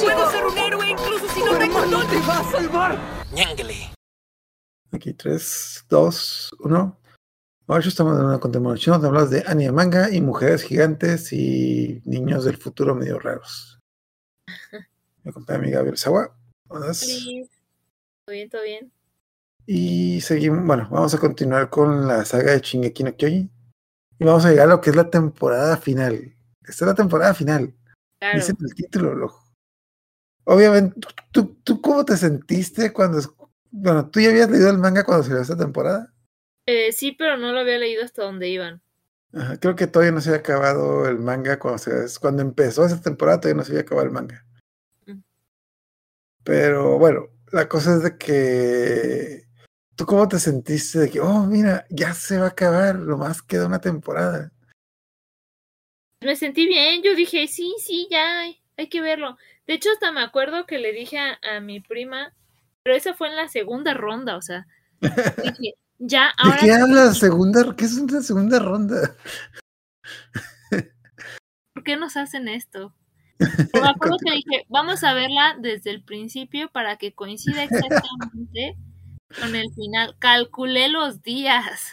Puedo ser un héroe incluso si no tengo dónde. te va a salvar! Ñénguele. Aquí, 3, 2, 1. Hoy estamos en una continuación. Hablamos de anime manga y mujeres gigantes y niños del futuro medio raros. Me acompaña mi Gabriel Sawa. Sí. Todo bien, todo bien. Y seguimos, bueno, vamos a continuar con la saga de Shingeki no Kyojin. Y vamos a llegar a lo que es la temporada final. Esta es la temporada final. Claro. Dice en el título, loco. Obviamente, ¿tú, tú, tú cómo te sentiste cuando... Bueno, ¿tú ya habías leído el manga cuando salió esta temporada? Eh, sí, pero no lo había leído hasta donde iban. Ajá, creo que todavía no se había acabado el manga cuando, se- cuando empezó esa temporada, todavía no se había acabado el manga. Mm. Pero bueno, la cosa es de que... ¿Tú cómo te sentiste de que, oh, mira, ya se va a acabar, nomás queda una temporada? Me sentí bien, yo dije, sí, sí, ya, hay, hay que verlo. De hecho, hasta me acuerdo que le dije a, a mi prima, pero esa fue en la segunda ronda, o sea, dije, ya, ¿De ahora qué hablas? Segunda, ¿Qué es una segunda ronda? ¿por qué nos hacen esto? Pero me acuerdo que dije, vamos a verla desde el principio para que coincida exactamente con el final. Calculé los días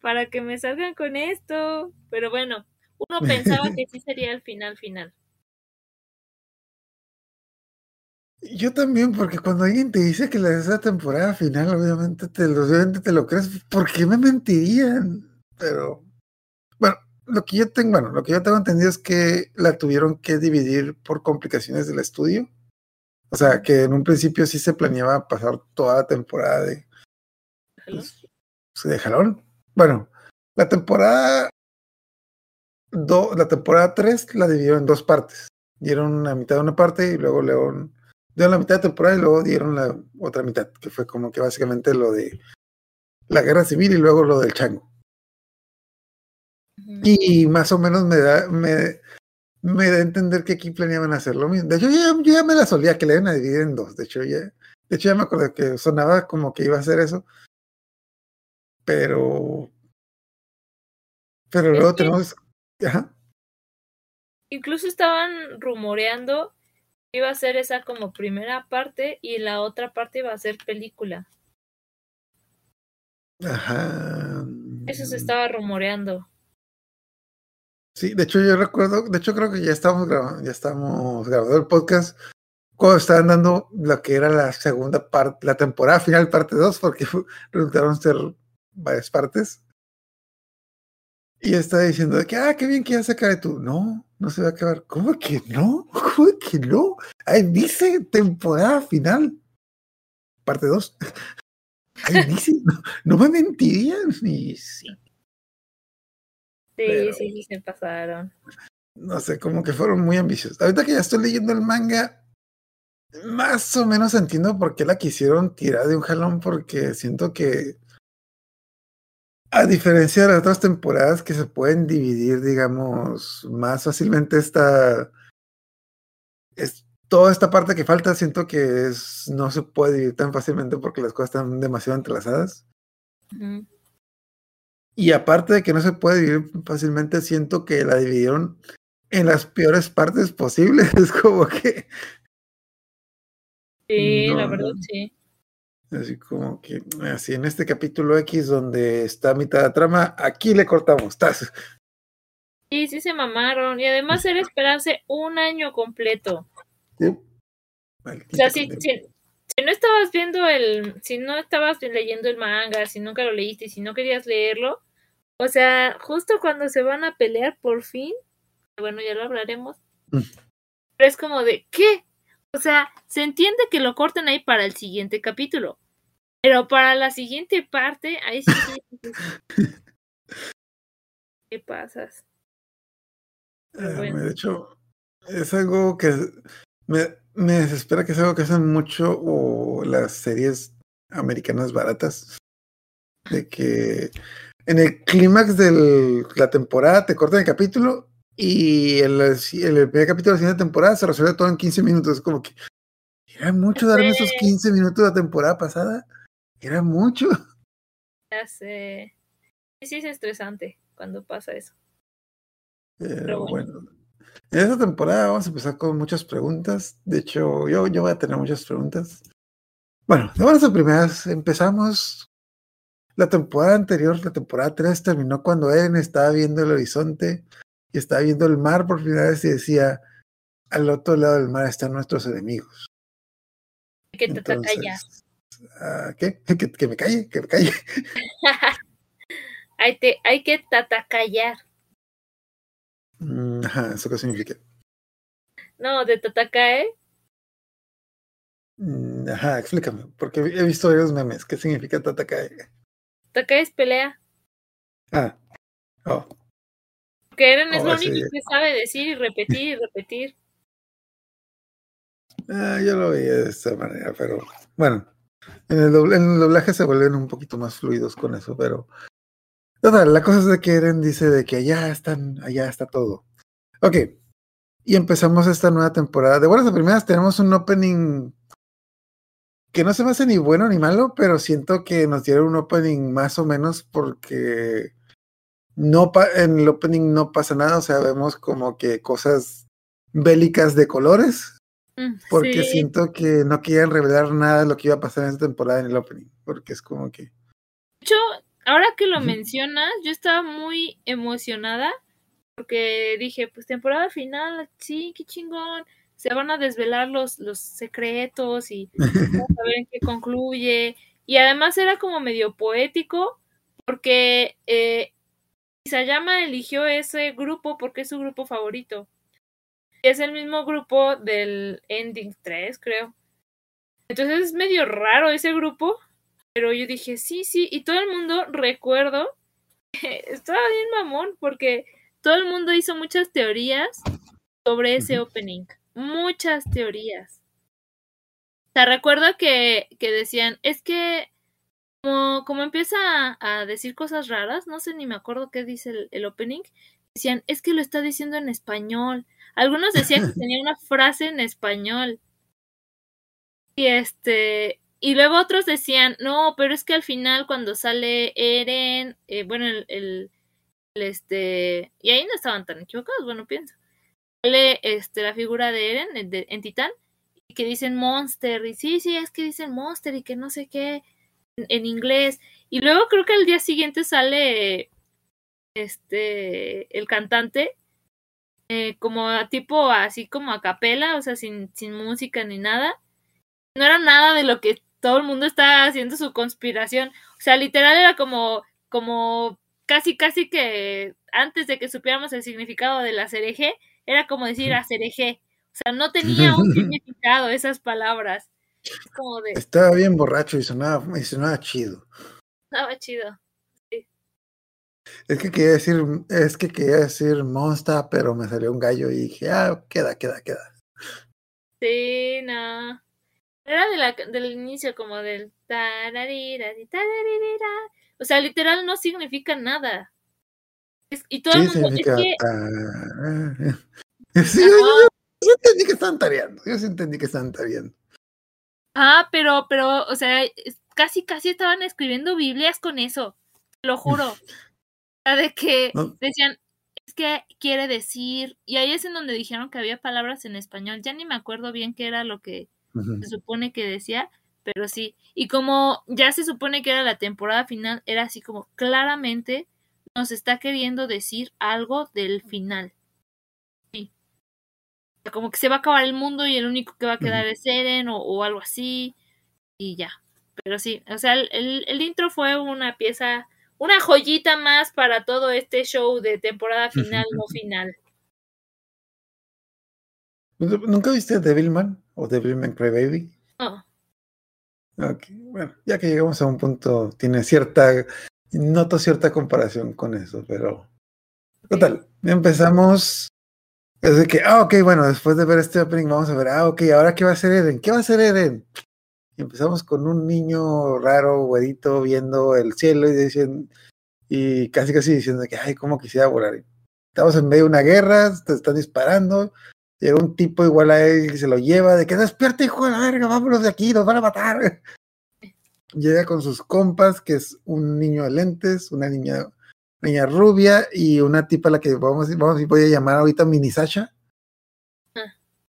para que me salgan con esto. Pero bueno, uno pensaba que sí sería el final final. Yo también, porque cuando alguien te dice que la es la temporada final, obviamente te, lo- obviamente te lo crees. ¿Por qué me mentirían? Pero, bueno, lo que yo tengo, bueno, lo que yo tengo entendido es que la tuvieron que dividir por complicaciones del estudio. O sea, que en un principio sí se planeaba pasar toda la temporada de, pues, de jalón. Bueno, la temporada do- la temporada 3 la dividieron en dos partes. Dieron la mitad de una parte y luego dieron, dieron la mitad de temporada y luego dieron la otra mitad, que fue como que básicamente lo de la guerra civil y luego lo del chango. Y más o menos me da, me, me da a entender que aquí planeaban hacer lo mismo. De hecho, ya, yo ya me la solía que le iban a dividir en dos. De hecho, ya, de hecho, ya me acuerdo que sonaba como que iba a hacer eso. Pero. Pero luego tenemos. Ajá. Incluso estaban rumoreando iba a ser esa como primera parte y la otra parte iba a ser película. Ajá. Eso se estaba rumoreando. Sí, de hecho, yo recuerdo. De hecho, creo que ya estamos grabando, ya estamos grabando el podcast. Cuando estaban dando lo que era la segunda parte, la temporada final, parte 2, porque resultaron ser varias partes. Y estaba diciendo que, ah, qué bien que ya se acabe tú. No, no se va a acabar. ¿Cómo que no? ¿Cómo que no? Ahí dice temporada final. Parte 2. Ahí dice, no, no me mentirían. Y sí, Sí, Pero- sí, sí, se pasaron. no sé, como que fueron muy ambiciosos. Ahorita que ya estoy leyendo el manga, más o menos entiendo por qué la quisieron tirar de un jalón, porque siento que, a diferencia de las otras temporadas que se pueden dividir, digamos, más fácilmente esta, es, toda esta parte que falta, siento que es, no se puede dividir tan fácilmente porque las cosas están demasiado entrelazadas. Y aparte de que no se puede dividir fácilmente, siento que la dividieron en las peores partes posibles. Es como que, Sí, No, la verdad, sí. Así como que, así en este capítulo X donde está mitad de la trama, aquí le cortamos. tas. Sí, sí se mamaron. Y además era esperarse un año completo. Sí. O sea, si, si no estabas viendo el, si no estabas leyendo el manga, si nunca lo leíste, si no querías leerlo, o sea, justo cuando se van a pelear por fin, bueno, ya lo hablaremos, Mm. pero es como de, ¿qué? O sea, se entiende que lo corten ahí para el siguiente capítulo, pero para la siguiente parte, ahí sí. ¿qué pasas? Ah, bueno. De hecho, es algo que me, me desespera que es algo que hacen mucho o las series americanas baratas. De que en el clímax de la temporada te cortan el capítulo y el, el primer capítulo de la siguiente temporada se resuelve todo en 15 minutos. Es como que era mucho darme esos 15 minutos de la temporada pasada. Era mucho. Ya sé. Sí, sí es estresante cuando pasa eso. Pero Pero bueno. bueno. En esta temporada vamos a empezar con muchas preguntas. De hecho, yo, yo voy a tener muchas preguntas. Bueno, de buenas a primeras, empezamos la temporada anterior, la temporada 3, terminó cuando Eren estaba viendo el horizonte y estaba viendo el mar por primera vez y decía, al otro lado del mar están nuestros enemigos. Que te callas. Ah, ¿Qué? ¿Que, que me calle, que me calle. hay, te, hay que tatacallar. Mm, Ajá, ¿eso qué significa? No, de tatacae. Mm, Ajá, explícame, porque he visto varios memes. ¿Qué significa tatakae? Tatacae es pelea. Ah, oh, Que Eren es lo sí. único que sabe decir y repetir y repetir. ah, yo lo veía de esta manera, pero bueno, en el, dobl- en el doblaje se vuelven un poquito más fluidos con eso, pero total, la cosa es de que Eren dice de que allá están, allá está todo. Ok, y empezamos esta nueva temporada. De buenas a primeras tenemos un opening que no se me hace ni bueno ni malo, pero siento que nos dieron un opening más o menos porque no pa- en el opening no pasa nada, o sea, vemos como que cosas bélicas de colores, Mm, porque sí. siento que no querían revelar nada de lo que iba a pasar en esta temporada en el opening, porque es como que... De hecho, ahora que lo mencionas, yo estaba muy emocionada porque dije, pues temporada final, sí, qué chingón. Se van a desvelar los, los secretos y vamos a ver en qué concluye. Y además era como medio poético porque eh, Isayama eligió ese grupo porque es su grupo favorito. Es el mismo grupo del Ending 3, creo. Entonces es medio raro ese grupo, pero yo dije, sí, sí, y todo el mundo, recuerdo, estaba bien mamón, porque todo el mundo hizo muchas teorías sobre ese opening, muchas teorías. O sea, recuerdo que, que decían, es que como, como empieza a, a decir cosas raras, no sé ni me acuerdo qué dice el, el opening, decían, es que lo está diciendo en español. Algunos decían que tenía una frase en español. Y este, y luego otros decían, no, pero es que al final cuando sale Eren, eh, bueno, el, el, el, este, y ahí no estaban tan equivocados, bueno, pienso. Sale este, la figura de Eren de- en Titán, y que dicen Monster, y sí, sí, es que dicen Monster y que no sé qué, en, inglés. Y luego creo que al día siguiente sale este, el cantante, eh, como a tipo así como a capela, o sea, sin, sin música ni nada no era nada de lo que todo el mundo estaba haciendo su conspiración. O sea, literal era como, como casi, casi que antes de que supiéramos el significado de la cereje, era como decir a cereje. O sea, no tenía un significado esas palabras. Es como de, Estaba bien borracho y sonaba, y sonaba chido. estaba chido. Es que quería decir, es que quería decir monster, pero me salió un gallo y dije, ah, queda, queda, queda. Sí, no. Era de la, del inicio como del tararira, tararirira. O sea, literal no significa nada. Es- y todo Sí, el mundo, significa. es que ah, sí, yo, yo- yo entendí que estaban tareando. Yo sí entendí que estaban tareando. Ah, pero, pero, o sea, casi, casi estaban escribiendo Biblias con eso, te lo juro. O sea, de que decían, es que quiere decir, y ahí es en donde dijeron que había palabras en español, ya ni me acuerdo bien qué era lo que se supone que decía, pero sí. Y como ya se supone que era la temporada final, era así como claramente nos está queriendo decir algo del final. Como que se va a acabar el mundo y el único que va a quedar es Eren o, o algo así. Y ya. Pero sí, o sea, el, el- el intro fue una pieza, una joyita más para todo este show de temporada final, no final. ¿Nunca viste Devilman o Devilman Crybaby? No. Ok, bueno, ya que llegamos a un punto, tiene cierta, noto cierta comparación con eso, pero total, empezamos, es de que, ah, ok, bueno, después de ver este opening vamos a ver, ah, ok, ahora qué va a hacer Eren, ¿qué va a hacer Eren? Y empezamos con un niño raro, güerito, viendo el cielo y diciendo, y casi casi diciendo que, ay, cómo quisiera volar. Estamos en medio de una guerra, te están disparando, llega un tipo igual a él y se lo lleva, de que despierta, hijo de la verga, vámonos de aquí, nos van a matar. Llega con sus compas, que es un niño de lentes, una niña, niña rubia y una tipa a la que vamos, vamos voy a llamar ahorita Mini Sasha.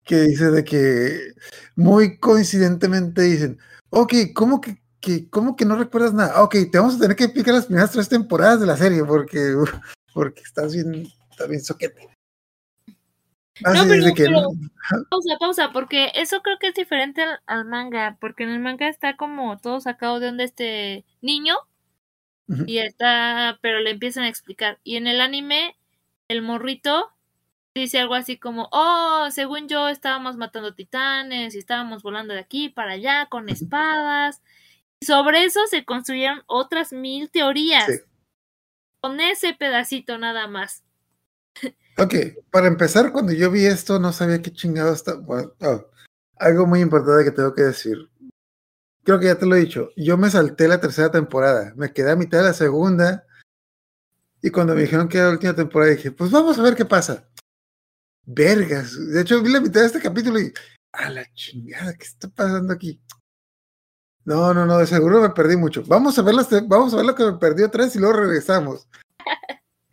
que dice de que muy coincidentemente dicen, ok, ¿cómo que, que, ¿cómo que no recuerdas nada? Ok, te vamos a tener que explicar las primeras tres temporadas de la serie porque, porque estás bien, estás bien soquete. No, Así pero, desde que pero- no- pausa, pausa, porque eso creo que es diferente al, al manga, porque en el manga está como todo sacado de donde este niño Y está, pero le empiezan a explicar. Y en el anime, el morrito dice algo así como, oh, según yo estábamos matando titanes y estábamos volando de aquí para allá con espadas. Y sobre eso se construyeron otras mil teorías. Sí. Con ese pedacito nada más. Ok, para empezar, cuando yo vi esto, no sabía qué chingado bueno, oh, algo muy importante que tengo que decir. Creo que ya te lo he dicho. Yo me salté la tercera temporada. Me quedé a mitad de la segunda. Y cuando me dijeron que era la última temporada, dije, pues vamos a ver qué pasa. Vergas. De hecho, vi la mitad de este capítulo y. A la chingada, ¿qué está pasando aquí? No, no, no, de seguro me perdí mucho. Vamos a ver, las, vamos a ver lo que me perdí otra vez y luego regresamos.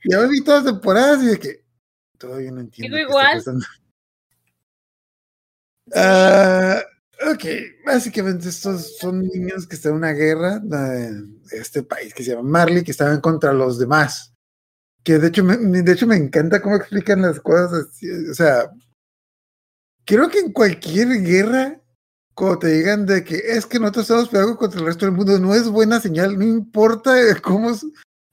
Ya me vi todas las temporadas y de que todavía no entiendo. Digo qué está igual. pasando. Ah, ok, básicamente estos son niños que están en una guerra de este país que se llama Marley, que estaban contra los demás. Que de hecho me, de hecho me encanta cómo explican las cosas. O sea, creo que en cualquier guerra, cuando te digan de que es que nosotros estamos peleando contra el resto del mundo, no es buena señal, no importa cómo,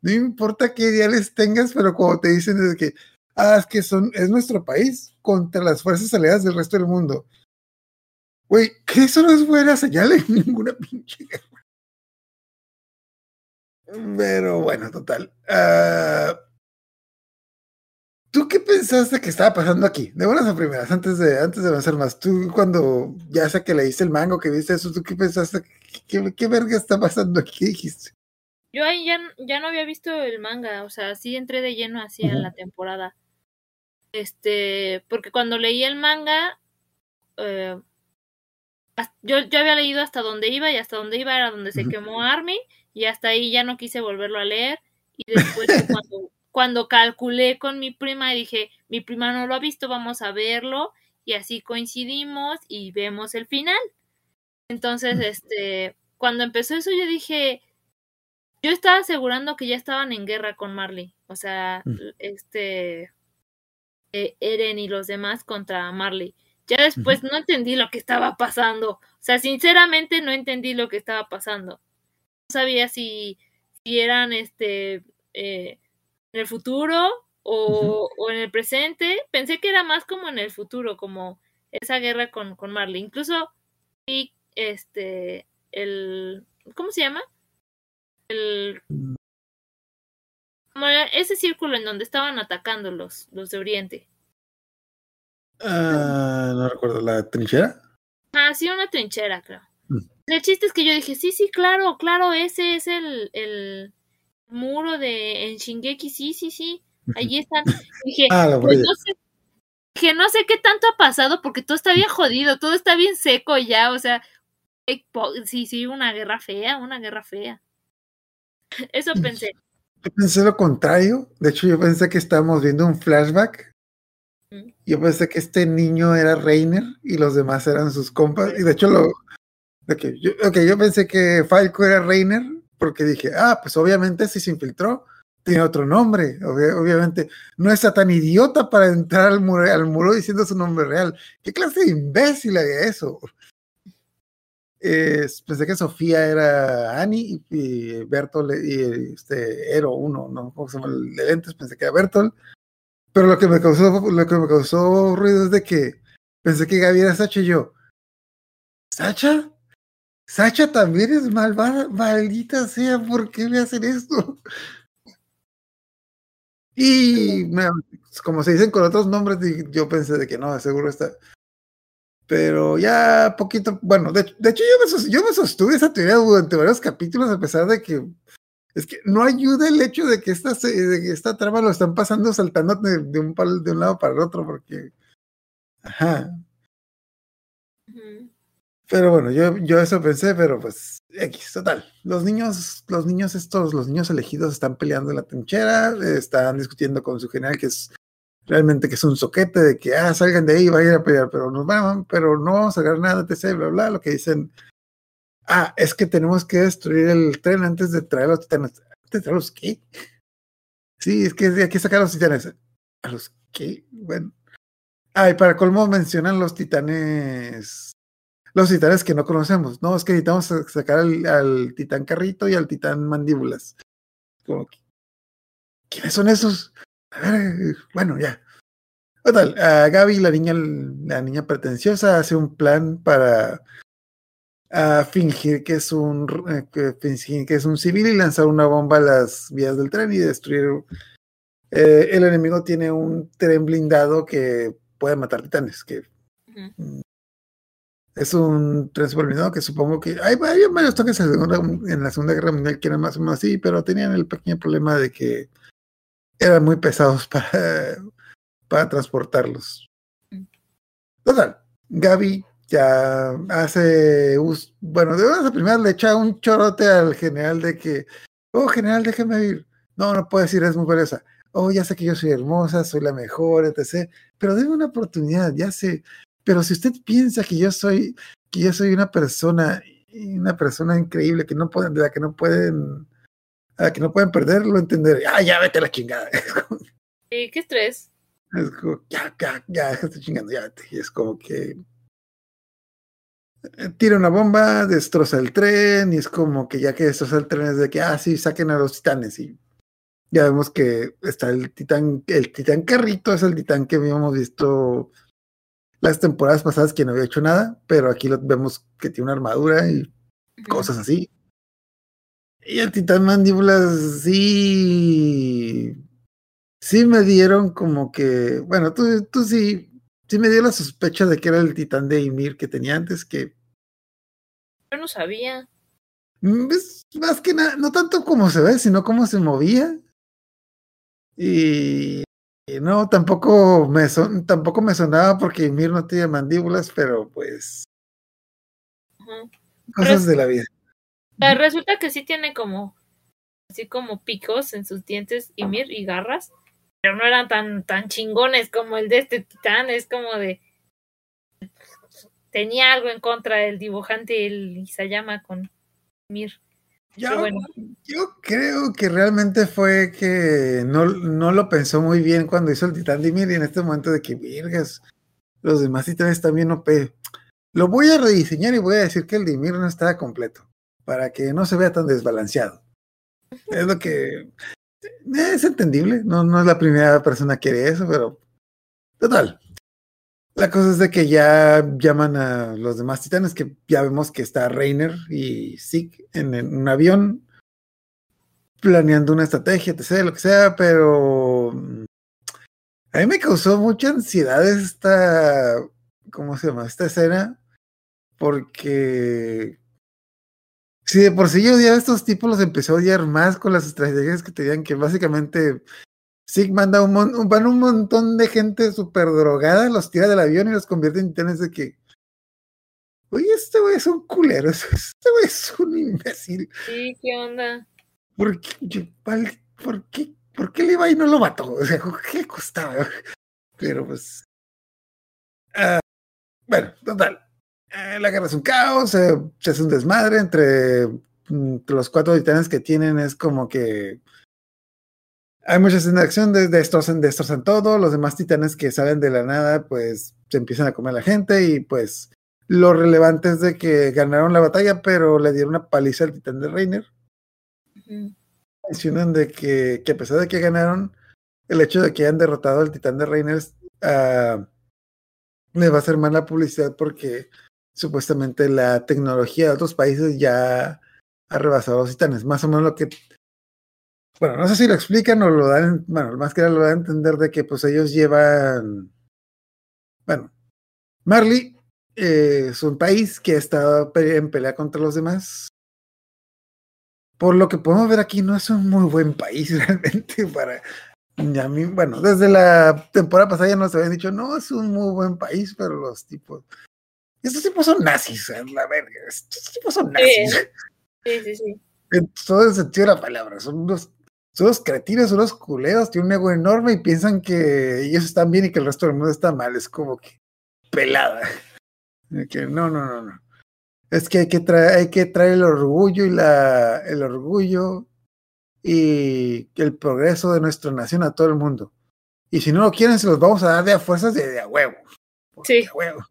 no importa qué ideales tengas, pero cuando te dicen de que, ah, es que son, es nuestro país contra las fuerzas aliadas del resto del mundo. Güey, que eso no es buena señal en ninguna pinche guerra. Pero bueno, total. Ah, ¿Tú qué pensaste que estaba pasando aquí? De buenas a primeras, antes de, antes de avanzar más. Tú cuando ya sea que leíste el mango, que viste eso, ¿tú qué pensaste? ¿Qué, qué verga está pasando aquí? ¿Qué dijiste? Yo ahí ya, ya no había visto el manga, o sea, sí entré de lleno así Ujú. la temporada. Este, porque cuando leí el manga, eh, yo, yo había leído hasta donde iba y hasta donde iba era donde se quemó Army y hasta ahí ya no quise volverlo a leer. Y después cuando, cuando calculé con mi prima y dije, mi prima no lo ha visto, vamos a verlo y así coincidimos y vemos el final. Entonces, este, cuando empezó eso yo dije, yo estaba asegurando que ya estaban en guerra con Marley, o sea, Mm. este eh, Eren y los demás contra Marley. Ya después no entendí lo que estaba pasando. O sea, sinceramente no entendí lo que estaba pasando. No sabía si, si eran este eh, en el futuro o, o en el presente. Pensé que era más como en el futuro, como esa guerra con, con Marley. Incluso vi este el ¿cómo se llama? El como era ese círculo en donde estaban atacando los, los de Oriente. Ah, no recuerdo, ¿la trinchera? Ah, sí, una trinchera, creo. Mm. El chiste es que yo dije, sí, sí, claro, claro, ese es el, el muro de en Shingeki, sí, sí, sí, allí están. Dije, Ah, pues no sé, dije, no sé qué tanto ha pasado porque todo está bien jodido, todo está bien seco ya, o sea, eh, sí, sí, una guerra fea, una guerra fea. Eso pensé. Yo pensé lo contrario. De hecho, yo pensé que estábamos viendo un flashback. Yo pensé que este niño era Reiner y los demás eran sus compas. Y de hecho, lo. que yo, pensé que Falco era Reiner porque dije, ah, pues obviamente si se infiltró, tiene otro nombre. Obvi- obviamente no está tan idiota para entrar al muro, diciendo su nombre real. ¿Qué clase de imbécil haría eso? Pensé que Sofía era Annie y, y Bertol y este Ero uno, ¿no? ¿Cómo se llama? El de lentes, pensé que era Bertol. Pero lo que me causó, lo que me causó ruido es de que pensé que Gaby era Sacha y yo. ¿Sacha? Sacha también es malvada, maldita sea, ¿por qué me hacen esto? Y como se dicen con otros nombres, yo pensé de que no, seguro está. Pero ya poquito, bueno, de, de hecho yo me, yo me sostuve esa teoría durante varios capítulos, a pesar de que es que no ayuda el hecho de que esta, de que esta trama lo están pasando saltando de, de un, de un lado para el otro, porque. Ajá. Pero bueno, yo, yo eso pensé, pero pues, X, total. Los niños, los niños estos, los niños elegidos están peleando en la trinchera, están discutiendo con su general, que es realmente que es un soquete de que, ah, salgan de ahí, vayan a pelear, pero nos van, pero no vamos a ganar nada, etc., bla, bla, lo que dicen, ah, es que tenemos que destruir el tren antes de traer los titanes. ¿Antes de traer los qué? Sí, es que hay que sacar a los titanes. ¿A los qué? Bueno. Ah, y para colmo mencionan los titanes, los titanes que no conocemos. No, es que necesitamos sacar al, al titán carrito y al titán mandíbulas. Como que, ¿Quiénes son esos? A ver, bueno, ya. Total, a Gaby, la niña, la niña pretenciosa, hace un plan para a fingir que es un eh, que fingir que es un civil y lanzar una bomba a las vías del tren y destruir. Eh, el enemigo tiene un tren blindado que puede matar titanes, que Ujú. es un tren super blindado que supongo que hay, hay varios toques en la, segunda, en la Segunda Guerra Mundial que eran más o menos así, pero tenían el pequeño problema de que eran muy pesados para, para transportarlos. Mm. Total, Gaby ya hace, bueno, de una primera le echa un chorote al general de que, oh, general, déjeme ir. No, no puedo decir, es muy valiosa. Oh, ya sé que yo soy hermosa, soy la mejor, etc. Pero denme una oportunidad, ya sé. Pero si usted piensa que yo soy, que yo soy una persona, una persona increíble que no pueden, de la que no pueden, a la que no pueden perder, lo entenderé. Ah, ya vete a la chingada. Sí, qué estrés. es como, ya, ya, ya, déjate chingando, ya vete. Y es como que eh, tira una bomba, destroza el tren, y es como que ya que destroza el tren es de que, ah, sí, saquen a los titanes. Y ya vemos que está el titán, el titán carrito es el titán que habíamos visto las temporadas pasadas que no había hecho nada, pero aquí lo vemos que tiene una armadura y cosas así. Y el titán mandíbulas sí. Sí me dieron como que. Bueno, tú, tú sí. Sí me dio la sospecha de que era el titán de Ymir que tenía antes, que Yo no sabía. mm, es más que nada, no tanto como se ve, sino cómo se movía. Y, y no, tampoco me, son, tampoco me sonaba porque Ymir no tiene mandíbulas, pero pues cosas de la vida. Resulta que sí tiene como así como picos en sus dientes y mir y garras, pero no eran tan tan chingones como el de este titán, es como de tenía algo en contra del dibujante el Isayama con Mir. Yo, Pero bueno. yo creo que realmente fue que no, no lo pensó muy bien cuando hizo el titán de Ymir y en este momento de que, virgas, los demás titanes también OP. Lo voy a rediseñar y voy a decir que el de Ymir no estaba completo, para que no se vea tan desbalanceado. Es lo que... Es entendible, no, no es la primera persona que haría eso, pero... Total. La cosa es de que ya llaman a los demás titanes, que ya vemos que está Reiner y Zeke en, en un avión planeando una estrategia, etc., lo que sea, pero mm, a mí me causó mucha ansiedad esta, ¿cómo se llama? Esta escena, porque si de por sí yo odiaba a estos tipos, los empecé a odiar más con las estrategias que tenían, que básicamente Zeke manda un, mon- van un montón de gente súper drogada, los tira del avión y los convierte en titanes de que, oye, este güey es un culero, este güey es un imbécil. Sí, ¿qué onda? ¿Por qué, yo- por qué, por qué Levi no lo mató? O sea, ¿qué costaba? Pero pues. ah, bueno, total. Eh, la guerra es un caos, eh, se hace un desmadre entre, mm, entre los cuatro titanes que tienen, es como que. Hay mucha escena de acción, de- destrozan, destrozan todo. Los demás titanes que salen de la nada, pues se empiezan a comer a la gente. Y pues lo relevante es de que ganaron la batalla, pero le dieron una paliza al titán de Reiner mencionan de que, que a pesar de que ganaron, el hecho de que hayan derrotado al titán de Reiners ah, le va a hacer mala publicidad porque supuestamente la tecnología de otros países ya ha rebasado a los titanes. Más o menos lo que. Bueno, no sé si lo explican o lo dan. Bueno, más que nada lo dan a entender de que pues ellos llevan. Bueno, Marley eh, es un país que ha estado en pelea contra los demás por lo que podemos ver aquí, no es un muy buen país realmente para. A mí, bueno, desde la temporada pasada ya nos habían dicho, no, es un muy buen país, pero los tipos. Estos tipos son nazis, la verga. Estos tipos son nazis. Sí, sí, sí. En todo el sentido de la palabra. Son unos son los cretinos, son los culeros, tienen un ego enorme y piensan que ellos están bien y que el resto del mundo está mal. Es como que pelada. Que no, no, no, no. Es que hay que traer, hay que traer el orgullo y la, el orgullo y el progreso de nuestra nación a todo el mundo. Y si no lo quieren, se los vamos a dar de a fuerzas de, de a huevo. Sí. De a huevo.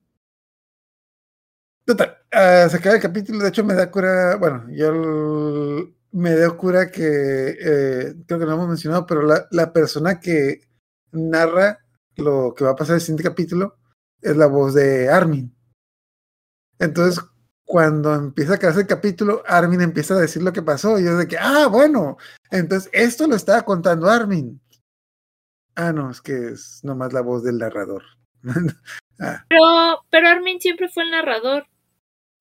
Total, uh, se el capítulo, de hecho me da cura, bueno, yo me da cura que, eh, creo que no hemos mencionado, pero la, la, persona que narra lo que va a pasar en el siguiente capítulo es la voz de Armin. Entonces, cuando empieza a acabarse el capítulo, Armin empieza a decir lo que pasó, y yo de que, ah, bueno, entonces esto lo estaba contando Armin. Ah, no, es que es nomás la voz del narrador. ah. Pero, pero Armin siempre fue el narrador.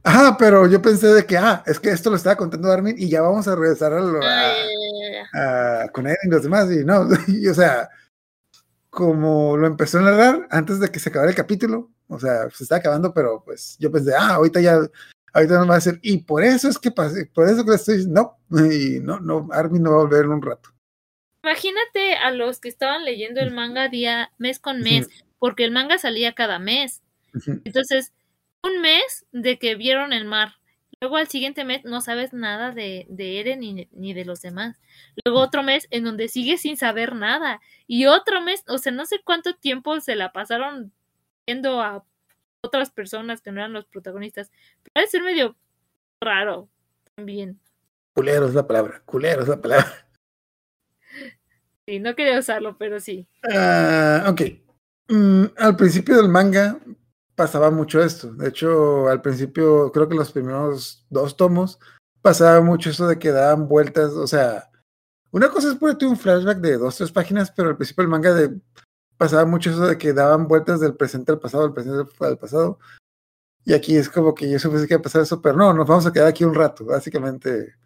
Ajá, pero yo pensé de que, ah, es que esto lo estaba contando Armin y ya vamos a regresar a, lo, a, a con él y los demás. Y no, y, o sea, como lo empezó a narrar antes de que se acabara el capítulo, o sea, se está acabando, pero pues yo pensé, ah, ahorita ya, ahorita no va a ser, y por eso es que pasé, por eso que le estoy no, y no, no, Armin no va a volver en un rato. Imagínate a los que estaban leyendo el manga día, mes con mes, porque el manga salía cada mes. Entonces, un mes de que vieron el mar. Luego al siguiente mes no sabes nada de, de Eren ni, ni, de los demás. Luego otro mes en donde sigues sin saber nada. Y otro mes, o sea, no sé cuánto tiempo se la pasaron viendo a otras personas que no eran los protagonistas. Pero debe ser medio raro también. Culero es la palabra, culero es la palabra. Sí, no quería usarlo, pero sí. Uh, ok. Mm, al principio del manga pasaba mucho esto. De hecho, al principio, creo que los primeros dos tomos, pasaba mucho eso de que daban vueltas. O sea, una cosa es ponerte un flashback de dos, tres páginas, pero al principio del manga de, pasaba mucho eso de que daban vueltas del presente al pasado, del presente al pasado. Y aquí es como que yo supe que iba a pasar eso, pero no, nos vamos a quedar aquí un rato, básicamente.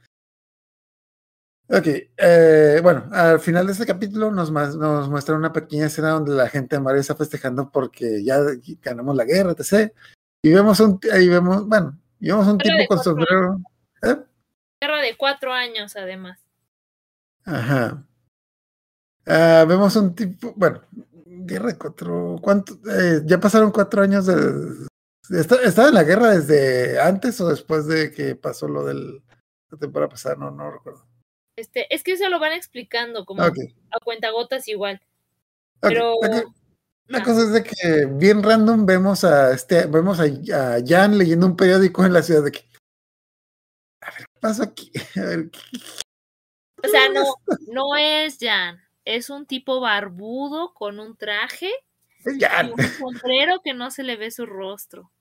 Ok, eh, bueno, al final de este capítulo nos, nos muestra una pequeña escena donde la gente de Mario está festejando porque ya ganamos la guerra, etc. Y vemos un, ahí vemos, bueno, y vemos un guerra tipo con sombrero. ¿eh? Guerra de cuatro años, además. Ajá. Uh, vemos un tipo, bueno, guerra de cuatro, ¿cuánto? Eh, ya pasaron cuatro años de, ¿Está, ¿Estaba en la guerra desde antes o después de que pasó lo de la temporada pasada? No, no recuerdo. Este, es que eso lo van explicando como okay. a cuentagotas igual. Okay. Pero okay. la no. cosa es de que bien random vemos a este, vemos a, a, Jan leyendo un periódico en la ciudad de que a ver, ¿qué pasa aquí? A ver, ¿qué? O sea, no, no es Jan, es un tipo barbudo con un traje Jan. y un sombrero que no se le ve su rostro.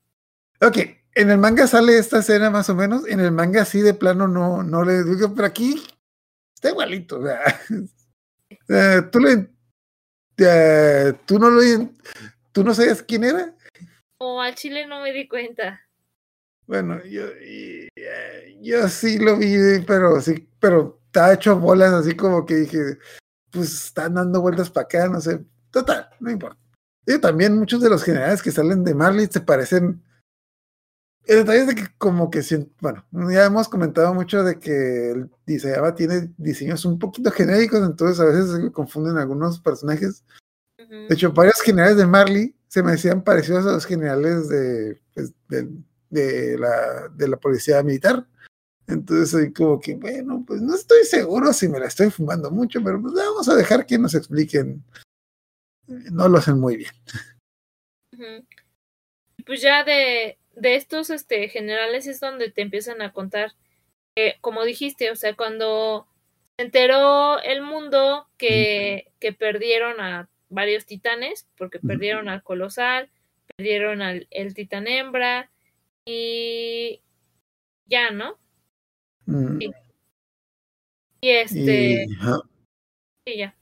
Ok, en el manga sale esta escena más o menos, en el manga sí de plano no, no le digo, pero aquí está igualito, o sea, eh, tú le, eh, tú no lo, tú no sabías quién era. O al chile no me di cuenta. Bueno, yo, yo sí lo vi, pero sí, pero está hecho bolas así como que dije, pues están dando vueltas para acá, no sé, total, no importa. Y también muchos de los generales que salen de Marley se parecen el detalle es de que como que, bueno, ya hemos comentado mucho de que el Isayama tiene diseños un poquito genéricos, entonces a veces se confunden algunos personajes. Uh -huh. De hecho, varios generales de Marley se me decían parecidos a los generales de, pues, de, de, la, de la policía militar. Entonces, soy como que, bueno, pues no estoy seguro si me la estoy fumando mucho, pero pues vamos a dejar que nos expliquen. No lo hacen muy bien. Uh -huh. Pues ya de, de estos este, generales es donde te empiezan a contar, eh, como dijiste, o sea, cuando se enteró el mundo que, que perdieron a varios titanes, porque perdieron al colosal, perdieron al el titán hembra y ya, ¿no? Mm. Sí. Y este... Y, sí, ya.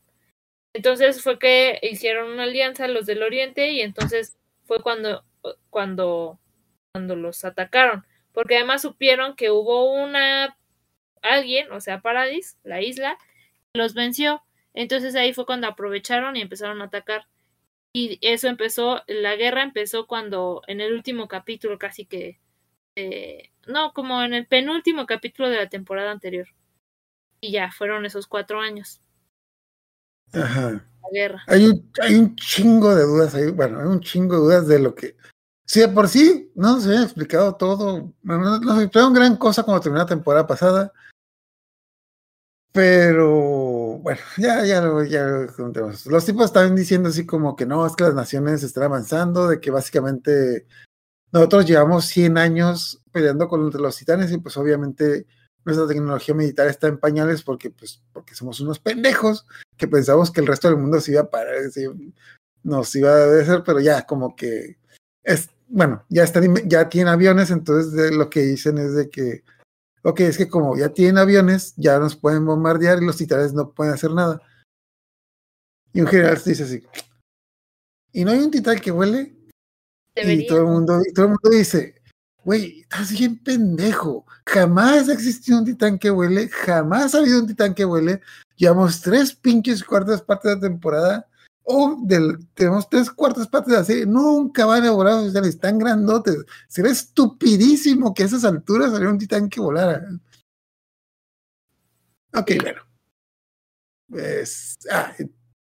Entonces fue que hicieron una alianza los del Oriente y entonces fue cuando cuando cuando los atacaron, porque además supieron que hubo una alguien, o sea, Paradis, la isla, los venció. Entonces ahí fue cuando aprovecharon y empezaron a atacar. Y eso empezó, la guerra empezó cuando en el último capítulo casi que, eh, no, como en el penúltimo capítulo de la temporada anterior. Y ya, fueron esos cuatro años. Ajá. La guerra. Hay un, hay un chingo de dudas ahí, bueno, hay un chingo de dudas de lo que. Si de por sí no nos habían explicado todo, no- nos explicaron gran cosa cuando terminó la temporada pasada, pero bueno, ya, ya, ya. Los tipos estaban diciendo así como que no, es que las naciones están avanzando, de que básicamente nosotros llevamos 100 años peleando contra los titanes y pues obviamente nuestra tecnología militar está en pañales porque pues porque somos unos pendejos que pensamos que el resto del mundo se iba a parar, nos iba a obedecer, pero ya como que es, bueno, ya están, ya tienen aviones, entonces de lo que dicen es de que, ok, es que como ya tienen aviones, ya nos pueden bombardear y los titanes no pueden hacer nada. Y un general dice así, ¿y no hay un titán que huele? Y todo el mundo, y todo el mundo dice, güey, estás bien pendejo. Jamás ha existido un titán que huele, jamás ha habido un titán que huele. Llevamos tres pinches cuartas partes de la temporada. Del, tenemos tres cuartas partes de la serie. Nunca van a volar titanes tan grandotes. Sería estupidísimo que a esas alturas saliera un titán que volara. Ok, bueno. Ah,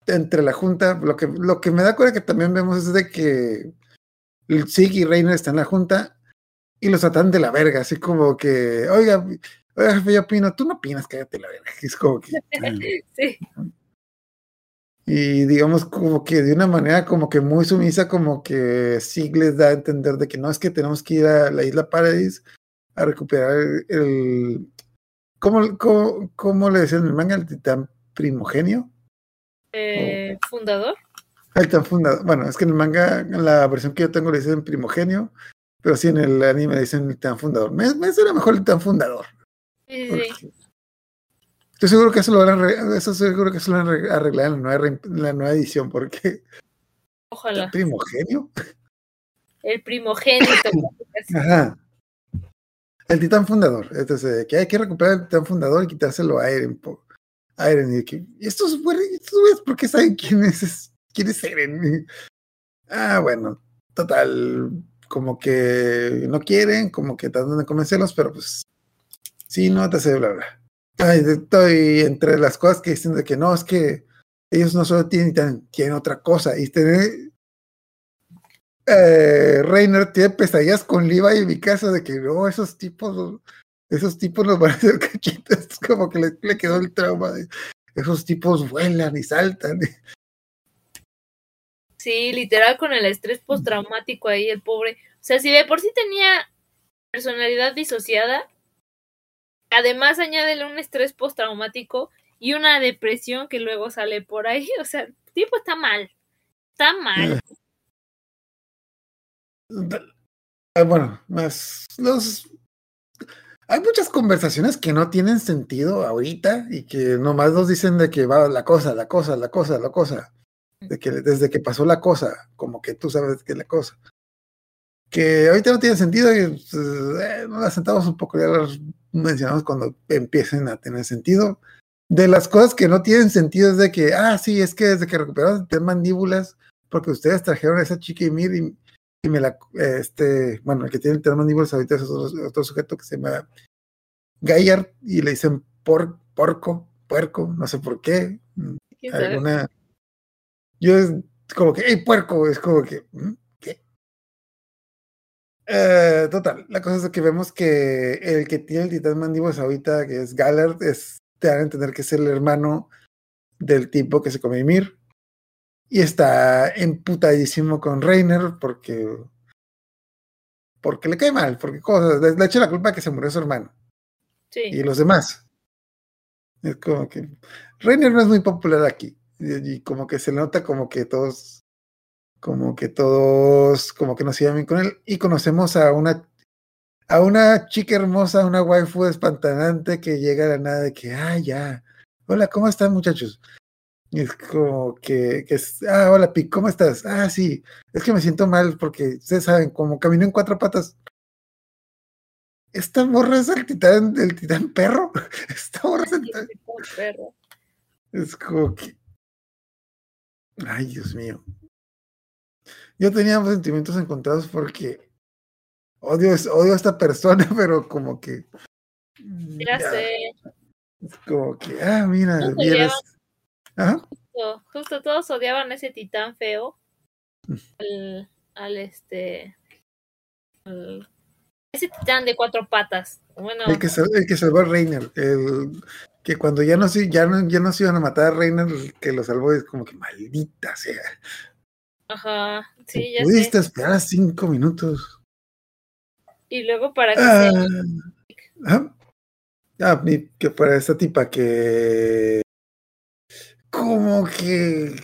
entre la junta, lo que, lo que me da cuenta que también vemos es de que Sig y Reiner están en la junta y los tratan de la verga, así como que, oiga, oiga, jefe, yo opino, tú no opinas, cállate la verga. Es como que. Sí. Y digamos como que de una manera como que muy sumisa, como que Sig les da a entender de que no es que tenemos que ir a la isla Paradis a recuperar el, ¿cómo, cómo, cómo le decían en el manga? El titán primogenio. Eh, fundador. El titán fundador. Bueno, es que en el manga, en la versión que yo tengo le dicen primogenio, pero sí en el anime le dicen el titán fundador. Me, me suena mejor el titán fundador. Sí, sí, sí. Estoy seguro que eso lo van a arreglar, eso seguro que eso lo van a arreglar- en la nueva, re- en la nueva edición, porque Ojalá. primogenio. El primogénito. Ajá. El titán fundador. Entonces, que hay que recuperar el titán fundador y quitárselo a Eren. po- a Eren. Y, que, estos güeyes, estos güeyes, ¿por qué saben quién es, quién es Eren? Ah, bueno, total. Como que no quieren, como que tratan de convencerlos, pero pues sí, no te sé, bla, bla. Ay, estoy entre las cosas que dicen de que no, es que ellos no solo tienen tienen otra cosa. Y tener eh, Reiner tiene pesadillas con Levi en mi casa de que no, esos tipos, esos tipos nos van a hacer cachitos. Es como que le, le quedó el trauma de esos tipos vuelan y saltan. Sí, literal con el estrés postraumático ahí, el pobre. O sea, si de por sí tenía personalidad disociada, además añádele un estrés postraumático y una depresión que luego sale por ahí. O sea, el tipo está mal. Está mal. Ah, bueno, más los hay muchas conversaciones que no tienen sentido ahorita y que nomás nos dicen de que va la cosa, la cosa, la cosa, la cosa. De que desde que pasó la cosa, como que tú sabes que es la cosa. Que ahorita no tiene sentido y pues, eh, nos sentamos un poco, las mencionamos cuando empiecen a tener sentido. De las cosas que no tienen sentido es de que, ah, sí, es que desde que recuperaron el mandíbulas, porque ustedes trajeron a esa chica y mir y, y me la, este, bueno, el que tiene el termo mandíbulas ahorita es otro, otro sujeto que se llama Gayard y le dicen por, porco, puerco, no sé por qué. mm, ¿Quién sabe? Alguna. Yo es como que, hey, puerco, es como que. Eh, total, la cosa es que vemos que el que tiene el titán mandíbulas ahorita, que es Gallard, es, te dan a entender que es el hermano del tipo que se come Ymir. Y está emputadísimo con Reiner porque. Porque le cae mal, porque cosas. Le, le echa la culpa que se murió su hermano Sí. y los demás. Es como que Reiner no es muy popular aquí. Y, y como que se nota como que todos, como que todos, como que nos llevan bien con él. Y conocemos a una, a una chica hermosa, una waifu espantanante que llega a la nada de que, ah, ya, hola, ¿cómo están muchachos? Y es como que, que es, ah, hola, Pic, ¿cómo estás? Ah, sí, es que me siento mal porque ustedes saben, como camino en cuatro patas. Esta morra es el titán, el titán perro. Esta morra es el titán. Perro. Es como que. Ay, Dios mío. Yo tenía sentimientos encontrados porque odio, odio a esta persona, pero como que. mm, Ya sé. Es como que, ah, mira, Todos vieras. Justo, justo todos odiaban a ese titán feo. Al, al este. al- ese titán de cuatro patas. Bueno, El que, sal- el que salvó a Reiner. El, que cuando ya no, se, ya, no, ya no se iban a matar a Reiner, el que lo salvó es como que maldita sea. Ajá, sí, ya Pudiste sé. esperar cinco minutos. Y luego para que Ah, se-. Ah, que para esta tipa que como que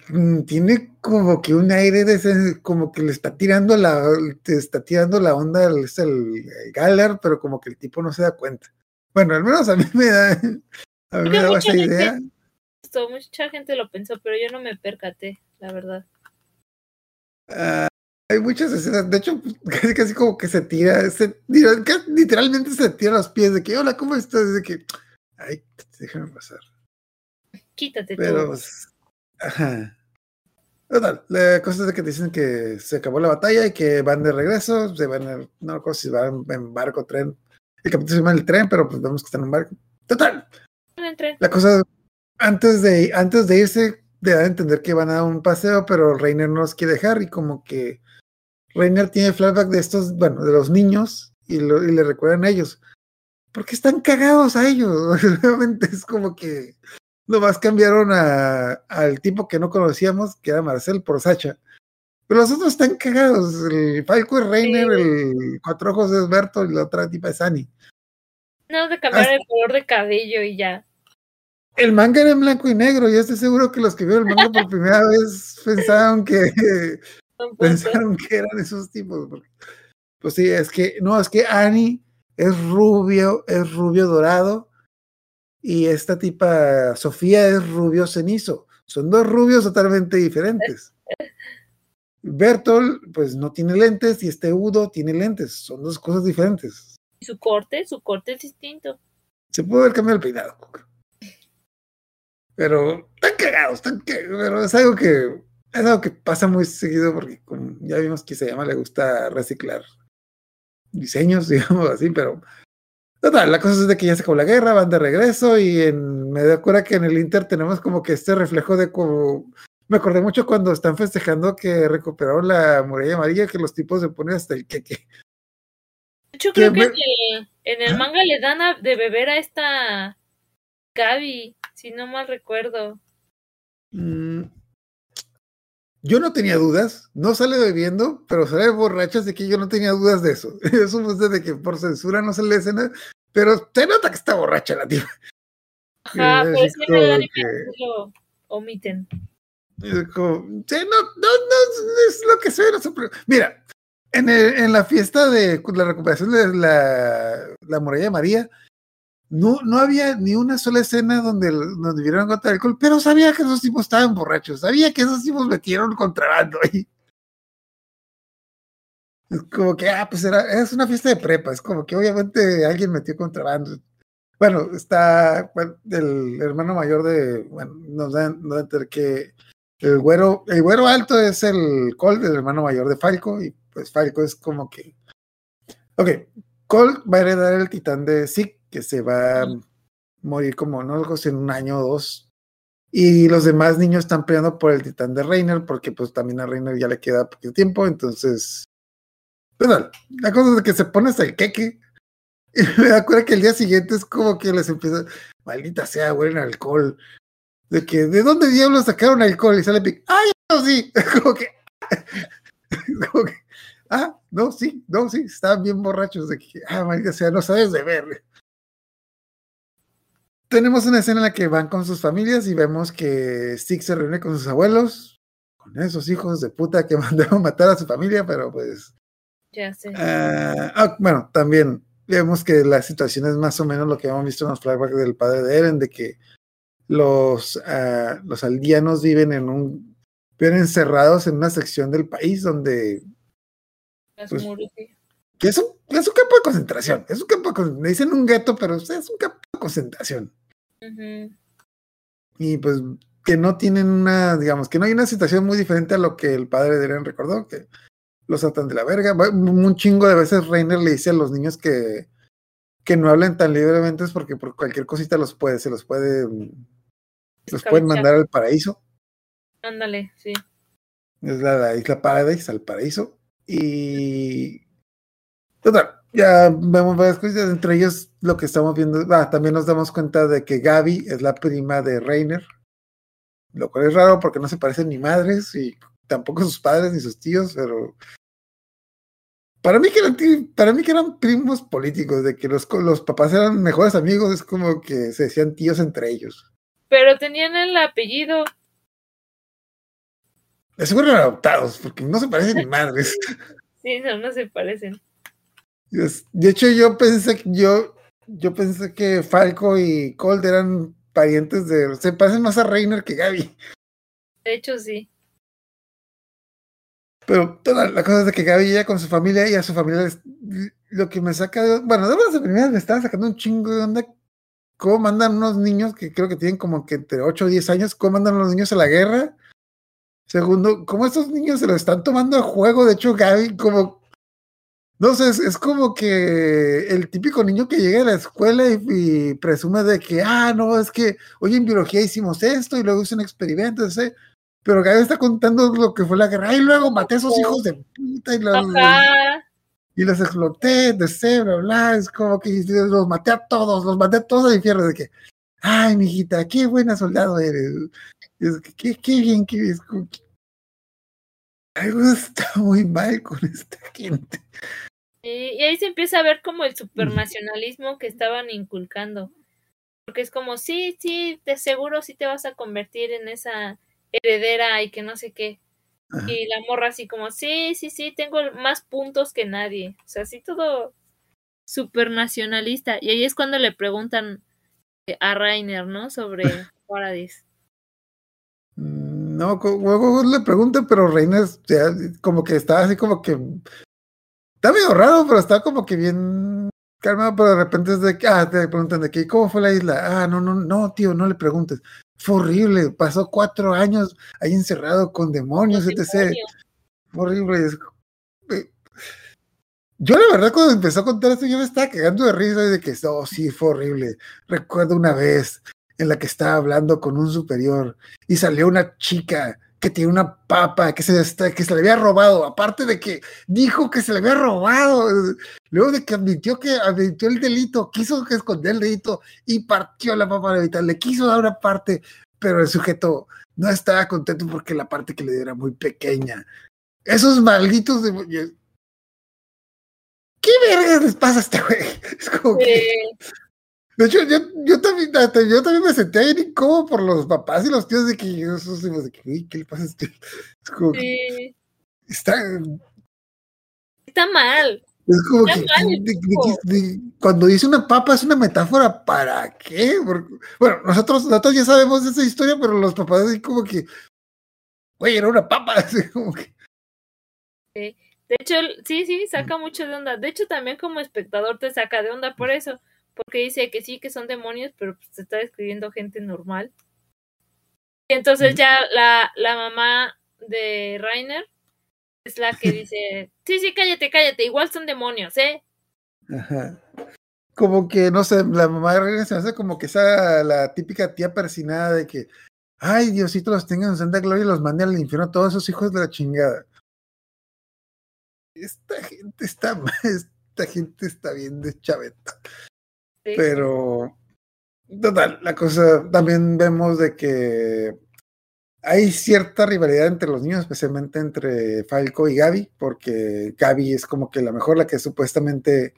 tiene como que un aire de ese- como que le está tirando la te está tirando la onda el, el Galar, pero como que el tipo no se da cuenta. Bueno, al menos a mí me da a mí me da mucha esa idea. mucha gente lo pensó, pero yo no me percaté, la verdad. Ah, hay muchas escenas, de hecho, casi, casi como que se tira, se tira- literalmente se tira los pies de que, hola, ¿cómo estás? De que, ay, déjame pasar. Quítate Pero, todo. pues, ajá. Total, la cosa es de que dicen que se acabó la batalla y que van de regreso, se van, a- no recuerdo si van en barco, tren. El capítulo se llama el tren, pero pues vemos que están en barco. Total, la cosa, antes de, antes de irse, de dar a entender que van a dar un paseo, pero Reiner no los quiere dejar y como que Reiner tiene flashback de estos, bueno, de los niños y, lo- y le recuerdan a ellos. Porque están cagados a ellos. Realmente es como que nomás cambiaron a, al tipo que no conocíamos, que era Marcel, por Sacha. Pero los otros están cagados. El Falco es Reiner, el Cuatro Ojos es Berto y la otra tipa es Annie. No, de cambiar Hasta- el color de cabello y ya. El manga era en blanco y negro. Yo estoy seguro que los que vieron el manga por primera vez pensaron que pensaron que eran esos tipos. Pues sí, es que, no, es que Annie es rubio, es rubio dorado. Y esta tipa, Sofía, es rubio cenizo. Son dos rubios totalmente diferentes. Bertol, pues no tiene lentes, y este Udo tiene lentes. Son dos cosas diferentes. Y su corte, su corte es distinto. Se puede haber cambiado el peinado. Pero están cagados, están cagados. Pero es algo que es algo que pasa muy seguido porque como ya vimos que se llama, le gusta reciclar diseños, digamos así, pero total, la cosa es de que ya se acabó la guerra, van de regreso y en, me da cuenta que en el Inter tenemos como que este reflejo de como me acordé mucho cuando están festejando que recuperaron la muralla amarilla, que los tipos se ponen hasta el queque. De hecho, creo que me- en el, en el ¿Ah? manga le dan a- de beber a esta Gaby, si no mal recuerdo. Mm, Yo no tenía dudas, no sale bebiendo, pero sale borracha, así que yo no tenía dudas de eso. Eso fue desde que por censura no sale escena, pero se nota que está borracha la tía. Ajá, Eh, pero anime que- lo omiten. Es como, no, no, no, es lo que soy. no sé, pero- Mira, en, el- en la fiesta de la recuperación de la, la muralla de María, no, no había ni una sola escena donde, donde vieron contra alcohol, pero sabía que esos tipos estaban borrachos, sabía que esos tipos metieron contrabando ahí. Es como que, ah, pues era, es una fiesta de prepa, es como que obviamente alguien metió contrabando. Bueno, está el hermano mayor de, bueno, nos dan, nos dan que el güero, el güero alto es el Colt, el hermano mayor de Falco, y pues Falco es como que. Ok, Colt va a heredar el titán de Zeke, que se va a morir como, no sé si en un año o dos. Y los demás niños están peleando por el titán de Reiner, porque pues también a Reiner ya le queda poquito tiempo, entonces. Bueno, la cosa es que se pone hasta el queque. Y me acuerdo que el día siguiente es como que les empieza, maldita sea, huelen a alcohol de que de dónde diablos sacaron alcohol y sale Pic, ay no sí como que como que ah no sí no sí estaban bien borrachos de que ah maldita sea no sabes de ver tenemos una escena en la que van con sus familias y vemos que Stick se reúne con sus abuelos con esos hijos de puta que mandaron matar a su familia pero pues Ya sé. Ah, ah, bueno, también vemos que la situación es más o menos lo que hemos visto en los flashbacks del padre de Eren, de que los, ah, los aldeanos viven en un viven encerrados en una sección del país donde Las pues, muros, sí. Que es un, es un campo de concentración, es un campo de con- me dicen un gueto, pero es un campo de concentración. Y pues que no tienen una, digamos, que no hay una situación muy diferente a lo que el padre de Eren recordó, que los atan de la verga. Un chingo de veces Reiner le dice a los niños que, que no hablen tan libremente es porque por cualquier cosita los puede, se los puede, los pueden mandar al paraíso. Ándale, sí. Es la, la isla Paradise, al paraíso. Y. Total, ya vemos varias cosas, entre ellos lo que estamos viendo. Ah, también nos damos cuenta de que Gaby es la prima de Reiner. Lo cual es raro porque no se parecen ni madres y tampoco sus padres ni sus tíos, pero para mí que eran, para mí que eran primos políticos, de que los, los papás eran mejores amigos, es como que se decían tíos entre ellos. Pero tenían el apellido. De seguro eran adoptados, porque no se parecen ni madres. Sí, no, no se parecen. De hecho, yo pensé que yo, yo pensé que Falco y Cold eran parientes de. Se parecen más a Reiner que Gaby. De hecho, sí. Pero toda la cosa es de que Gaby ya con su familia y a su familia lo que me saca de, bueno, de las primeras me estaba sacando un chingo de onda cómo mandan unos niños que creo que tienen como que entre 8 o 10 años, cómo mandan a los niños a la guerra. Segundo, cómo estos niños se lo están tomando a juego, de hecho Gaby como no sé, es, como que el típico niño que llega a la escuela y, presume de que, ah, no, es que hoy en biología hicimos esto y luego hice un experimento, pero Gaby está contando lo que fue la guerra. Y luego maté a esos hijos de puta y los, y los exploté, de sé, bla, bla. Es como que los maté a todos, los maté a todos al infierno. De que, ay, mijita, qué buena soldado eres. Es que, qué, qué bien que es. Algo está muy mal con esta gente. Y, ahí se empieza a ver como el supernacionalismo que estaban inculcando. Porque es como, sí, sí, de seguro sí te vas a convertir en esa heredera y que no sé qué. Y la morra así como, sí, sí, sí, tengo más puntos que nadie. O sea, así todo super nacionalista. Y ahí es cuando le preguntan eh, a Rainer, ¿no? Sobre Paradis. Mm, no, luego le preguntan, pero Rainer ya, como que está así como que... Está medio raro, pero está como que bien calmado, pero de repente es de que, ah, te preguntan de que, ¿cómo fue la isla? Ah, no, no, no, tío, no le preguntes. Fue horrible, pasó cuatro años ahí encerrado con demonios, etc. Fue horrible. Eh, yo la verdad cuando empezó a contar esto yo me estaba cagando de risa de que, oh sí, fue horrible. Recuerdo una vez en la que estaba hablando con un superior y salió una chica que tiene una papa que se, que se le había robado, aparte de que dijo que se le había robado, luego de que admitió que admitió el delito, quiso esconder el delito y partió la papa de le quiso dar una parte, pero el sujeto no estaba contento porque la parte que le dio era muy pequeña. Esos malditos de... ¿Qué verga les pasa a este güey? Es como que... De hecho, yo, yo, también, yo también me senté ahí incómodo por los papás y los tíos de que yo de que, ¿qué le pasa a este? Es como que está, está mal. Es como que, cuando dice una papa es una metáfora para qué? bueno, nosotros, nosotros ya sabemos esa historia, pero los papás así como que, güey, era una papa, así como que. De hecho, sí, sí, saca mucho de onda. De hecho, también como espectador te saca de onda por eso porque dice que sí, que son demonios, pero pues se está describiendo gente normal. Y entonces ya la, la mamá de Rainer es la que dice, sí, sí, cállate, cállate, igual son demonios, ¿eh? Ajá. Como que, no sé, la mamá de Rainer se hace como que esa la típica tía persinada de que, ay, Diosito los tenga en santa gloria y los mande al infierno a todos esos hijos de la chingada. Esta gente está, esta gente está bien de chaveta. Pero, total, la cosa, también vemos de que hay cierta rivalidad entre los niños, especialmente entre Falco y Gaby, porque Gaby es como que la mejor, la que supuestamente,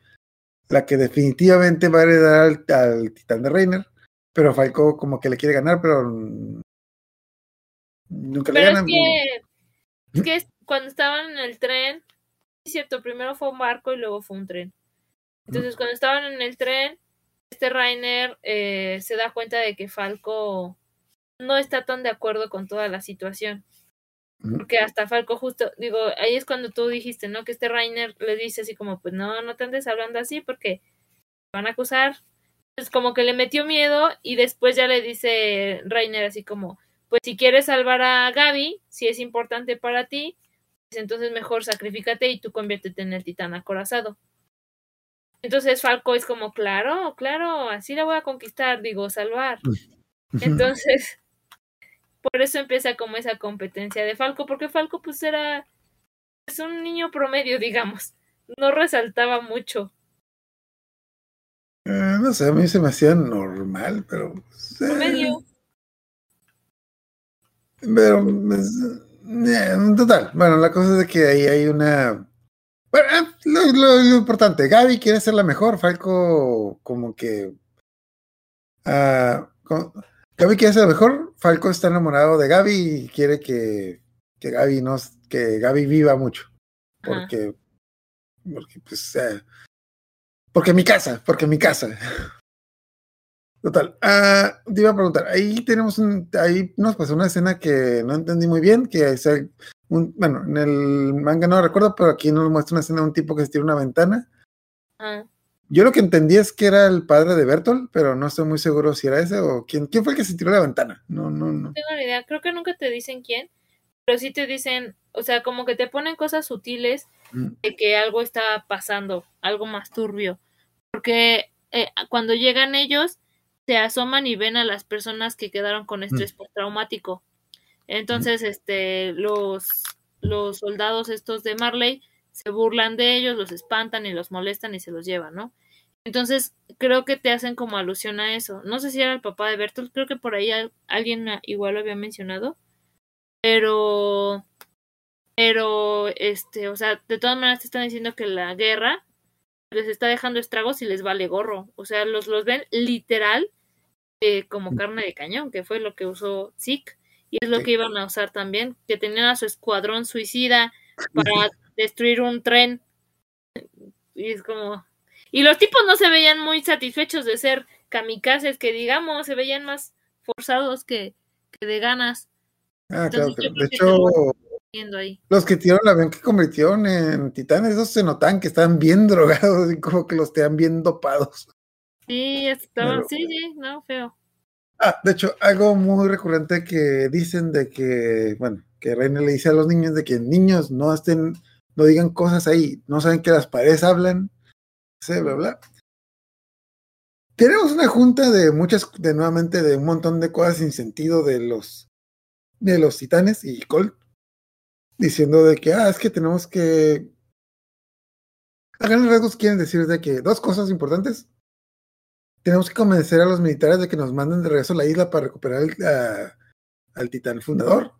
la que definitivamente va a heredar al, titán de Reiner, pero Falco como que le quiere ganar, pero nunca le gana. Es que, es que cuando estaban en el tren, es cierto, primero fue un barco y luego fue un tren. Entonces, cuando estaban en el tren, este Rainer eh, se da cuenta de que Falco no está tan de acuerdo con toda la situación. Porque hasta Falco justo, digo, ahí es cuando tú dijiste, ¿no? Que este Rainer le dice así como, pues no, no te andes hablando así porque van a acusar. Es como que le metió miedo y después ya le dice Rainer así como, pues si quieres salvar a Gaby, si es importante para ti, pues entonces mejor sacrifícate y tú conviértete en el titán acorazado. Entonces Falco es como, claro, claro, así la voy a conquistar, digo, salvar. Entonces, por eso empieza como esa competencia de Falco, porque Falco pues era es un niño promedio, digamos. No resaltaba mucho. Eh, no sé, a mí se me hacía normal, pero. pues, eh, Promedio. Pero, pues, eh, total, bueno, la cosa es de que ahí hay una. Bueno, eh, lo, lo- lo importante, Gaby quiere ser la mejor, Falco como que. ah, Gaby quiere ser la mejor, Falco está enamorado de Gaby y quiere que, que Gaby no, que Gaby viva mucho. Ajá. Porque, porque pues, eh, porque mi casa, porque mi casa. Total. Ah, te iba a preguntar, ahí tenemos un, ahí nos pasó una escena que no entendí muy bien, que es el- un, bueno, en el manga no recuerdo, pero aquí nos muestra una escena de un tipo que se tira una ventana. Ah, Yo lo que entendí es que era el padre de Bertolt, pero no estoy muy seguro si era ese o quién, quién fue el que se tiró la ventana. No, no, no. no tengo ni idea. Creo que nunca te dicen quién, pero sí te dicen, o sea, como que te ponen cosas sutiles Mm. de que algo está pasando, algo más turbio. Porque eh, cuando llegan ellos, se asoman y ven a las personas que quedaron con estrés postraumático. Entonces, este, los, los soldados estos de Marley se burlan de ellos, los espantan y los molestan y se los llevan, ¿no? Entonces, creo que te hacen como alusión a eso. No sé si era el papá de Bertolt, creo que por ahí al- alguien ah, igual lo había mencionado. Pero, pero, este, o sea, de todas maneras te están diciendo que la guerra les está dejando estragos y les vale gorro. O sea, los, los ven literal eh, como carne de cañón, que fue lo que usó Zeke. Y es lo que iban a usar también, que tenían a su escuadrón suicida para destruir un tren. Y es como... Y los tipos no se veían muy satisfechos de ser kamikazes, que digamos, se veían más forzados que, que de ganas. Ah, claro, Entonces, claro. De hecho, ahí. los que tiraron la avión que convirtieron en titanes, esos se notan que estaban bien drogados y como que los tenían bien dopados. Sí, estaban, Pero- sí, sí, no, feo. Ah, de hecho, algo muy recurrente que dicen de que, bueno, que Reina le dice a los niños de que niños no estén, no digan cosas ahí, no saben que las paredes hablan, sí, bla, bla. Tenemos una junta de muchas, de nuevamente, de un montón de cosas sin sentido de los, de los titanes y Colt, diciendo de que, ah, es que tenemos que, a grandes rasgos quieren decir de que dos cosas importantes tenemos que convencer a los militares de que nos manden de regreso a la isla para recuperar al titán fundador.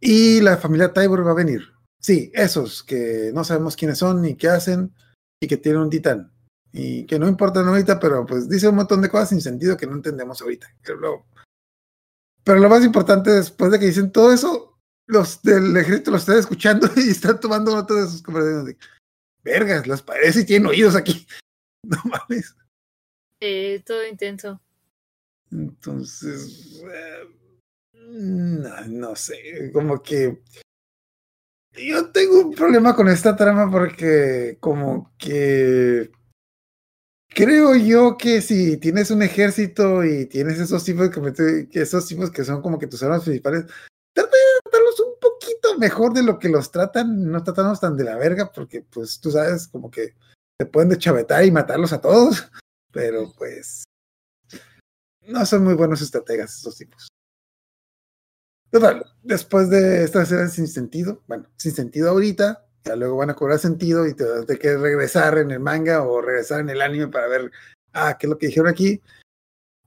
Y la familia Tybor va a venir. Sí, esos que no sabemos quiénes son ni qué hacen y que tienen un titán. Y que no importan ahorita, pero pues dice un montón de cosas sin sentido que no entendemos ahorita. Pero lo, más importante, después de que dicen todo eso, los del ejército lo están escuchando y están tomando notas de sus conversaciones. De, Vergas, las paredes y tienen oídos aquí. No mames. Eh, todo intenso. Entonces, eh, no, no sé, como que yo tengo un problema con esta trama porque como que creo yo que si tienes un ejército y tienes esos tipos que, esos tipos que son como que tus armas principales, trata de tratarlos un poquito mejor de lo que los tratan, no tratarlos tan de la verga porque pues tú sabes como que te pueden deschavetar y matarlos a todos, pero pues no son muy buenos estrategas esos tipos. Total, después de esta escena sin sentido, bueno, sin sentido ahorita, ya luego van a cobrar sentido y te vas a que regresar en el manga o regresar en el anime para ver, ah, qué es lo que dijeron aquí.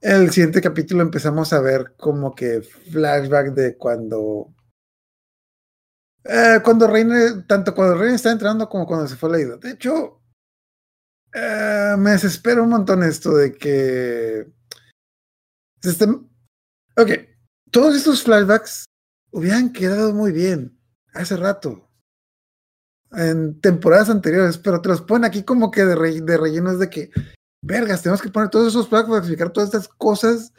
El siguiente capítulo empezamos a ver como que flashback de cuando... eh, cuando Reina, tanto cuando Reina está entrando como cuando se fue la isla. De hecho, eh, me desespera un montón esto de que estén- Ok, todos estos flashbacks hubieran quedado muy bien hace rato, en temporadas anteriores, pero te los ponen aquí como que de, re- de rellenos de que, vergas, tenemos que poner todos esos flashbacks para explicar todas estas cosas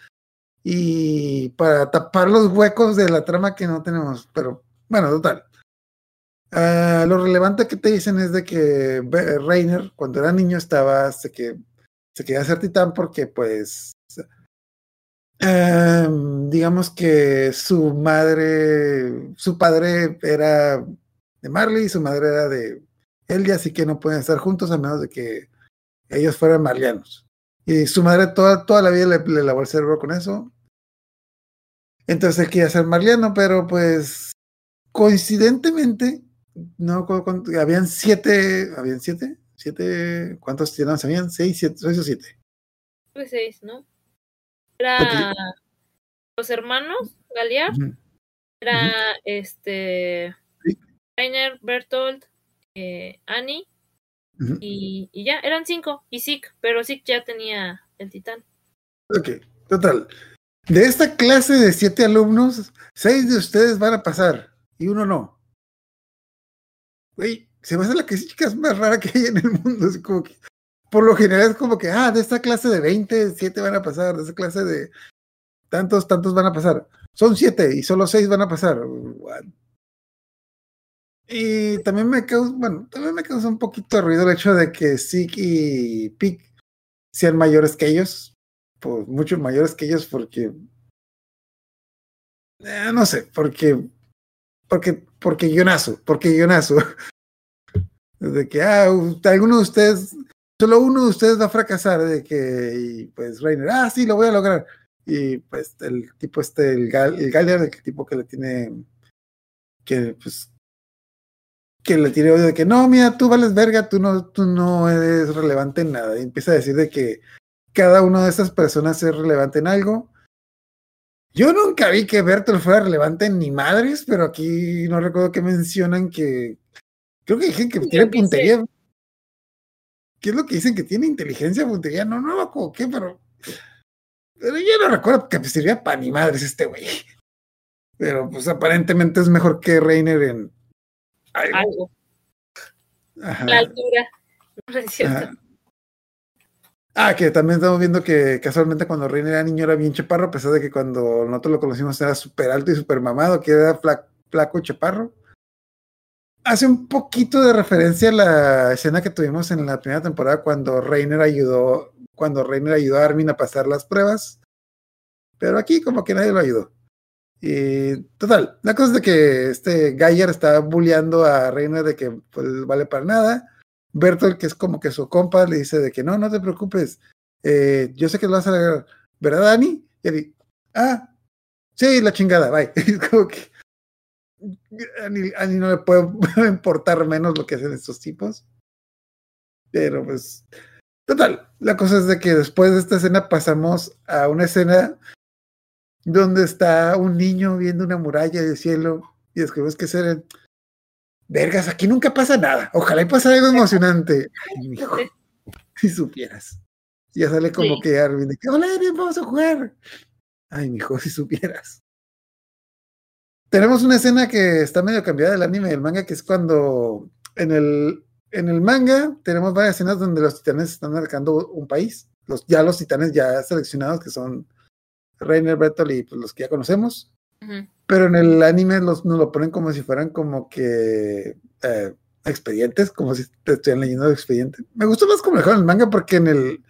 y para tapar los huecos de la trama que no tenemos. Pero bueno, total. Ah, lo relevante que te dicen es de que Reiner, cuando era niño, estaba, se, que, se quería hacer titán porque, pues, Em, digamos que su madre, su padre era de Marley y su madre era de Eldia, así que no pueden estar juntos a menos de que ellos fueran marlianos. Y su madre toda, toda la vida le, le lavó el cerebro con eso. Entonces él quería ser marliano, pero pues coincidentemente, no habían siete, habían siete, siete, ¿cuántos tiranos habían? Seis, siete, seis o siete. Pues seis, ¿no? Era los hermanos Galear, era este Rainer, Bertolt, eh, Annie y, y, ya, eran cinco, y Zeke, pero Zeke ya tenía el titán. Ok, total. De esta clase de siete alumnos, seis de ustedes van a pasar y uno no. Güey, se me hace la que chica más rara que hay en el mundo. Es como por lo general es como que, ah, de esta clase de 20, siete van a pasar, de esa clase de tantos, tantos van a pasar. Son siete y solo seis van a pasar. Y también me causa, bueno, también me causa un poquito de ruido el hecho de que Zeke y Pick sean mayores que ellos, pues mucho mayores que ellos porque eh, no sé, porque porque porque guionazo, porque guionazo. De que ah, alguno de ustedes, solo uno de ustedes va a fracasar, de que y pues Reiner, ah, sí, lo voy a lograr. Y pues el tipo este, el, Gal, el el tipo que le tiene que pues que le tiene odio de que no, mira, tú vales verga, tú no, tú no eres relevante en nada. Y empieza a decir de que cada una de esas personas es relevante en algo. Yo nunca vi que Bertolt fuera relevante en ni madres, pero aquí no recuerdo que mencionan que. Creo que dicen que tiene puntería. ¿Qué es lo que dicen? Que tiene inteligencia, puntería. No, no me qué, pero. Pero yo no recuerdo que sirviera para ni madres este güey. Pero pues aparentemente es mejor que Reiner en algo. La altura. No es cierto. Ah, que también estamos viendo que casualmente cuando Reiner era niño era bien chaparro, a pesar de que cuando nosotros lo conocimos era súper alto y súper mamado, que era flaco y chaparro. Hace un poquito de referencia a la escena que tuvimos en la primera temporada cuando Reiner ayudó, cuando Reiner ayudó a Armin a pasar las pruebas. Pero aquí como que nadie lo ayudó. Y total, la cosa es de que este Gayer está bulleando a Reiner de que pues, vale para nada. Bertolt, que es como que su compa, le dice de que no, no te preocupes, eh, yo sé que lo vas a lograr, ¿verdad, Dani? Y él, ah, sí, la chingada, bye. Es como que a no le puede importar menos lo que hacen estos tipos. Pero pues, total, la cosa es de que después de esta escena pasamos a una escena donde está un niño viendo una muralla de cielo y descubres que ser vergas, aquí nunca pasa nada. Ojalá y pase algo emocionante. Ay, mijo, si supieras. Ya sale como que Arvin de que, hola, vamos a jugar. Ay, mijo, si supieras. Tenemos una escena que está medio cambiada del anime y del manga, que es cuando en el, en el manga tenemos varias escenas donde los titanes están marcando un país. Los, ya los titanes ya seleccionados, que son Reiner, Bertolt y pues, los que ya conocemos. Pero en el anime los, nos lo ponen como si fueran como que eh, expedientes, como si te estuvieran leyendo el expediente. Me gustó más como mejor en el manga porque en el,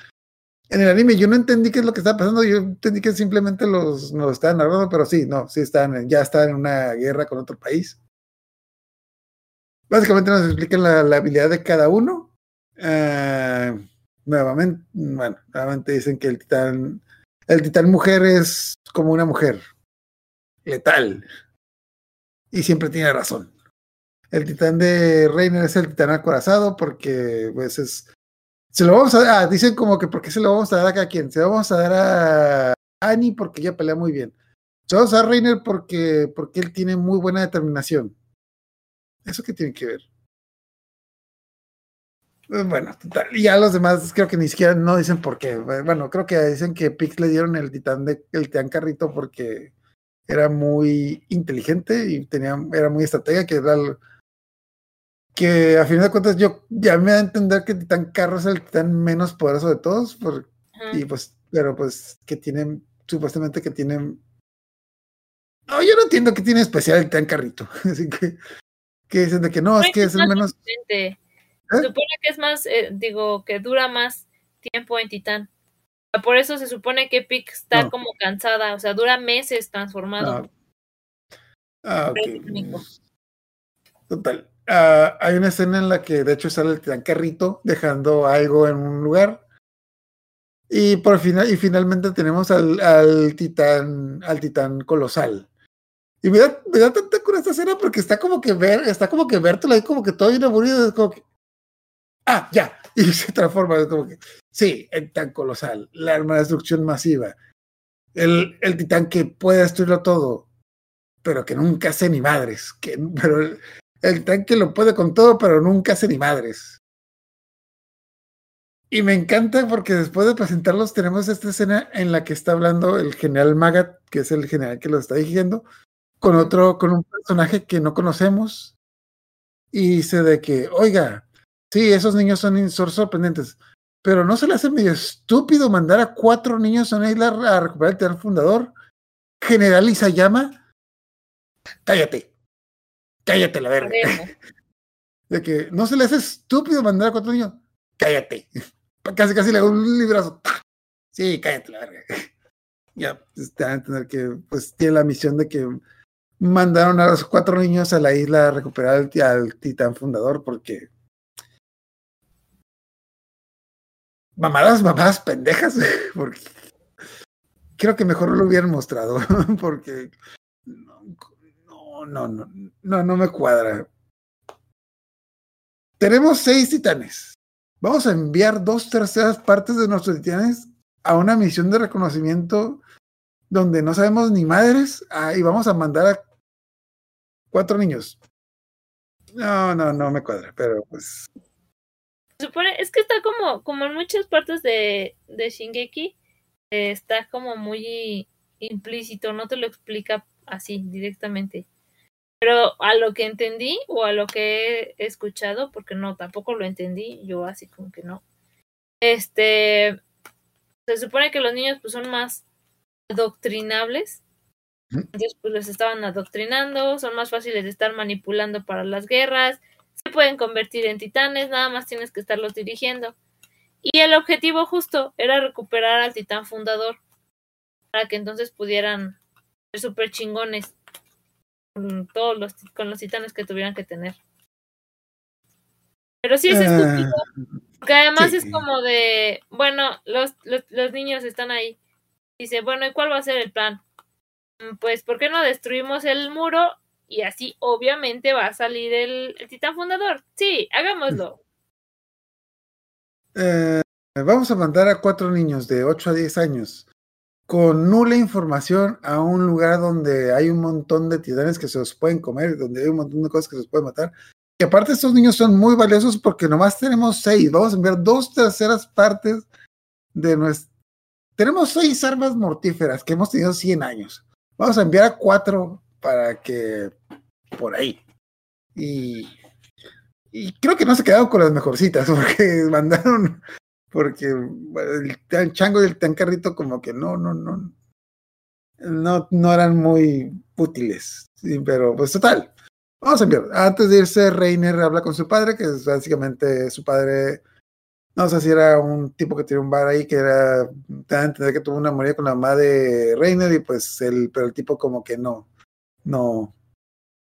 en el anime yo no entendí qué es lo que estaba pasando, yo entendí que simplemente los, nos estaban narrando, pero sí, no, sí están, ya están en una guerra con otro país. Básicamente nos explican la, la habilidad de cada uno. Uh, nuevamente, bueno, nuevamente dicen que el titán el titán mujer es como una mujer, letal. Y siempre tiene razón. El titán de Reiner es el titán acorazado porque pues es... Se lo vamos a dar, ah, dicen como que ¿por qué se lo vamos a dar a cada quien? Se lo vamos a dar a Annie porque ella pelea muy bien. Se lo vamos a dar a Reiner porque, porque él tiene muy buena determinación. ¿Eso qué tiene que ver? Pues, bueno, total. Y ya los demás creo que ni siquiera no dicen por qué. Bueno, creo que dicen que Pix le dieron el titán de el titán carrito porque era muy inteligente y tenía, era muy estratega, que era que a fin de cuentas yo ya me da a entender que Titán Carro es el titán menos poderoso de todos, por, y pues, pero pues que tienen, supuestamente que tienen no, yo no entiendo qué tiene especial el Titán Carrito. Así que, que dicen de que no, es que es el menos. ¿Eh? supone que es más, eh, digo, que dura más tiempo en Titán. Por eso se supone que Pick está como cansada, o sea, dura meses transformado. Ah, ah Total. ah, hay una escena en la que de hecho sale el titán carrito dejando algo en un lugar. Y por final, y finalmente tenemos al, al titán, al titán colosal. Y me da, me da tanta cura esta escena porque está como que ver, está como que Bertola ahí como que todo bien aburrido, es como que. Ah, ya. Y se transforma, es como que. Sí, el titán colosal, la arma de destrucción masiva. El, el titán que puede destruirlo todo, pero que nunca hace ni madres. Que, pero el, el titán que lo puede con todo, pero nunca hace ni madres. Y me encanta porque después de presentarlos tenemos esta escena en la que está hablando el general Magat, que es el general que lo está dirigiendo, con otro, con un personaje que no conocemos. Y dice de que, oiga, sí, esos niños son, son sorprendentes, pero ¿no se le hace medio estúpido mandar a cuatro niños a una isla a recuperar el terreno fundador? General Isayama, cállate, cállate la verga. De que no se le hace estúpido mandar a cuatro niños, cállate. Casi, casi le hago un librazo. Sí, cállate la verga. Ya, pues, te van a entender que pues tiene la misión de que mandaron a los cuatro niños a la isla a recuperar al, al titán fundador porque mamadas, mamadas pendejas, porque creo que mejor lo hubieran mostrado, porque no, no, no, no, no me cuadra. Tenemos seis titanes. Vamos a enviar dos terceras partes de nuestros titanes a una misión de reconocimiento donde no sabemos ni madres ah, y vamos a mandar a cuatro niños. No, no, no me cuadra, pero pues supone, es que está como, como en muchas partes de, de Shingeki, eh, está como muy implícito, no te lo explica así directamente. Pero a lo que entendí o a lo que he escuchado, porque no, tampoco lo entendí, yo así como que no. Este, se supone que los niños pues son más adoctrinables. Entonces pues los estaban adoctrinando, son más fáciles de estar manipulando para las guerras, se pueden convertir en titanes, nada más tienes que estarlos dirigiendo. Y el objetivo justo era recuperar al titán fundador para que entonces pudieran ser súper chingones con todos los, con los titanes que tuvieran que tener. Pero sí es Ah, estúpido, porque además sí. es como de, bueno, los, los, los niños están ahí. Dice, bueno, ¿y cuál va a ser el plan? "Mm, Pues, ¿por qué no destruimos el muro? Y así, obviamente, va a salir el, titán fundador. Sí, hagámoslo. Eh, vamos a mandar a cuatro niños de 8 a 10 años con nula información a un lugar donde hay un montón de titanes que se los pueden comer, donde hay un montón de cosas que se los pueden matar. Y aparte estos niños son muy valiosos porque nomás tenemos seis. Vamos a enviar dos terceras partes de nuestra... Tenemos seis armas mortíferas que hemos tenido 100 años. Vamos a enviar a cuatro para que... por ahí. Y y creo que no se quedaron con las mejorcitas, porque mandaron, porque el chango y el tan carrito como que no, no, no, no, no eran muy útiles. Pero pues total, vamos a enviar. Antes de irse, Reiner habla con su padre, que es básicamente su padre, no sé si era un tipo que tiene un bar ahí, que era, te da a que tuvo una moría con la mamá Reiner, y pues el, pero el tipo como que no, no,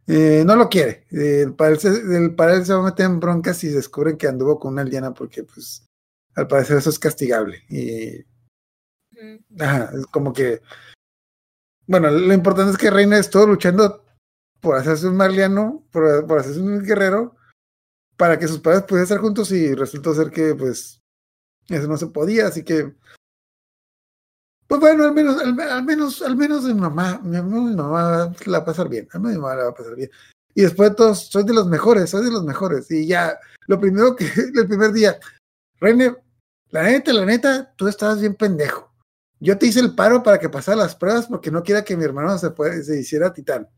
eh, no lo quiere. Eh, se- el padre se va a meter en broncas si descubren que anduvo con una aldeana porque, pues, al parecer eso es castigable. Y, ajá, es como que, bueno, lo importante es que Reina estuvo luchando por hacerse un marliano, por, por hacerse un guerrero, para que sus padres pudieran estar juntos y resultó ser que, pues, eso no se podía, así que, pues bueno, al menos, al, al menos, al menos mi mamá, mi, mi mamá la va a pasar bien, menos mi mamá la va a pasar bien. Y después de todos, soy de los mejores, soy de los mejores. Y ya, lo primero que, el primer día, Reine, la neta, la neta, tú estabas bien pendejo. Yo te hice el paro para que pasara las pruebas porque no quiera que mi hermano se, se hiciera titán.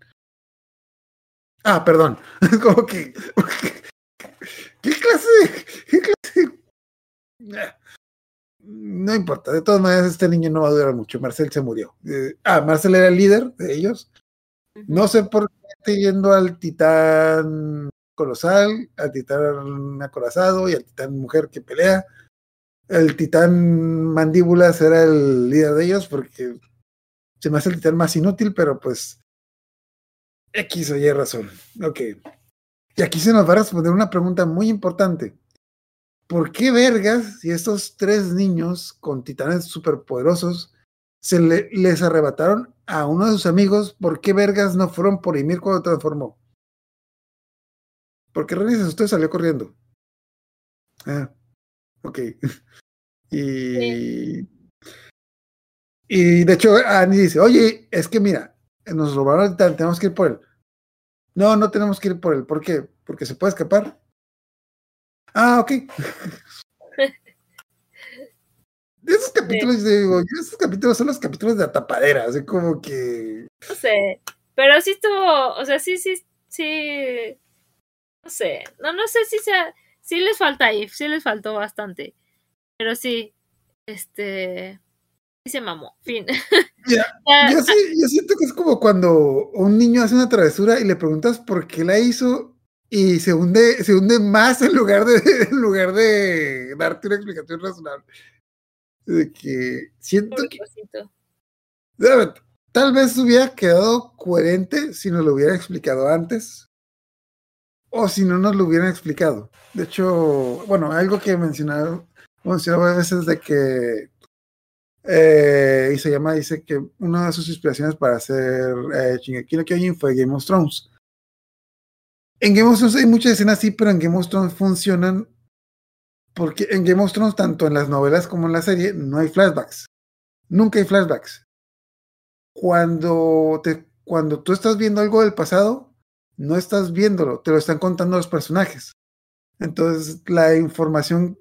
Ah, perdón. Como que. ¿Qué clase? ¿Qué clase No importa, de todas maneras, este niño no va a durar mucho. Marcel se murió. Eh, ah, Marcel era el líder de ellos. No sé por qué estoy yendo al titán colosal, al titán acorazado y al titán mujer que pelea. El titán mandíbulas era el líder de ellos porque se me hace el titán más inútil, pero pues X o Y razón. Ok. Y aquí se nos va a responder una pregunta muy importante. ¿Por qué vergas, si estos tres niños con titanes superpoderosos se le- les arrebataron a uno de sus amigos, ¿por qué vergas no fueron por Ymir cuando transformó? ¿Por qué René se asustó y salió corriendo? Ah, ok. y, y de hecho, Annie dice, oye, es que mira, nos robaron el titán, tenemos que ir por él. No, no tenemos que ir por él. ¿Por qué? Porque se puede escapar. Ah, ok. De esos capítulos, yo digo, esos capítulos son los capítulos de la tapadera, así como que. No sé. Pero sí estuvo, o sea, sí, sí, sí. No sé. No, no sé si sea. Sí les falta ahí, sí les faltó bastante. Pero sí, este. Sí se mamó. Fin. Ya, yo, sí, yo siento que es como cuando un niño hace una travesura y le preguntas por qué la hizo y se hunde, se hunde más en lugar de, en lugar de darte una explicación razonable. De que siento que Tal vez hubiera quedado coherente si nos lo hubieran explicado antes o si no nos lo hubieran explicado. De hecho, bueno, algo que mencionaba, mencionaba a veces de que eh, Isayama dice que una de sus inspiraciones para hacer eh, Shingeki no Kyojin fue Game of Thrones. En Game of Thrones hay muchas escenas así, pero en Game of Thrones funcionan porque en Game of Thrones, tanto en las novelas como en la serie, no hay flashbacks. Nunca hay flashbacks. Cuando, te, cuando tú estás viendo algo del pasado, no estás viéndolo, te lo están contando los personajes. Entonces, la información,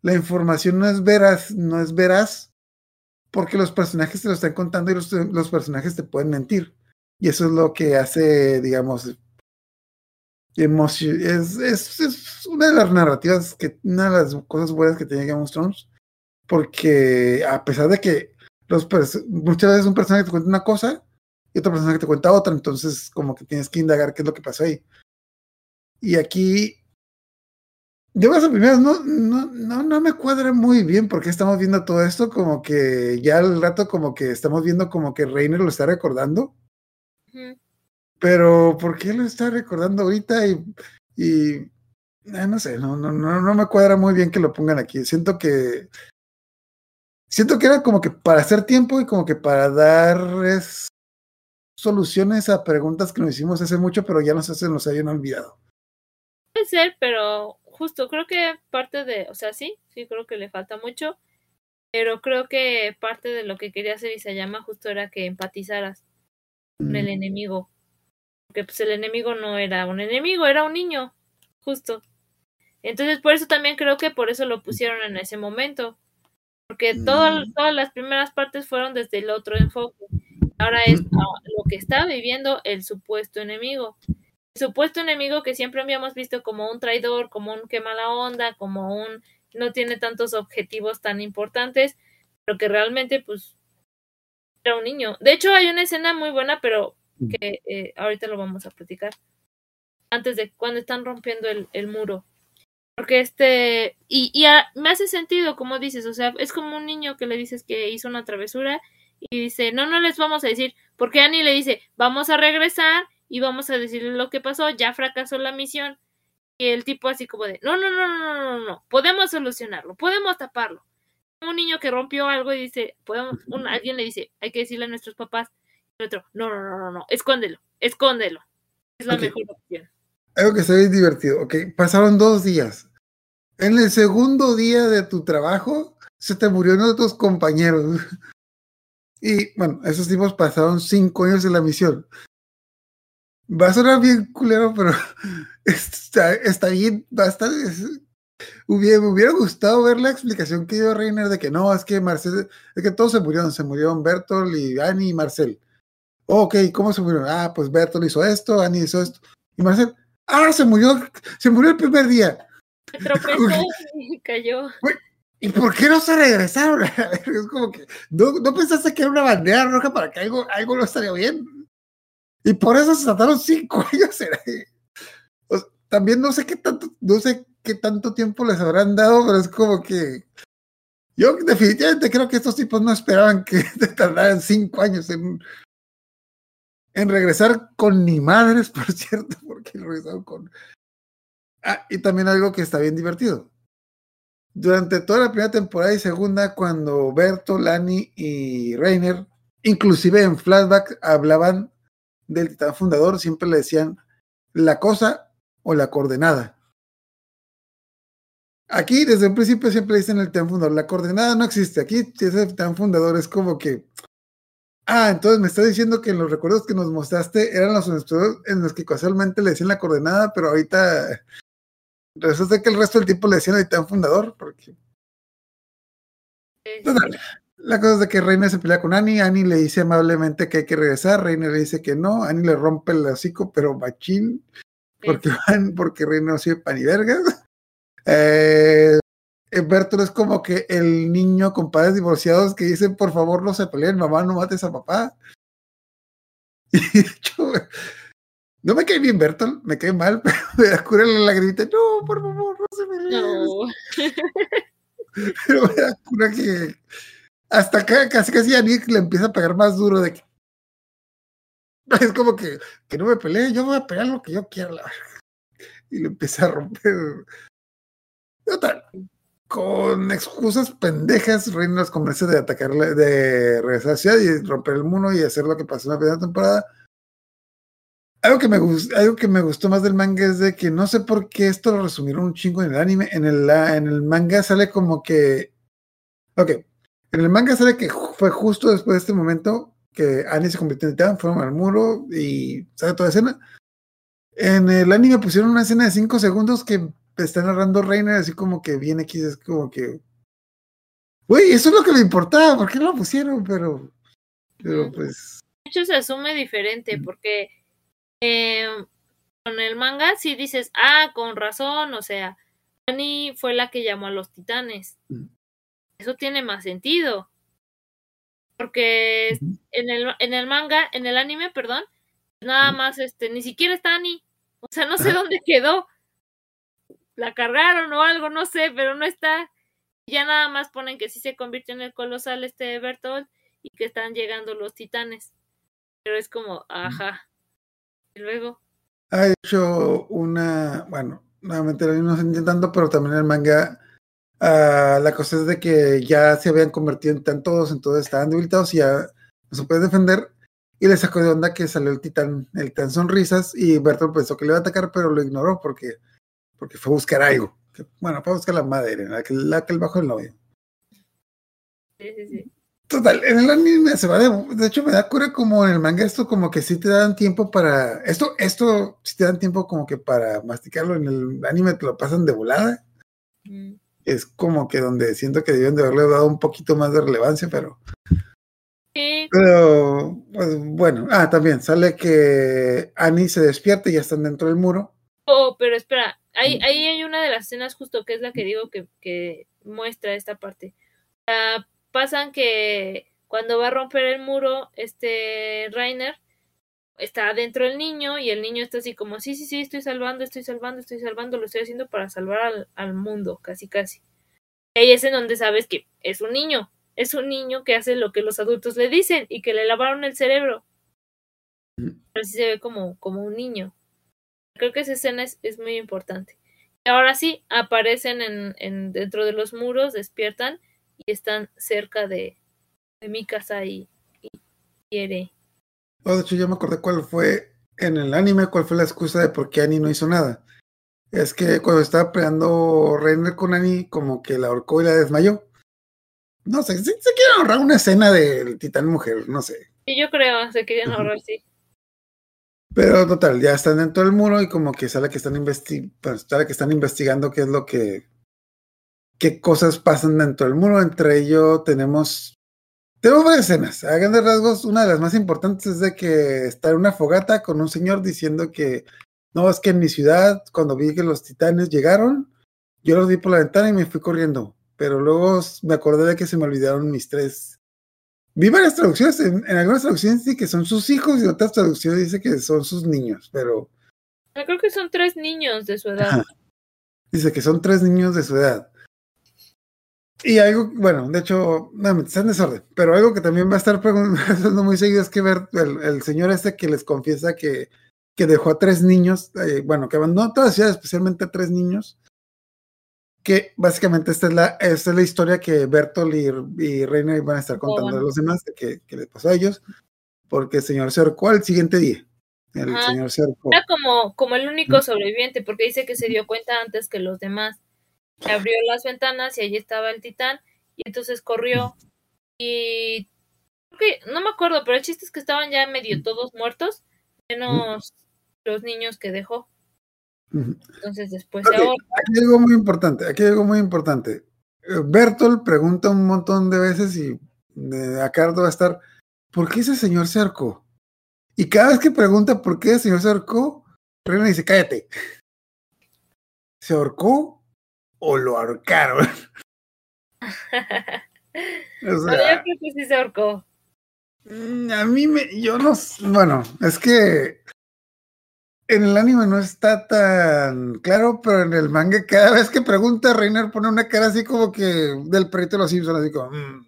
la información no es veraz, no es veraz, porque los personajes te lo están contando y los, los personajes te pueden mentir. Y eso es lo que hace, digamos, es, es, es, una de las narrativas que una de las cosas buenas que tiene Game of Thrones porque a pesar de que los muchas veces un personaje te cuenta una cosa y otro personaje te cuenta otra entonces como que tienes que indagar qué es lo que pasó ahí y aquí yo las primeras no, no, no, no me cuadra muy bien porque estamos viendo todo esto como que ya al rato como que estamos viendo como que Reiner lo está recordando Uh -huh. Pero, ¿por qué lo está recordando ahorita? Y, y eh, no sé, no, no, no, no me cuadra muy bien que lo pongan aquí. Siento que. Siento que era como que para hacer tiempo y como que para dar es, soluciones a preguntas que nos hicimos hace mucho, pero ya no sé si nos hayan olvidado. Puede ser, pero justo creo que parte de. O sea, sí, sí, creo que le falta mucho. Pero creo que parte de lo que quería hacer Isayama justo era que empatizaras con el enemigo. Porque pues el enemigo no era un enemigo, era un niño, justo. Entonces por eso también creo que por eso lo pusieron en ese momento. Porque todo, todas las primeras partes fueron desde el otro enfoque. Ahora es lo que está viviendo el supuesto enemigo. El supuesto enemigo que siempre habíamos visto como un traidor, como un que mala onda, como un no tiene tantos objetivos tan importantes, pero que realmente pues era un niño. De hecho, hay una escena muy buena, pero que eh, ahorita lo vamos a platicar. Antes de cuando están rompiendo el, el muro. Porque este. Y, y me hace sentido, como dices, o sea, es como un niño que le dices que hizo una travesura y dice, no, no les vamos a decir. Porque Annie le dice, vamos a regresar y vamos a decirle lo que pasó, ya fracasó la misión. Y el tipo así como de, no, no, no, no, no, no, podemos solucionarlo, podemos taparlo un niño que rompió algo y dice, podemos, alguien le dice, hay que decirle a nuestros papás, otro, no, no, no, no, no, escóndelo, escóndelo. Es la okay. mejor opción. Algo que está bien divertido, ok, pasaron dos días. En el segundo día de tu trabajo, se te murió uno de tus compañeros. Y bueno, esos tipos pasaron cinco años en la misión. Va a sonar bien culero, pero está, está bien, bastante, Hubiera, me hubiera gustado ver la explicación que dio Reiner de que no, es que Marcel, es que todos se murieron, se murieron Bertolt y Annie y Marcel. Ok, ¿cómo se murieron? Ah, pues Bertolt hizo esto, Annie hizo esto. Y Marcel, ah, se murió, se murió el primer día. Se tropezó y cayó. ¿Y por qué no se regresaron? es como que, ¿no, ¿no pensaste que era una bandera roja para que algo, algo no estaría bien? Y por eso se trataron cinco años. O sea, también no sé qué tanto, no sé qué tanto tiempo les habrán dado, pero es como que yo definitivamente creo que estos tipos no esperaban que tardaran cinco años en, en regresar con ni madres, por cierto, porque regresaron con, Ah, y también algo que está bien divertido. Durante toda la primera temporada y segunda, cuando Berto, Lani y Reiner, inclusive en flashback, hablaban del titán fundador, siempre le decían la cosa o la coordenada. Aquí, desde el principio, siempre dicen el titán fundador. La coordenada no existe. Aquí, ese titán fundador es como que. Ah, entonces me está diciendo que los recuerdos que nos mostraste eran los en los que casualmente le decían la coordenada, pero ahorita resulta que el resto del tiempo le decían el titán fundador, porque. la cosa es de que Reina se pelea con Annie, Annie le dice amablemente que hay que regresar, Reina le dice que no, Annie le rompe el hocico, pero machín, porque van, porque Reina no sirve pan y vergas. Eh, Bertolt es como que el niño con padres divorciados que dicen, por favor, no se peleen, mamá, no mates a papá. Y de hecho, no me cae bien Bertolt, me cae mal, pero me da cura la lagrimita, no, por favor, no se peleen. No. pero me da cura que hasta acá casi casi a Nick le empieza a pegar más duro de que es como que, que no me pelee, yo voy a pelear lo que yo quiera. Y le empieza a romper Total. Con excusas pendejas, Reina los convence de atacarle, de regresar a ciudad y romper el muro y hacer lo que pasó en la primera temporada. Algo que, me gustó, algo que me gustó más del manga es de que no sé por qué esto lo resumieron un chingo en el anime. En el, en el manga sale como que. Ok. En el manga sale que fue justo después de este momento que Annie se convirtió en titán, fueron al muro y sale toda la escena. En el anime pusieron una escena de 5 segundos que está narrando Reiner así como que viene aquí, es como que. Güey, eso es lo que me importaba, ¿por qué lo pusieron? Pero. Pero pues. De hecho, se asume diferente, porque eh, con el manga sí dices, ah, con razón, o sea, Annie fue la que llamó a los titanes. Eso tiene más sentido. Porque en el, en el manga, en el anime, perdón, nada más, este, ni siquiera está Annie. O sea, no sé dónde quedó la cargaron o algo, no sé, pero no está. Ya nada más ponen que sí se convirtió en el colosal este Bertolt y que están llegando los titanes. Pero es como, ajá. Y luego. Ha hecho una, bueno, nuevamente lo mismo intentando, pero también el manga. Uh, la cosa es de que ya se habían convertido en tan todos, entonces estaban debilitados y ya no se puede defender. Y le sacó de onda que salió el titán, el titán sonrisas, y Bertolt pensó que le iba a atacar, pero lo ignoró porque porque fue a buscar algo. Bueno, fue a buscar la madre, la que, la que el bajo el novio. Sí, sí, sí. Total, en el anime se va de, de hecho me da cura como en el manga esto como que sí te dan tiempo para, esto, esto sí te dan tiempo como que para masticarlo, en el anime te lo pasan de volada. Mm. Es como que donde siento que deben de haberle dado un poquito más de relevancia, pero... Sí. Pero, pues, bueno, ah, también sale que Annie se despierta y ya están dentro del muro. Oh, pero espera, Ahí, ahí hay una de las escenas justo que es la que digo que, que muestra esta parte. pasan que cuando va a romper el muro, este Rainer está dentro del niño y el niño está así como, sí, sí, sí, estoy salvando, estoy salvando, estoy salvando, lo estoy haciendo para salvar al, al mundo, casi, casi. Y ahí es en donde sabes que es un niño, es un niño que hace lo que los adultos le dicen y que le lavaron el cerebro. Pero sí se ve como, como un niño. Creo que esa escena es, es muy importante. Ahora sí, aparecen en, en, dentro de los muros, despiertan y están cerca de, de mi casa y, y quiere. Oh, de hecho, ya me acordé cuál fue en el anime, cuál fue la excusa de por qué Annie no hizo nada. Es que cuando estaba peleando Reiner con Annie, como que la ahorcó y la desmayó. No sé, se, se quiere ahorrar una escena del titán mujer, no sé. Y yo creo, se querían ahorrar, sí. Pero total, ya están dentro del muro y como que sale que están, investi pues, sale que están investigando qué es lo que, qué cosas pasan dentro del muro. Entre ello tenemos, tenemos varias escenas. A grandes rasgos, una de las más importantes es de que está en una fogata con un señor diciendo que no, es que en mi ciudad, cuando vi que los titanes llegaron, yo los vi por la ventana y me fui corriendo. Pero luego me acordé de que se me olvidaron mis tres Vi varias traducciones, en, algunas traducciones dice que son sus hijos y en otras traducciones dice que son sus niños, pero... Yo creo que son tres niños de su edad. Dice que son tres niños de su edad. Y algo, bueno, de hecho, no, está en desorden, pero algo que también va a estar preguntando muy seguido es que ver el, el, señor este que les confiesa que que dejó a tres niños, eh, bueno, que abandonó toda la ciudad, especialmente a tres niños, que básicamente esta es la, esta es la historia que Bertolt y, y Reina iban a estar contando bueno. a los demás, de que, que les pasó a ellos, porque el señor se ahorcó al siguiente día. El Ajá. señor se ahorcó. Era como, como el único sobreviviente, porque dice que se dio cuenta antes que los demás. Que abrió las ventanas y allí estaba el titán, y entonces corrió. Y que, no me acuerdo, pero el chiste es que estaban ya medio todos muertos, menos los niños que dejó. Entonces después Ok, de ahora, Aquí hay algo muy importante, aquí hay algo muy importante. Eh, Bertolt pregunta un montón de veces y eh, Acardo va a estar, ¿por qué ese señor se ahorcó? Y cada vez que pregunta por qué el señor se ahorcó, Reina dice, cállate. ¿Se ahorcó o lo ahorcaron? O sea, yo creo que sí se ahorcó. Mm, A mí me, yo no, bueno, es que en el anime no está tan claro, pero en el manga cada vez que pregunta Reiner pone una cara así como que del perrito de los Simpsons, así como, "Mm,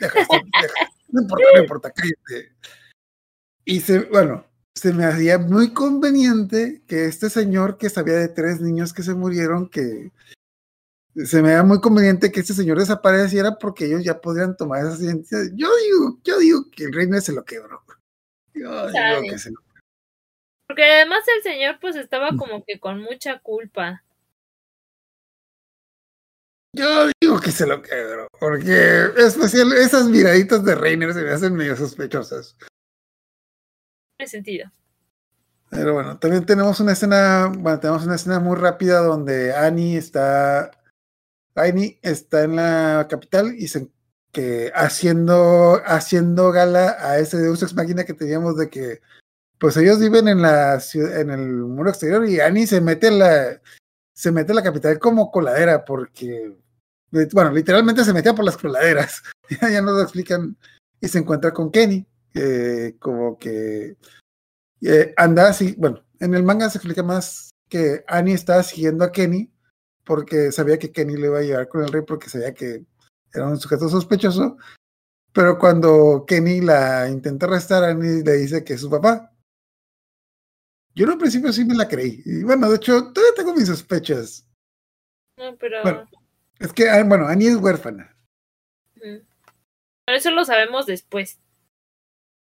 deja, esto, deja, no importa, no importa, cállate. Y se, bueno, se me hacía muy conveniente que este señor que sabía de tres niños que se murieron, que se me da muy conveniente que este señor desapareciera porque ellos ya podrían tomar esas identidades. Yo digo, yo digo que el reino se lo quebró. Yo digo que se lo Porque además el señor pues estaba Mm. como que con mucha culpa. Yo digo que se lo quebró, porque especial esas miraditas de Reiner se me hacen medio sospechosas. Tiene sentido. Pero bueno, también tenemos una escena, bueno, tenemos una escena muy rápida donde Annie está, Annie está en la capital y se, que haciendo, haciendo gala a ese Deus Ex Máquina que teníamos de que, pues ellos viven en la ciudad, en el muro exterior y Annie se mete en la, se mete en la capital como coladera porque, bueno, literalmente se metía por las coladeras. ya nos lo explican y se encuentra con Kenny, eh, como que eh, anda así, bueno, en el manga se explica más que Annie estaba siguiendo a Kenny porque sabía que Kenny le iba a llevar con el rey porque sabía que era un sujeto sospechoso, pero cuando Kenny la intenta arrestar, Annie le dice que es su papá. Yo en un principio sí me la creí, y bueno, de hecho, todavía tengo mis sospechas. No, pero... Bueno. Es que, ah, bueno, Annie es huérfana. Pero eso lo sabemos después.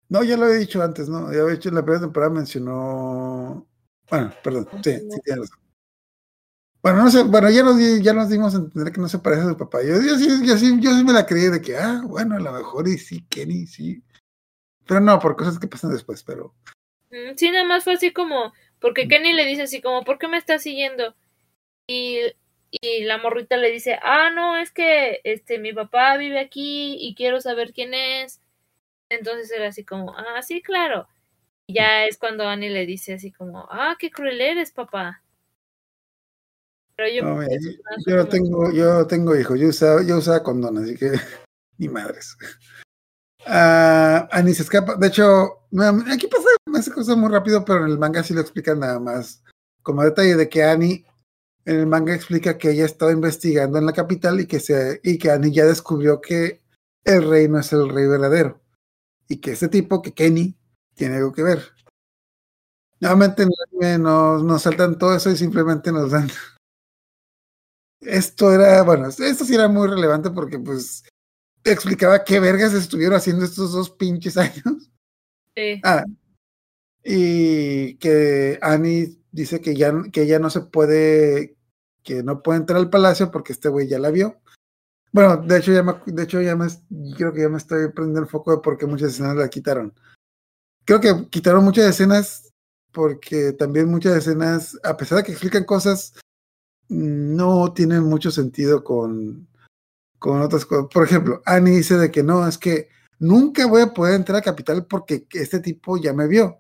No, ya lo he dicho antes, ¿no? Ya he dicho en la primera temporada mencionó. Bueno, perdón, sí, sí tienes razón. Bueno, no sé, bueno, ya nos, ya nos dimos a entender que no se parece a su papá. Yo, yo, sí, yo, sí, yo sí me la creí de que, ah, bueno, a lo mejor y sí, Kenny, sí. Pero no, por cosas que pasan después, pero. Mm, Sí, nada más fue así como, porque Kenny le dice así como, ¿por qué me estás siguiendo? Y, y la morrita le dice, ah, no, es que este mi papá vive aquí y quiero saber quién es. Entonces era así como, ah, sí, claro. Y ya es cuando Annie le dice así como, ah, qué cruel eres, papá. Pero yo, No, eso yo, como- tengo, yo tengo hijos, yo usaba, yo usaba condón, así que ni madres. Ah, Annie se escapa. De hecho, aquí pasa esa cosa muy rápido, pero en el manga sí lo explican nada más. Como detalle de que Annie, en el manga explica que ella estaba investigando en la capital y que, se, y que Annie ya descubrió que el rey no es el rey verdadero. Y que ese tipo, que Kenny, tiene algo que ver. Nuevamente nos, nos saltan todo eso y simplemente nos dan esto era, bueno, esto sí era muy relevante porque pues explicaba qué vergas estuvieron haciendo estos dos pinches años. Ah, y que Annie dice que ya que ella no se puede, que no puede entrar al palacio porque este güey ya la vio. Bueno, de hecho ya me, de hecho ya me, creo que ya me estoy prendiendo el foco de por qué muchas escenas la quitaron. Creo que quitaron muchas escenas porque también muchas escenas, a pesar de que explican cosas, no tienen mucho sentido con, con otras cosas. Por ejemplo, Annie dice de que no, es que nunca voy a poder entrar a Capital porque este tipo ya me vio.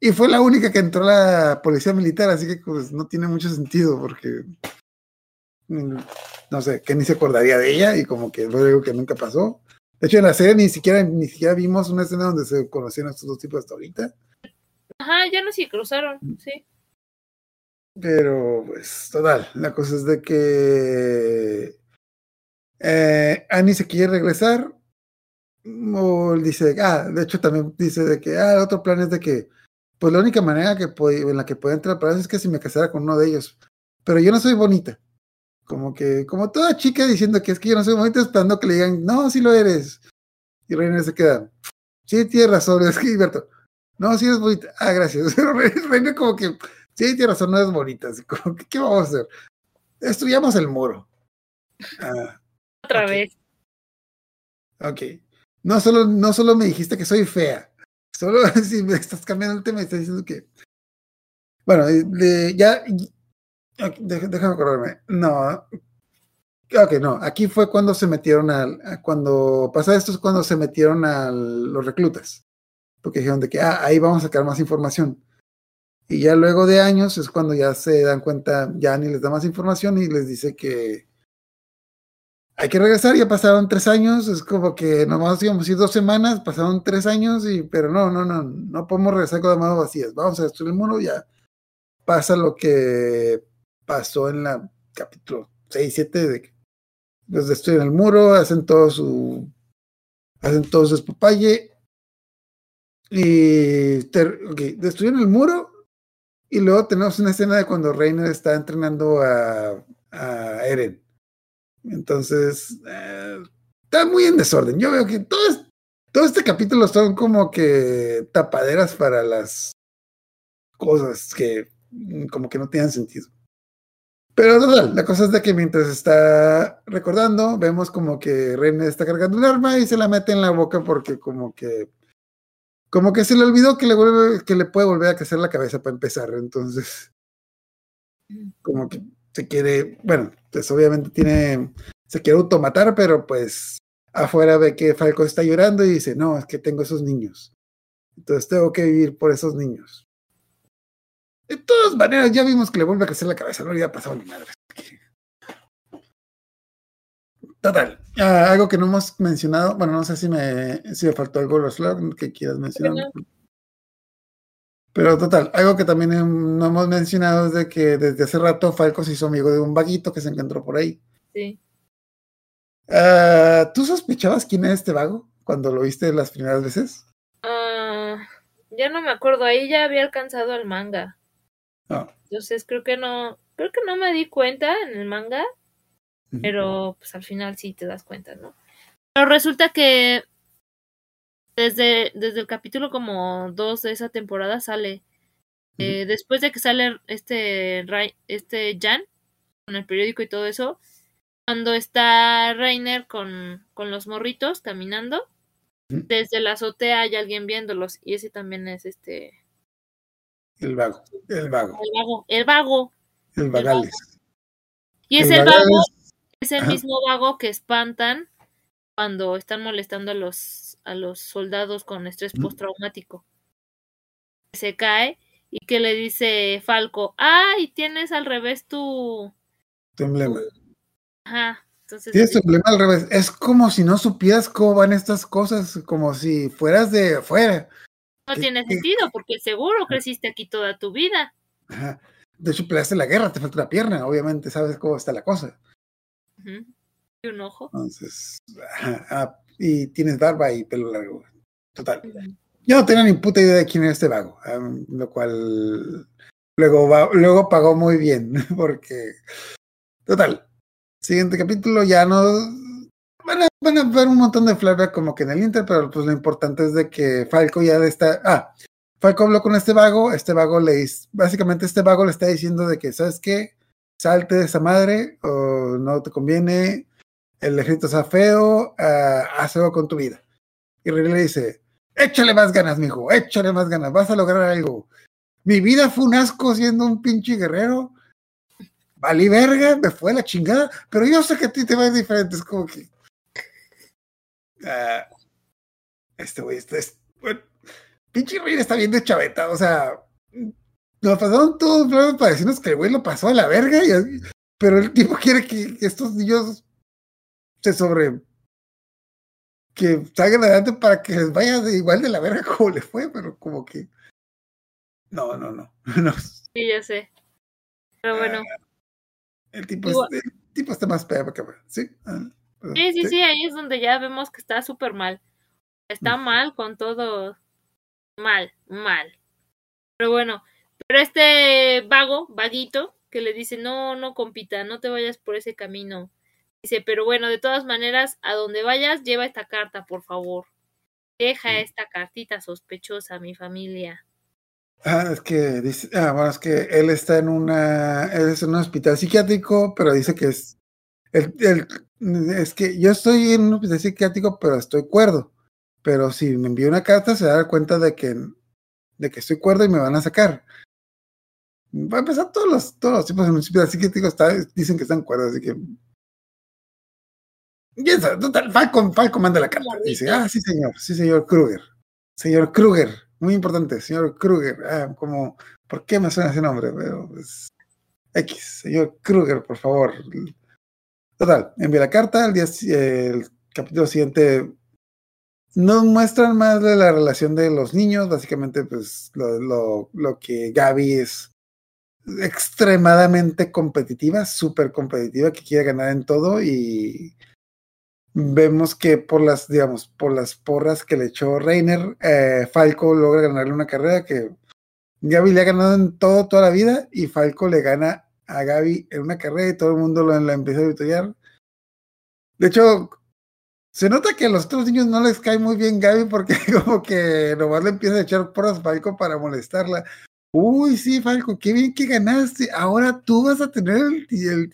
Y fue la única que entró la policía militar, así que pues no tiene mucho sentido porque mm, no sé, que ni se acordaría de ella y como que fue algo que nunca pasó. De hecho, en la serie ni siquiera, ni siquiera vimos una escena donde se conocieron estos dos tipos hasta ahorita. Ajá, ya no se cruzaron, sí. Pero, pues, total, la cosa es de que eh, Annie se quiere regresar. O dice, ah, de hecho también dice de que, ah, el otro plan es de que pues la única manera que en la que podía entrar para eso es que si me casara con uno de ellos. Pero yo no soy bonita. Como que, como toda chica diciendo que es que yo no soy bonita, esperando que le digan, no, sí lo eres. Y Reiner se queda, sí, tienes razón, es que Gilberto, no, sí eres bonita. Ah, gracias. Reiner como que, sí, tienes razón, no es bonita. Así como que, ¿qué vamos a hacer? Destruyamos el muro. Ah, Otra vez. Ok. No solo, no solo me dijiste que soy fea, solo si me estás cambiando el tema, estás diciendo que. Bueno, ya. déjame acordarme. No. Ok, no. Aquí fue cuando se metieron al. Cuando pasa esto es cuando se metieron a los reclutas. Porque dijeron de que ah, ahí vamos a sacar más información. Y ya luego de años es cuando ya se dan cuenta, ya ni les da más información y les dice que hay que regresar, ya pasaron tres años, es como que nomás íbamos a ir dos semanas, pasaron tres años, y, pero no, no, no, no podemos regresar con las manos vacías, vamos a destruir el mundo, ya pasa lo que pasó en la capítulo 6, 7, de que los destruyen el muro, hacen todo su, hacen todo su espapalle, y destruyen el muro, y luego tenemos una escena de cuando Reiner está entrenando a, a Eren entonces, eh, está muy en desorden. Yo veo que todo, todo este capítulo son como que tapaderas para las cosas que mm, como que no tienen sentido. Pero total, la cosa es de que mientras está recordando, vemos como que René está cargando un arma y se la mete en la boca porque como que como que se le olvidó que le vuelve, que le puede volver a crecer la cabeza para empezar. Entonces, como que se quiere, bueno, pues obviamente tiene, se quiere automatar, pero pues afuera ve que Falco está llorando y dice, no, es que tengo esos niños. Entonces tengo que vivir por esos niños. De todas maneras, ya vimos que le vuelve a crecer la cabeza, no le ha pasado ni madre. Total, algo que no hemos mencionado, bueno, no sé si me, si me faltó algo, que quieras mencionar. Pero total, algo que también no hemos mencionado es de que desde hace rato Falco se hizo amigo de un vaguito que se encontró por ahí. Sí. Ah, ¿Tú sospechabas quién es este vago cuando lo viste las primeras veces? Uh, ya no me acuerdo, ahí ya había alcanzado el manga. Ah. Entonces creo que no, creo que no me di cuenta en el manga, pero pues al final sí te das cuenta, ¿no? Pero resulta que desde, desde el capítulo como dos de esa temporada sale. Eh, después de que sale este, este Jan con el periódico y todo eso, cuando está Rainer con, con los morritos caminando, desde la azotea hay alguien viéndolos y ese también es este... El vago, el vago. El vago, el vago. El vagales. Y es el, vago, es el mismo vago que espantan cuando están molestando a los a los soldados con estrés postraumático. Se cae y que le dice Falco, ay, tienes al revés tu... Tu emblema. Ajá. Entonces, Tienes tu emblema al revés. Es como si no supieras cómo van estas cosas, como si fueras de afuera. No tiene sentido, porque seguro creciste aquí toda tu vida. Ajá. De hecho, peleaste la guerra, te falta una pierna, obviamente sabes cómo está la cosa. Y un ojo. Entonces, ajá, y tienes barba y pelo largo. Total. Yo no tenía ni puta idea de quién era este vago, lo cual luego, luego pagó muy bien, porque. Total. Siguiente capítulo ya no. Van a, van a ver un montón de flashbacks como que en el Inter, pero pues lo importante es de que Falco ya está. Ah, Falco habló con este vago, este vago le básicamente este vago le está diciendo de que, ¿sabes qué? Salte de esa madre o no te conviene, el ejército está feo, uh, haz algo con tu vida. Y René le dice, échale más ganas, mijo, échale más ganas, vas a lograr algo. Mi vida fue un asco siendo un pinche guerrero. Valí verga, me fue la chingada, pero yo sé que a ti te va diferente, es como que... Uh, este güey, este es... Pinche René está bien de chaveta, o sea... Nos pasaron todos para decirnos que el güey lo pasó a la verga, y, pero el tipo quiere que estos niños se sobre que salgan adelante para que les vaya igual de la verga como le fue, pero como que no, no, no. no. Sí, ya sé. Pero ah, bueno. el, tipo el tipo está más peor que ¿sí? Ah, sí, sí, sí, ahí es donde ya vemos que está súper mal. Está mal con todo. Mal, mal. Pero bueno, pero este vago, vaguito, que le dice, no, no compita, no te vayas por ese camino. Dice, pero bueno, de todas maneras, a donde vayas, lleva esta carta, por favor. Deja esta cartita sospechosa, mi familia. Ah, es que dice, ah, bueno, es que él está en una, él es en un hospital psiquiátrico, pero dice que es, el, el, es que yo estoy en un hospital psiquiátrico, pero estoy cuerdo. Pero si me envío una carta, se da cuenta de que, de que estoy cuerdo y me van a sacar. Va a empezar todos los, todos los tipos en un hospital psiquiátrico está, dicen que están cuerdos, así que. Total, Falcon, Falcon manda la carta. Dice, ah, sí, señor, sí, señor Kruger. Señor Kruger, muy importante, señor Kruger. Ah, como, ¿por qué me suena ese nombre? Pero, pues, X, señor Kruger, por favor. Total, envía la carta, el, día, el capítulo siguiente nos muestran más de la relación de los niños, básicamente pues lo, lo, lo que Gaby es extremadamente competitiva, súper competitiva, que quiere ganar en todo y vemos que por las, digamos, por las porras que le echó Reiner, eh, Falco logra ganarle una carrera que Gaby le ha ganado en todo, toda la vida y Falco le gana a Gaby en una carrera y todo el mundo lo, la empieza a vitorear. De hecho, se nota que a los otros niños no les cae muy bien Gaby porque como que nomás le empieza a echar porras a Falco para molestarla. Uy, sí, Falco, qué bien que ganaste. Ahora tú vas a tener el,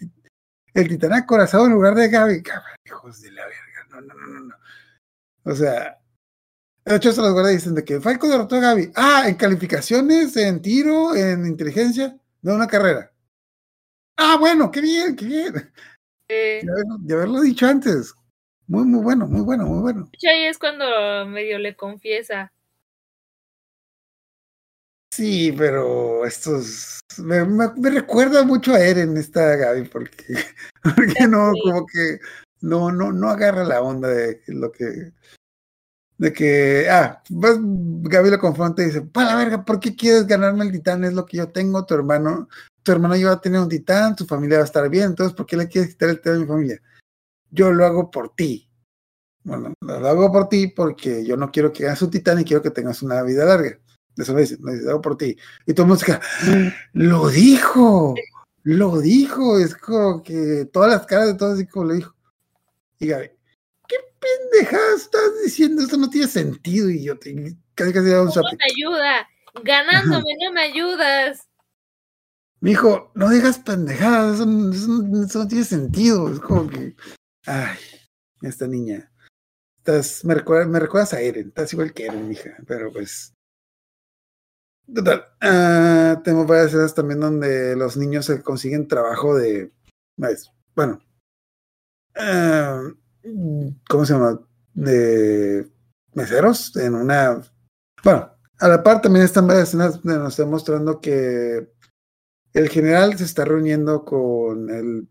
el titán acorazado en lugar de Gaby. hijos de la verga. No, no, no, no. O sea, de hecho, se los guardas dicen de que Falco derrotó a Gaby. Ah, en calificaciones, en tiro, en inteligencia, no una carrera. Ah, bueno, qué bien, qué bien. Eh, De, haberlo, de haberlo dicho antes. Muy, muy bueno, muy bueno, muy bueno. de hecho, ahí es cuando medio le confiesa. Sí, pero estos me, me, me recuerda mucho a Eren esta Gaby porque, porque no, Sí. como que no, no, no agarra la onda de lo que de que ah, vas, Gaby lo confronta y dice, para la verga, ¿por qué quieres ganarme el titán? Es lo que yo tengo, tu hermano, tu hermano ya va a tener un titán, tu familia va a estar bien, entonces ¿por qué le quieres quitar el titán a mi familia? Yo lo hago por ti. Bueno, lo hago por ti porque yo no quiero que hagas un titán y quiero que tengas una vida larga. Eso lo dice, lo dice, hago por ti. Y todo el mundo lo dijo, lo dijo. Es como que todas las caras de todos así como lo dijo. Y Gaby, ¿qué pendejada estás diciendo? Eso no tiene sentido. Y yo te, casi casi le da un zape. me ayuda. Ganándome, no me ayudas. Me dijo, no digas pendejadas, eso, no- eso no- eso no tiene sentido. Es como que, ay, esta niña. Estás, me, recuerda, me recuerdas a Eren, estás igual que Eren, mija, pero pues. Total. ah, tenemos varias escenas también donde los niños se consiguen trabajo de. maestro. Bueno. ah, ¿Cómo se llama? De meseros en una. Bueno, a la par también están varias escenas donde nos está mostrando que el general se está reuniendo con el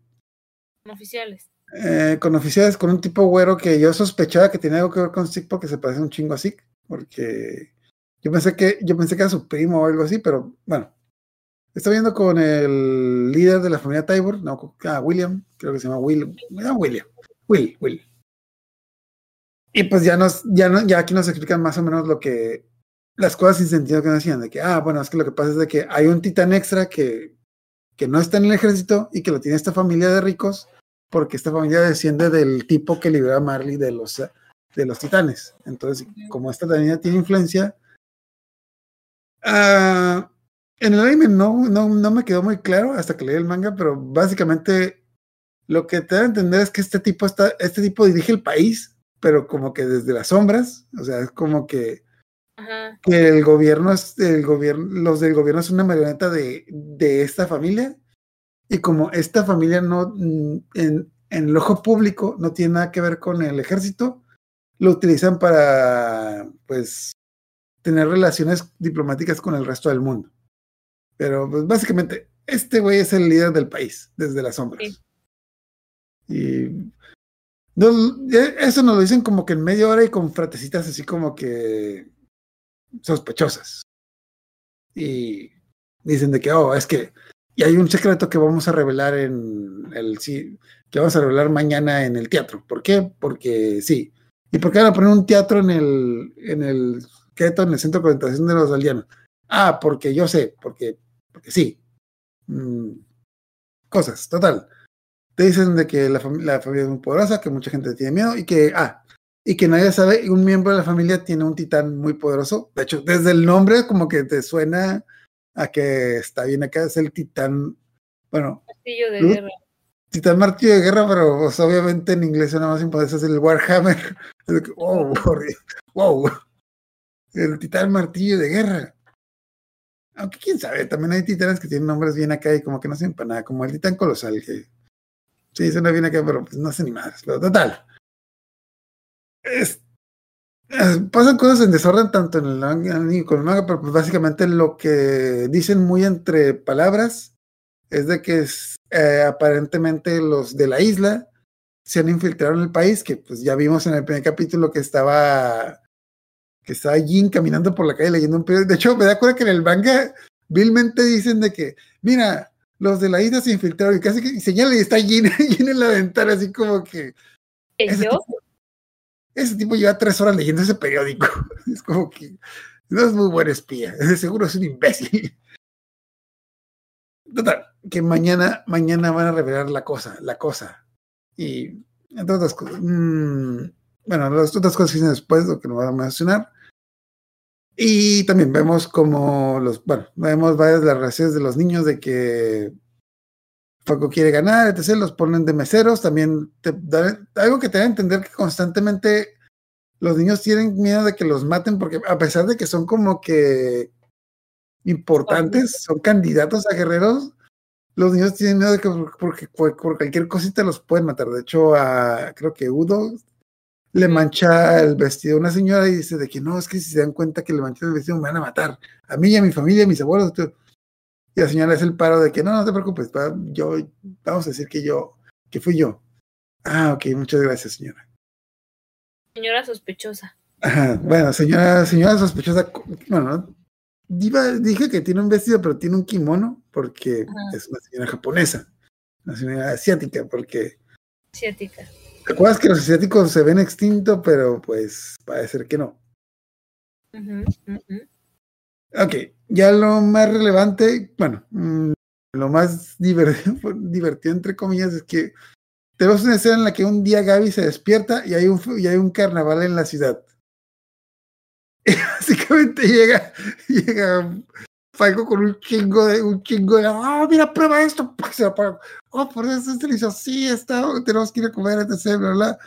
Oficiales. eh, con oficiales, con un tipo güero que yo sospechaba que tenía algo que ver con Zeke porque se parece un chingo a Zeke, porque yo pensé que yo pensé que era su primo o algo así, pero bueno. Está viendo con el líder de la familia Tybor, no, ah, William, creo que se llama Will, ah, William, Will, Will. Y pues ya nos, ya no, ya aquí nos explican más o menos lo que, las cosas sin sentido que nos decían, de que, ah, bueno, es que lo que pasa es de que hay un titán extra que, que no está en el ejército y que lo tiene esta familia de ricos porque esta familia desciende del tipo que liberó a Marley de los, de los titanes. Entonces, como esta también tiene influencia, ah, en el anime no, no, no me quedó muy claro hasta que leí el manga, pero básicamente lo que te da a entender es que este tipo, está, este tipo dirige el país, pero como que desde las sombras, o sea, es como que Ajá. que el gobierno es el gobierno, los del gobierno es una marioneta de, de esta familia y como esta familia no mm, en, en el ojo público no tiene nada que ver con el ejército, lo utilizan para pues tener relaciones diplomáticas con el resto del mundo. Pero pues básicamente este güey es el líder del país desde las sombras. Sí. Y no, eso nos lo dicen como que en media hora y con fratecitas así como que sospechosas. Y dicen de que, oh, es que, y hay un secreto que vamos a revelar en el, sí, que vamos a revelar mañana en el teatro. ¿Por qué? Porque sí. ¿Y por qué van a poner un teatro en el, en el, Keto, en el centro de concentración de los aldeanos? Ah, porque yo sé, porque, porque sí. Mm, cosas, total. Te dicen de que la, la, familia es muy poderosa, que mucha gente tiene miedo y que, ah, y que nadie sabe, un miembro de la familia tiene un titán muy poderoso. De hecho, desde el nombre como que te suena a que está bien acá, es el titán, bueno. Martillo de guerra. Titán martillo de guerra, pero pues, obviamente en inglés suena más importante, es el Warhammer. wow, wow. El titán martillo de guerra. Aunque quién sabe, también hay titanes que tienen nombres bien acá y como que no sirven para nada, como el titán colosal, que sí, suena bien acá, pero pues no sé ni más. Pero total. Pasan cosas en desorden tanto en el anime como en el manga, pero pues básicamente lo que dicen muy entre palabras es de que eh, aparentemente los de la isla se han infiltrado en el país, que pues ya vimos en el primer capítulo que estaba que está Jin caminando por la calle leyendo un periódico. De hecho, me da cuenta que en el manga vilmente dicen de que, mira, los de la isla se infiltraron y casi que señala y está Jin, en la ventana, así como que. Ese yo? Tipo, ese tipo lleva tres horas leyendo ese periódico. Es como que no es muy buen espía, seguro es un imbécil. Total, que mañana, mañana van a revelar la cosa, la cosa. Y entre otras cosas. Mmm, bueno, las otras cosas que dicen después, lo que nos van a mencionar. Y también vemos como los, bueno, vemos varias de las reacciones de los niños de que Faco quiere ganar, etc. Los ponen de meseros. También te da, algo que te da a entender que constantemente los niños tienen miedo de que los maten porque a pesar de que son como que importantes, son candidatos a guerreros, los niños tienen miedo de que porque por cualquier cosita los pueden matar. De hecho, a, creo que Udo le mancha el vestido a una señora y dice de que no, es que si se dan cuenta que le manché el vestido me van a matar. A mí y a mi familia, a mis abuelos. Y la señora es el paro de que no, no te preocupes, yo, vamos a decir que yo, que fui yo. Ah, ok, muchas gracias, señora. Señora sospechosa. Ajá, bueno, señora, señora sospechosa, bueno, Diva, dije que tiene un vestido, pero tiene un kimono porque Ajá. es una señora japonesa, una señora asiática, porque... Asiática. ¿Te acuerdas que los asiáticos se ven extintos, pero pues parece que no? Uh -huh, uh -huh. Ok, ya lo más relevante, bueno, mmm, lo más divertido, divertido, entre comillas, es que tenemos una escena en la que un día Gaby se despierta y hay un, y hay un carnaval en la ciudad. Y básicamente llega, llega Falco con un chingo de, un chingo de, oh, mira, prueba esto, se apaga. Oh, por eso se le hizo así, está, tenemos que ir a comer, etc, bla, bla.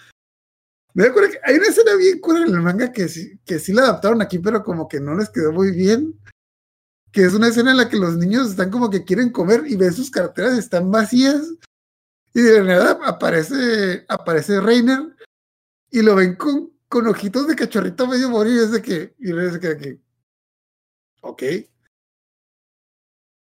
Me acuerdo que hay una escena bien cura en el manga que que sí la adaptaron aquí, pero como que no les quedó muy bien. Que es una escena en la que los niños están como que quieren comer y ven sus carteras están vacías. Y de nada aparece, aparece Reiner y lo ven con, con ojitos de cachorrito medio morir. Es de que, y se queda aquí. Ok.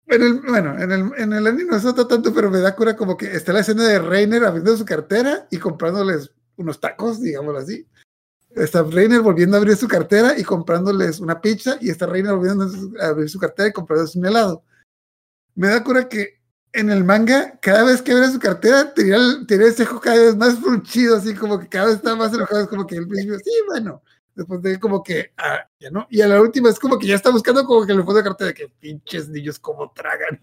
En el, bueno, en el, en el anime no se nota tanto, pero me da cura como que está la escena de Reiner abriendo su cartera y comprándoles unos tacos, digámoslo así. Está Reiner volviendo a abrir su cartera y comprándoles una pizza y está Reiner volviendo a abrir su cartera y comprándoles un helado. Me da cura que en el manga, cada vez que abre su cartera, tenía el, tenía el cejo cada vez más fruncido, así como que cada vez estaba más enojado, como que el principio, sí, bueno, después de como que, ah, ya no, y a la última es como que ya está buscando como que le fondo de cartera de que pinches niños como tragan.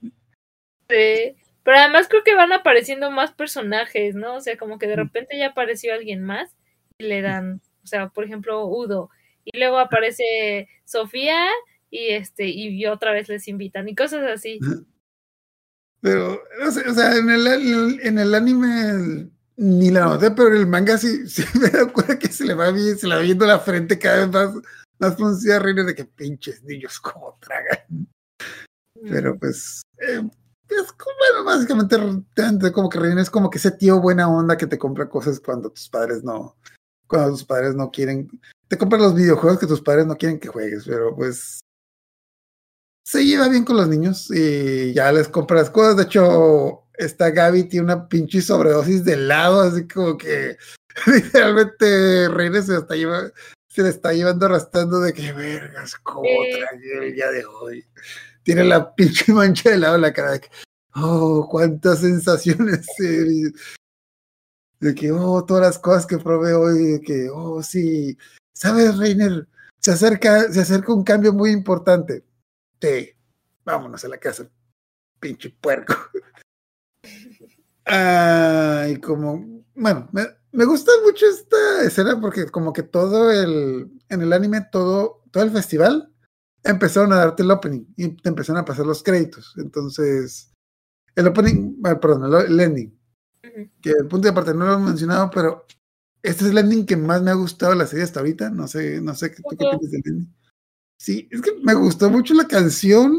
Sí, pero además creo que van apareciendo más personajes, ¿no? O sea, como que de repente ya apareció alguien más y le dan, o sea, por ejemplo, Udo, y luego aparece Sofía y este, y otra vez les invitan y cosas así. Pero, o sea en, el, en el anime ni la noté, pero en el manga sí, sí me da cuenta que se le va bien, se le va viendo la frente cada vez más, más fruncida reina de que pinches niños como tragan. Pero pues, eh, es como, bueno, básicamente como que Reina es como que ese tío buena onda que te compra cosas cuando tus padres no, cuando tus padres no quieren, te compra los videojuegos que tus padres no quieren que juegues, pero pues se lleva bien con los niños y ya les compra las cosas. De hecho, esta Gaby tiene una pinche sobredosis de helado, así como que literalmente Reina se, está lleva, se le está llevando arrastrando de que vergas, como tragué el día de hoy. Tiene la pinche mancha de helado en la cara de que, oh, cuántas sensaciones. Eh, de que, oh, todas las cosas que probé hoy, de que, oh, sí, sabes, Reiner, se acerca, se acerca un cambio muy importante Sí, vámonos a la casa, pinche puerco. Ah, y como, bueno, me, me gusta mucho esta escena porque como que todo el, en el anime, todo, todo el festival, empezaron a darte el opening y te empezaron a pasar los créditos. Entonces, el opening, ah, perdón, el, ending, que el punto de aparte no lo he mencionado, pero este es el ending que más me ha gustado de la serie hasta ahorita. No sé, no sé tú qué piensas del ending. Sí, es que me gustó mucho la canción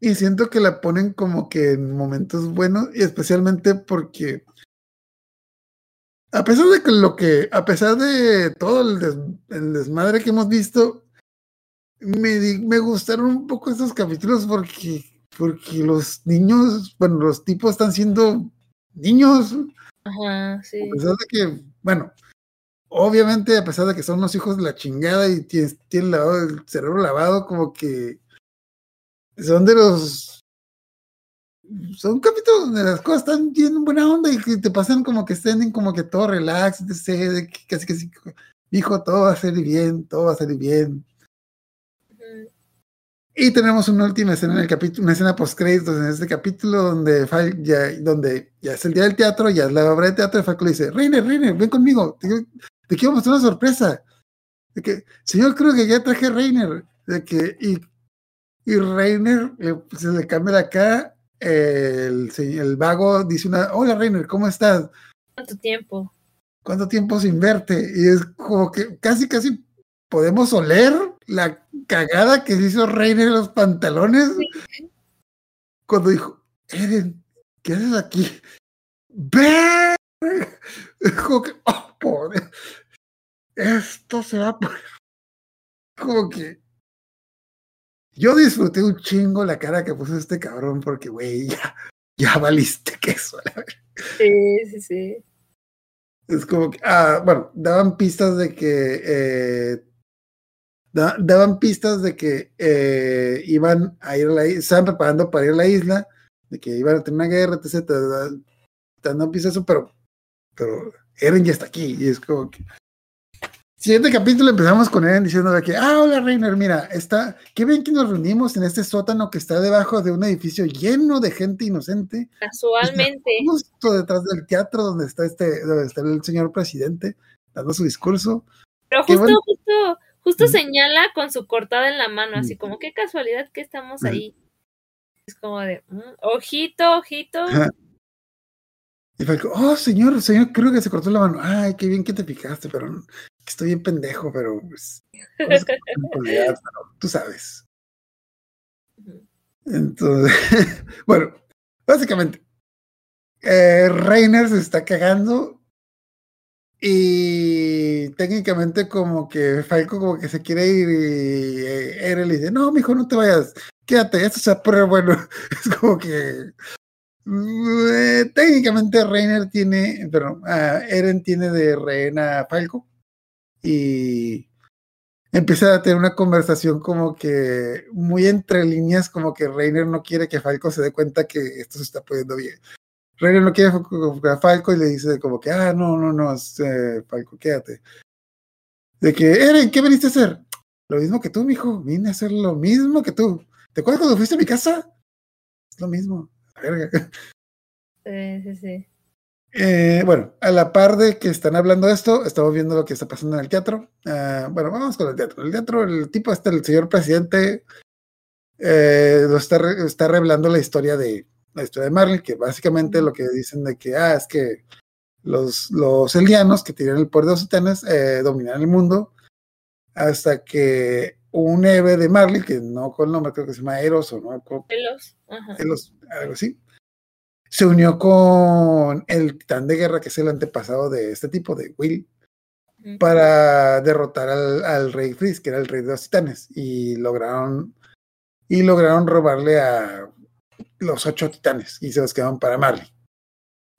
y siento que la ponen como que en momentos buenos y especialmente porque a pesar de que lo que, a pesar de todo el, des- el desmadre que hemos visto, me, di- me gustaron un poco estos capítulos porque, porque los niños, bueno, los tipos están siendo niños, Ajá, sí. a pesar de que, bueno, obviamente a pesar de que son los hijos de la chingada y tienen, tienen lavado el cerebro lavado, como que son de los... Son capítulos donde las cosas están bien en buena onda y que te pasan como que estén como que todo relax, etc, de que casi que sí, hijo, todo va a salir bien, todo va a salir bien. Y tenemos una última escena en el capítulo, una escena post créditos en este capítulo donde ya, donde ya es el día del teatro, ya es la obra de teatro, y le dice, Reiner, Reiner, ven conmigo, te, te quiero mostrar una sorpresa. De que, señor, creo que ya traje Reiner. De que, y, y Reiner eh, se le cambia la cara, eh, el, se- el vago dice una, hola Reiner, ¿cómo estás? ¿Cuánto tiempo? ¿Cuánto tiempo sin verte? Y es como que casi, casi podemos oler la cagada que hizo Reiner en los pantalones cuando dijo, Eren, ¿qué haces aquí? ¡Ve! Como que, oh, pobre. Esto se va a poner. Como que. Yo disfruté un chingo la cara que puso este cabrón porque, güey, ya, ya valiste queso. la. Sí, sí, sí. Es como que, ah, bueno, daban pistas de que, eh, da- daban pistas de que eh, iban a ir a la isla, estaban preparando para ir a la isla, de que iban a tener una guerra, etc. Te, dan- te dan pistas eso, pero, pero Eren ya está aquí, y es como que. Siguiente capítulo empezamos con Eren diciendo de que, ah, hola Reiner, mira, está, qué bien que nos reunimos en este sótano que está debajo de un edificio lleno de gente inocente. Casualmente. Justo detrás del teatro donde está este, donde está el señor presidente dando su discurso. Pero justo, bueno. justo, justo señala con su cortada en la mano, así como qué casualidad que estamos ahí. Es como de, mm, ojito, ojito. Ajá. Y Falco, oh señor, señor, creo que se cortó la mano. Ay, qué bien que te picaste, pero estoy bien pendejo, pero pues, pero tú sabes. Entonces, bueno, básicamente, eh, Reiner se está cagando y técnicamente como que Falco como que se quiere ir y eh, Eren le dice, no, mijo, no te vayas, quédate, esto se bueno. Es como que eh, técnicamente Reiner tiene, pero Eren tiene de rehén a Falco y empieza a tener una conversación como que muy entre líneas, como que Reiner no quiere que Falco se dé cuenta que esto se está poniendo bien. Reiner no quiere a Falco y le dice como que, ah, no, no, no, eh, Falco, quédate. De que, Eren, ¿qué viniste a hacer? Lo mismo que tú, mijo, vine a hacer lo mismo que tú. ¿Te acuerdas cuando fuiste a mi casa? Es lo mismo. La verga. Sí, sí, sí. Eh, bueno, a la par de que están hablando de esto, estamos viendo lo que está pasando en el teatro. Ah, bueno, vamos con el teatro. El teatro, el tipo este, el señor presidente, eh, lo está, re- está revelando la historia de la historia de Marley, que básicamente lo que dicen de que ah, es que los, los que tienen el poder de los titanes eh, dominan el mundo hasta que un héroe de Marley, que no con el nombre, creo que se llama Eros o no. Ajá. Eros, algo así, se unió con el titán de guerra, que es el antepasado de este tipo, de Will, para derrotar al, al rey Frizz, que era el rey de los titanes, y lograron y lograron robarle a los ocho titanes y se los quedaron para Marley.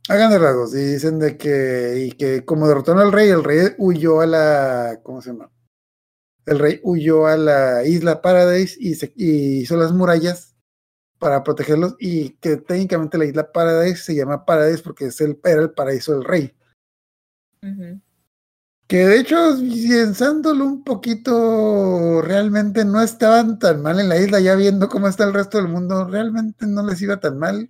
Hagan de rasgos y dicen de que y que como derrotaron al rey, el rey huyó a la ¿cómo se llama? El rey huyó a la isla Paradise y, se, y hizo las murallas para protegerlos y que técnicamente la isla Paradise se llama Paradise porque es el, era el paraíso del rey. Ujú. Que de hecho, pensándolo un poquito, realmente no estaban tan mal en la isla, ya viendo cómo está el resto del mundo, realmente no les iba tan mal.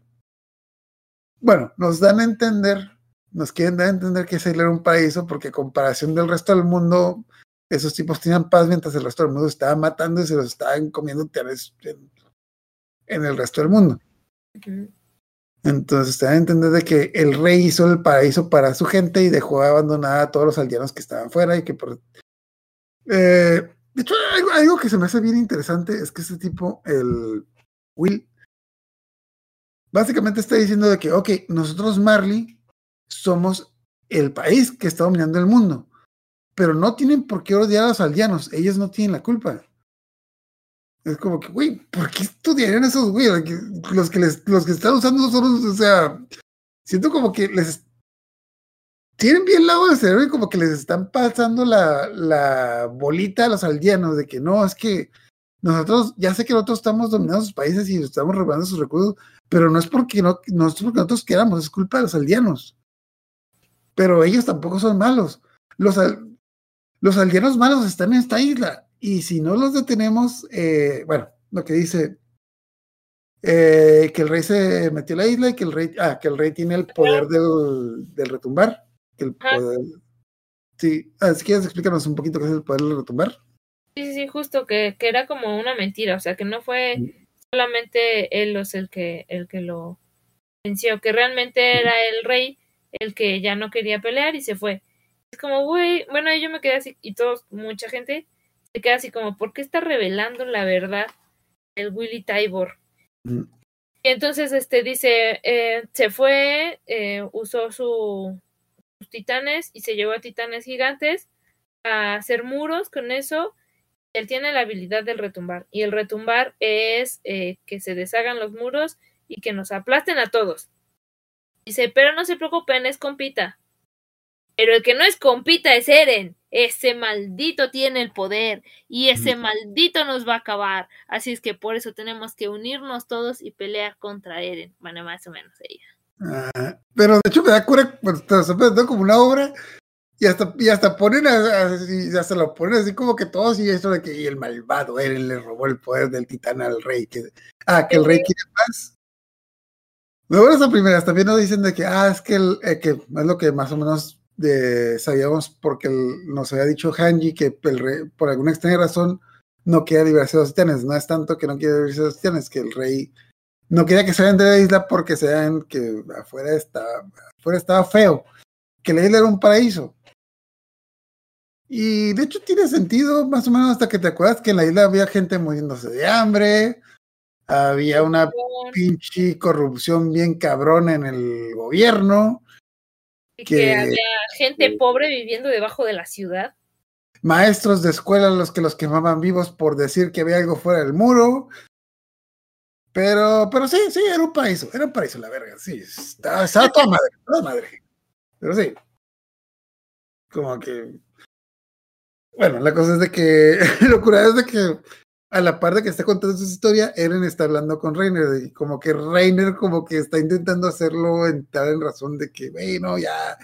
Bueno, nos dan a entender, nos quieren dar a entender que ese era un paraíso, porque comparación del resto del mundo, esos tipos tenían paz mientras el resto del mundo estaba matando y se los estaban comiendo en, en el resto del mundo. Entonces te dan a entender de que el rey hizo el paraíso para su gente y dejó abandonada a todos los aldeanos que estaban fuera y que por... Eh, de hecho, algo, que se me hace bien interesante es que este tipo, el Will, básicamente está diciendo de que, ok, nosotros Marley somos el país que está dominando el mundo, pero no tienen por qué odiar a los aldeanos, ellos no tienen la culpa. Es como que, güey, ¿por qué estudiarían esos güey? Los que, les, los que están usando son, o sea, siento como que les tienen bien lado del cerebro y como que les están pasando la, la bolita a los aldeanos de que no, es que nosotros, ya sé que nosotros estamos dominando sus países y estamos robando sus recursos, pero no es porque no, no es porque nosotros queramos, es culpa de los aldeanos. Pero ellos tampoco son malos. Los, los aldeanos malos están en esta isla y si no los detenemos, eh, bueno, lo que dice eh, que el rey se metió a la isla y que el rey, ah, que el rey tiene el poder del, del retumbar. Que el poder, sí, ah, si quieres explícanos un poquito qué es el poder del retumbar. Sí, sí, sí, justo que, que era como una mentira, o sea, que no fue solamente él el que, el que lo venció, que realmente era el rey el que ya no quería pelear y se fue. Es como, güey, bueno, yo me quedé así, y todos, mucha gente, se queda así como, ¿por qué está revelando la verdad el Willy Tybor? Mm. Y entonces este dice, eh, se fue, eh, usó su, sus titanes y se llevó a titanes gigantes a hacer muros con eso. Él tiene la habilidad del retumbar y el retumbar es eh, que se deshagan los muros y que nos aplasten a todos. Dice, pero no se preocupen, es compita. Pero el que no es compita es Eren. Ese maldito tiene el poder y ese maldito nos va a acabar. Así es que por eso tenemos que unirnos todos y pelear contra Eren. Bueno, más o menos ella. Ah, pero de hecho me da cura, pues, se presentó como una obra y hasta, y hasta ponen así, hasta lo ponen así como que todos y eso de que y el malvado Eren le robó el poder del titán al rey. Que, ah, que el rey quiere paz. Luego esa primera, también nos dicen de que, ah, es que, el, eh, que es lo que más o menos sabíamos porque nos había dicho Hanji que el rey, por alguna extraña razón no quería liberarse de los titanes. No es tanto que no quiere liberarse de los titanes, que el rey no quería que vayan de la isla porque se vean que afuera estaba, afuera estaba feo, que la isla era un paraíso. Y de hecho tiene sentido más o menos hasta que te acuerdas que en la isla había gente muriéndose de hambre, había una pinche corrupción bien cabrón en el gobierno que, había gente pobre viviendo debajo de la ciudad. Maestros de escuela los que los quemaban vivos por decir que había algo fuera del muro. Pero, pero sí, sí, era un paraíso, era un paraíso la verga, sí, estaba, toda madre, toda madre. Pero sí, como que, bueno, la cosa es de que, locura es de que a la par de que está contando su historia, Eren está hablando con Reiner y como que Reiner como que está intentando hacerlo entrar en razón de que, bueno, ya,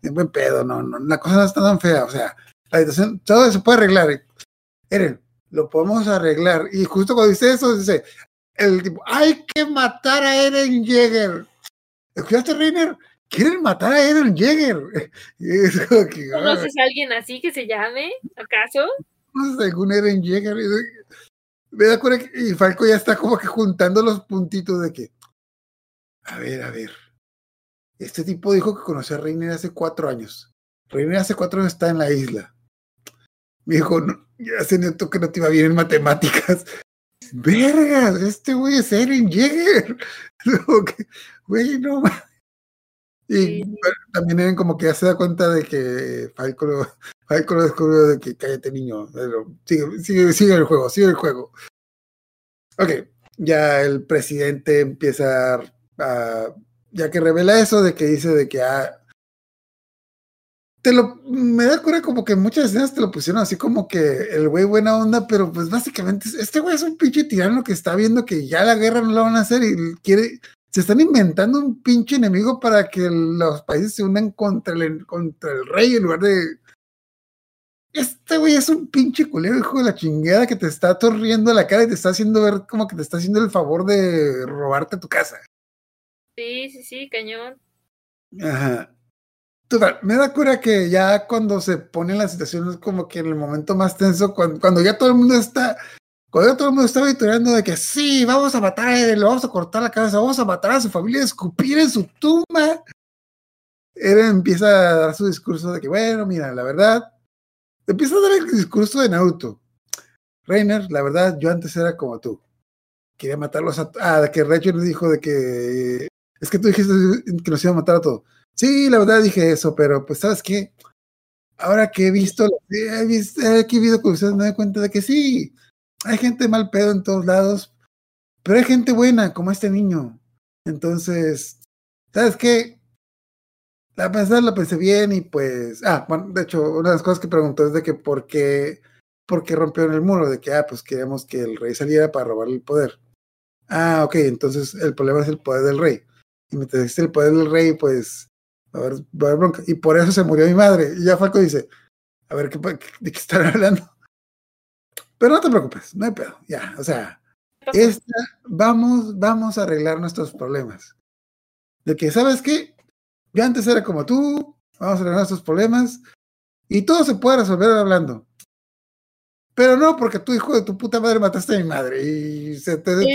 es buen pedo, no, no, la cosa no está tan fea, o sea, la situación, todo eso puede arreglar. Eren, lo podemos arreglar. Y justo cuando dice eso, dice, el tipo, hay que matar a Eren Jäger. ¿Escuchaste, Reiner? Quieren matar a Eren Jäger. ¿Conoces a alguien así que se llame, acaso? Según Eren Jäger. Me da cuenta que y Falco ya está como que juntando los puntitos de que, a ver, a ver, este tipo dijo que conoció a Reiner hace cuatro años. Reiner hace cuatro años está en la isla. Me dijo, no, ya se notó que no te iba bien en matemáticas. Vergas, este güey es Eren Jäger. Güey, no y también eran como que ya se da cuenta de que Falco lo, Falco lo descubrió de que cállate niño, sigue, sigue, sigue el juego, sigue el juego. Ok, ya el presidente empieza a, ya que revela eso de que dice de que ah, te lo, me da cura como que muchas escenas te lo pusieron así como que el güey buena onda, pero pues básicamente este güey es un pinche tirano que está viendo que ya la guerra no la van a hacer y quiere, se están inventando un pinche enemigo para que los países se unan contra el, contra el rey en lugar de este güey es un pinche culero, hijo de la chingada, que te está torriendo la cara y te está haciendo ver como que te está haciendo el favor de robarte tu casa. Sí, sí, sí, cañón. Ajá. Total, me da cura que ya cuando se pone en la situación es como que en el momento más tenso, cuando, cuando ya todo el mundo está, cuando ya todo el mundo está victoriando de que sí, vamos a matar a él, vamos a cortar la cabeza, vamos a matar a su familia, escupir en su tumba. Eren empieza a dar su discurso de que, bueno, mira, la verdad, empieza a dar el discurso de Naruto. Reiner, la verdad, yo antes era como tú. Quería matarlos a... Ah, que Reiner nos dijo de que... Es que tú dijiste que nos iba a matar a todos. Sí, la verdad dije eso, pero pues, ¿sabes qué? Ahora que he visto, he visto, que he visto ustedes, me doy cuenta de que sí, hay gente mal pedo en todos lados, pero hay gente buena, como este niño. Entonces, ¿sabes qué? La pensé, la pensé bien y pues, ah, bueno, de hecho, una de las cosas que preguntó es de que por qué, por qué rompieron el muro, de que, ah, pues queríamos que el rey saliera para robarle el poder. Ah, ok, entonces el problema es el poder del rey. Y mientras existe el poder del rey, pues, a ver, va a haber bronca. Y por eso se murió mi madre. Y ya Falco dice, a ver, ¿qué, ¿de qué están hablando? Pero no te preocupes, no hay pedo, ya, o sea, esta, vamos, vamos a arreglar nuestros problemas. De que, ¿sabes qué? Yo antes era como tú, vamos a arreglar nuestros problemas y todo se puede resolver hablando. Pero no, porque tu hijo de tu puta madre mataste a mi madre y se te Sí.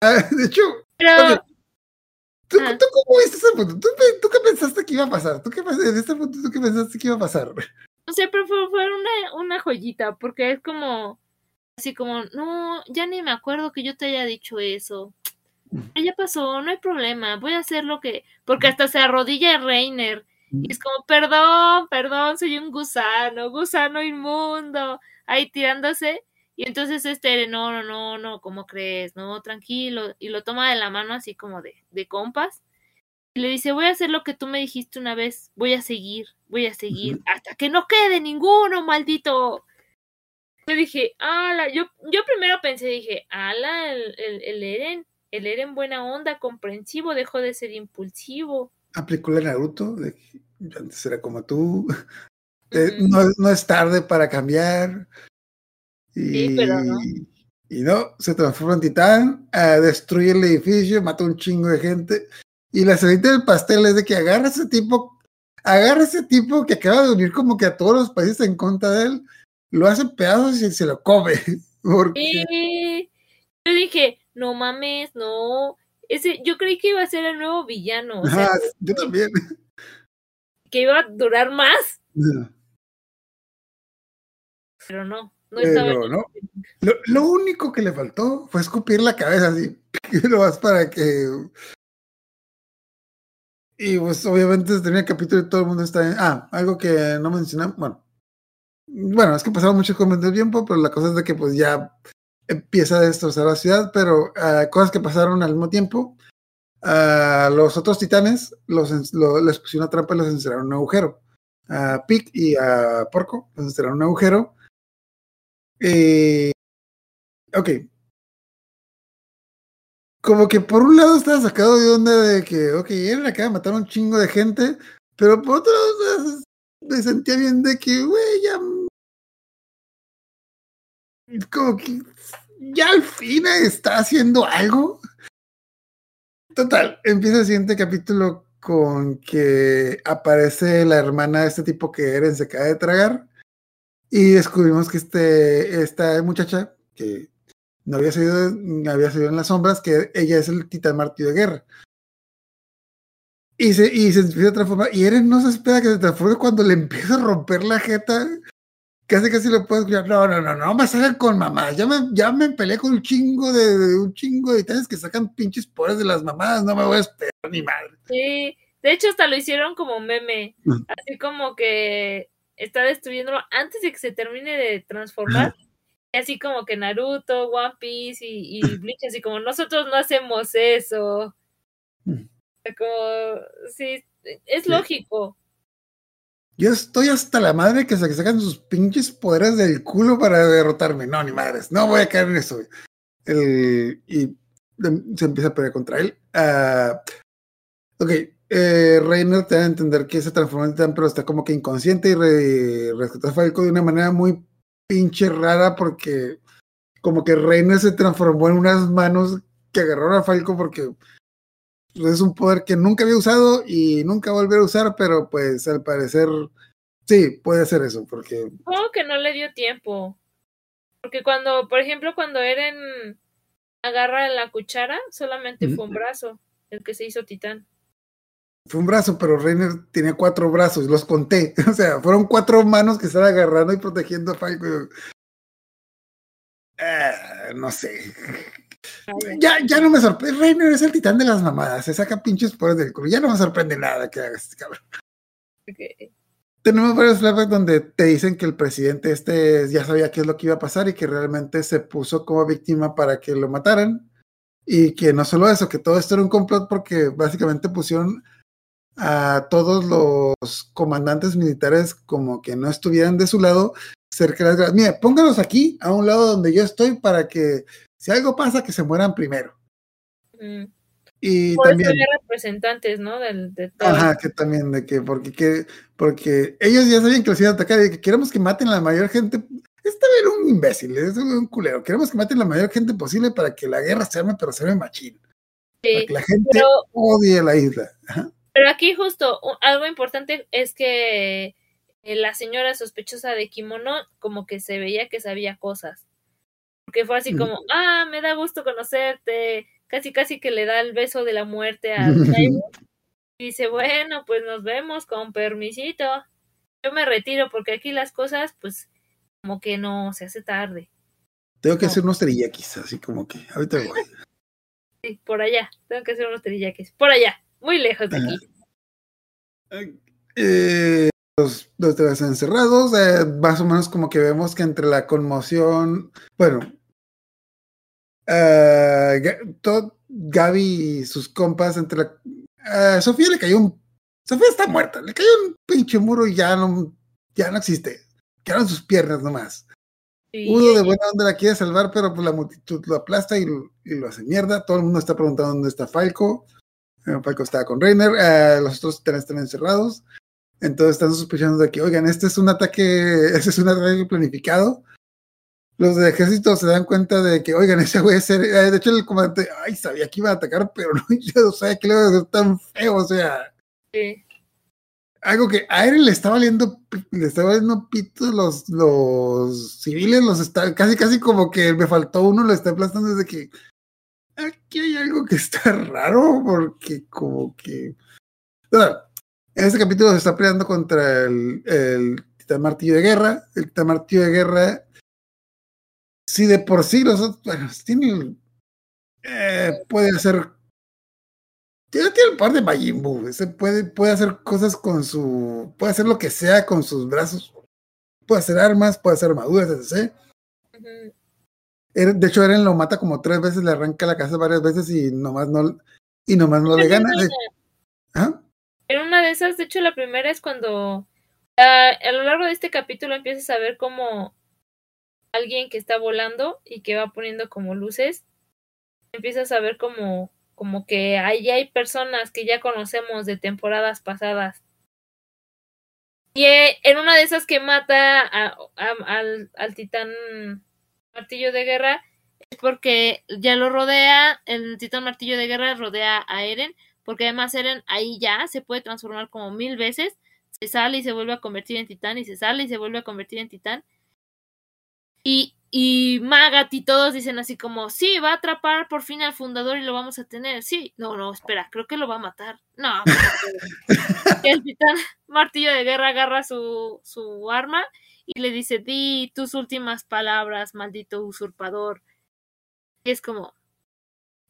De hecho, Pero, ok, ¿tú, Ah. tú cómo viste ese punto? ¿Tú, tú qué pensaste que iba a pasar? ¿Tú qué, en este punto, ¿tú qué pensaste que iba a pasar? o sea, pero fue, fue una, una joyita, porque es como, así como, no, ya ni me acuerdo que yo te haya dicho eso. Pero ya pasó, no hay problema, voy a hacer lo que, porque hasta se arrodilla Reiner. Y es como, perdón, perdón, soy un gusano, gusano inmundo, ahí tirándose. Y entonces este, no, no, no, no, ¿cómo crees? No, tranquilo. Y lo toma de la mano así como de, de compas. Y le dice, voy a hacer lo que tú me dijiste una vez, voy a seguir, voy a seguir, hasta que no quede ninguno, maldito. Yo dije, ala, yo, yo primero pensé, dije, ala, el, el, el Eren, el Eren buena onda, comprensivo, dejó de ser impulsivo. Aplicó la Naruto, de que antes era como tú. Eh, no, es- no es tarde para cambiar. Y, Sí, pero no. y no, se transforma en titán, a destruye el edificio, mata un chingo de gente. Y la cerita del pastel es de que agarra a ese tipo, agarra a ese tipo que acaba de unir como que a todos los países en contra de él, lo hace pedazos y se lo come. Porque Sí. Yo dije, no mames, no. Ese, yo creí que iba a ser el nuevo villano, o sea, Ajá, yo también. que iba a durar más, pero no, no estaba Pero en- no. Lo, lo único que le faltó fue escupir la cabeza así, lo más para que. Y pues obviamente se el capítulo y todo el mundo está en. Ah, algo que no mencionamos. Bueno, bueno, es que pasaron muchos comentarios de tiempo, pero la cosa es de que pues ya empieza a destrozar la ciudad, pero ah, cosas que pasaron al mismo tiempo. A los otros titanes los, les pusieron una trampa y los encerraron en un agujero. A Pic y a Porco los encerraron en un agujero. Eh, ok. Como que por un lado estaba sacado de onda de que, ok, Eren acaba de matar un chingo de gente, pero por otro lado me sentía bien de que, güey, ya. Como que ya al fin está haciendo algo. Total, empieza el siguiente capítulo con que aparece la hermana de este tipo que Eren se acaba de tragar. Y descubrimos que este, esta muchacha, que no había salido, había salido en las sombras, que ella es el titán martillo de guerra. Y se, y se empieza a. Y Eren no se espera que se transforme cuando le empieza a romper la jeta. Casi casi lo puedo escuchar. No, no, no, no me salgan con mamás. Ya me, ya me peleé con un chingo de, de un chingo de titanes que sacan pinches poderes de las mamadas. No me voy a esperar ni madre. Sí, de hecho hasta lo hicieron como meme, Mm. así como que está destruyéndolo antes de que se termine de transformar. Y Así como que Naruto, One Piece y, y Bleach, así como nosotros no hacemos eso. Mm. Como, sí, es lógico. Yo estoy hasta la madre que se sacan sus pinches poderes del culo para derrotarme. No, ni madres. No voy a caer en eso. Y se empieza a pelear contra él. Ah, ok, eh, Reiner te da a entender que se transformó en titán, pero está como que inconsciente y re, rescató a Falco de una manera muy pinche rara porque como que Reiner se transformó en unas manos que agarraron a Falco porque es un poder que nunca había usado y nunca volverá a usar, pero pues al parecer sí, puede ser eso, porque... Supongo que no le dio tiempo. Porque cuando, por ejemplo, cuando Eren agarra la cuchara, solamente fue un brazo el que se hizo titán. Fue un brazo, pero Reiner tenía cuatro brazos, los conté. O sea, fueron cuatro manos que estaban agarrando y protegiendo a Falco. Eh, no sé. Ya, ya no me sorprende. Reiner es el titán de las mamadas. Se saca pinches poderes del culo. Ya no me sorprende nada que haga este cabrón. Tenemos varios flashbacks donde te dicen que el presidente este ya sabía qué es lo que iba a pasar y que realmente se puso como víctima para que lo mataran. Y que no solo eso, que todo esto era un complot porque básicamente pusieron a todos los comandantes militares como que no estuvieran de su lado cerca de las Mira, póngalos aquí, a un lado donde yo estoy, para que si algo pasa, que se mueran primero. Mm. Y Por también. eso representantes, ¿no? Del, de todo. Ajá, que también, de que, porque, que, porque ellos ya sabían que los iban a atacar y que queremos que maten a la mayor gente. Este era un imbécil, es un culero. Queremos que maten a la mayor gente posible para que la guerra se arme, pero se arme machín. Sí, Para que la gente pero- odie la isla. Ajá. Pero aquí justo algo importante es que eh, la señora sospechosa de kimono como que se veía que sabía cosas. Porque fue así como, ah, me da gusto conocerte. Casi, casi que le da el beso de la muerte al Kaido. Y dice, bueno, pues nos vemos con permisito. Yo me retiro porque aquí las cosas, pues, como que no se hace tarde. Tengo que No. hacer unos teriyakis, así como que ahorita voy. Sí, por allá. Tengo que hacer unos teriyakis. Por allá. Muy lejos de aquí. Eh, los, los los encerrados, eh, más o menos como que vemos que entre la conmoción, bueno, eh, Ga- to- Gaby y sus compas, entre la... eh, Sofía le cayó un... Sofía está muerta, le cayó un pinche muro y ya no, ya no existe. Quedaron sus piernas nomás. Sí, Uno de buena onda la quiere salvar, pero pues la multitud lo aplasta y, lo- y lo hace mierda. Todo el mundo está preguntando dónde está Falco. Eh, Falco estaba con Reiner, los otros están, están encerrados. Entonces están sospechando de que, oigan, este es un ataque, este es un ataque planificado. Los del ejército se dan cuenta de que, oigan, ese güey es ser, eh, de hecho el comandante, ay, sabía que iba a atacar, pero no, yo no sabía que le iba a hacer tan feo, o sea, sí. algo que a Eren le está valiendo, le está valiendo pito los, los civiles, los está, casi, casi como que me faltó uno, lo está aplastando desde que aquí hay algo que está raro, porque como que. En este capítulo se está peleando contra el, el Titán Martillo de Guerra. El Titán Martillo de Guerra. Si de por sí los otros, bueno, tiene, eh, puede hacer tiene, el poder de Majin Buu. Ese puede, puede hacer cosas con su. Puede hacer lo que sea con sus brazos. Puede hacer armas, puede hacer armaduras, etc. De hecho, Eren lo mata como tres veces, le arranca la cabeza varias veces y nomás no, y nomás no le gana. ¿Ah? En una de esas, de hecho, la primera es cuando ah, a lo largo de este capítulo empiezas a ver como alguien que está volando y que va poniendo como luces, empiezas a ver como, como que ahí hay personas que ya conocemos de temporadas pasadas. Y eh, en una de esas que mata a- al, al titán martillo de guerra es porque ya lo rodea, el titán martillo de guerra rodea a Eren porque además Eren ahí ya se puede transformar como mil veces, se sale y se vuelve a convertir en titán y se sale y se vuelve a convertir en titán. Y, y Magat y todos dicen así como, sí, va a atrapar por fin al fundador y lo vamos a tener. Sí, no, no, espera, creo que lo va a matar. No, el titán martillo de guerra agarra su, su arma y le dice, di tus últimas palabras, maldito usurpador. Y es como,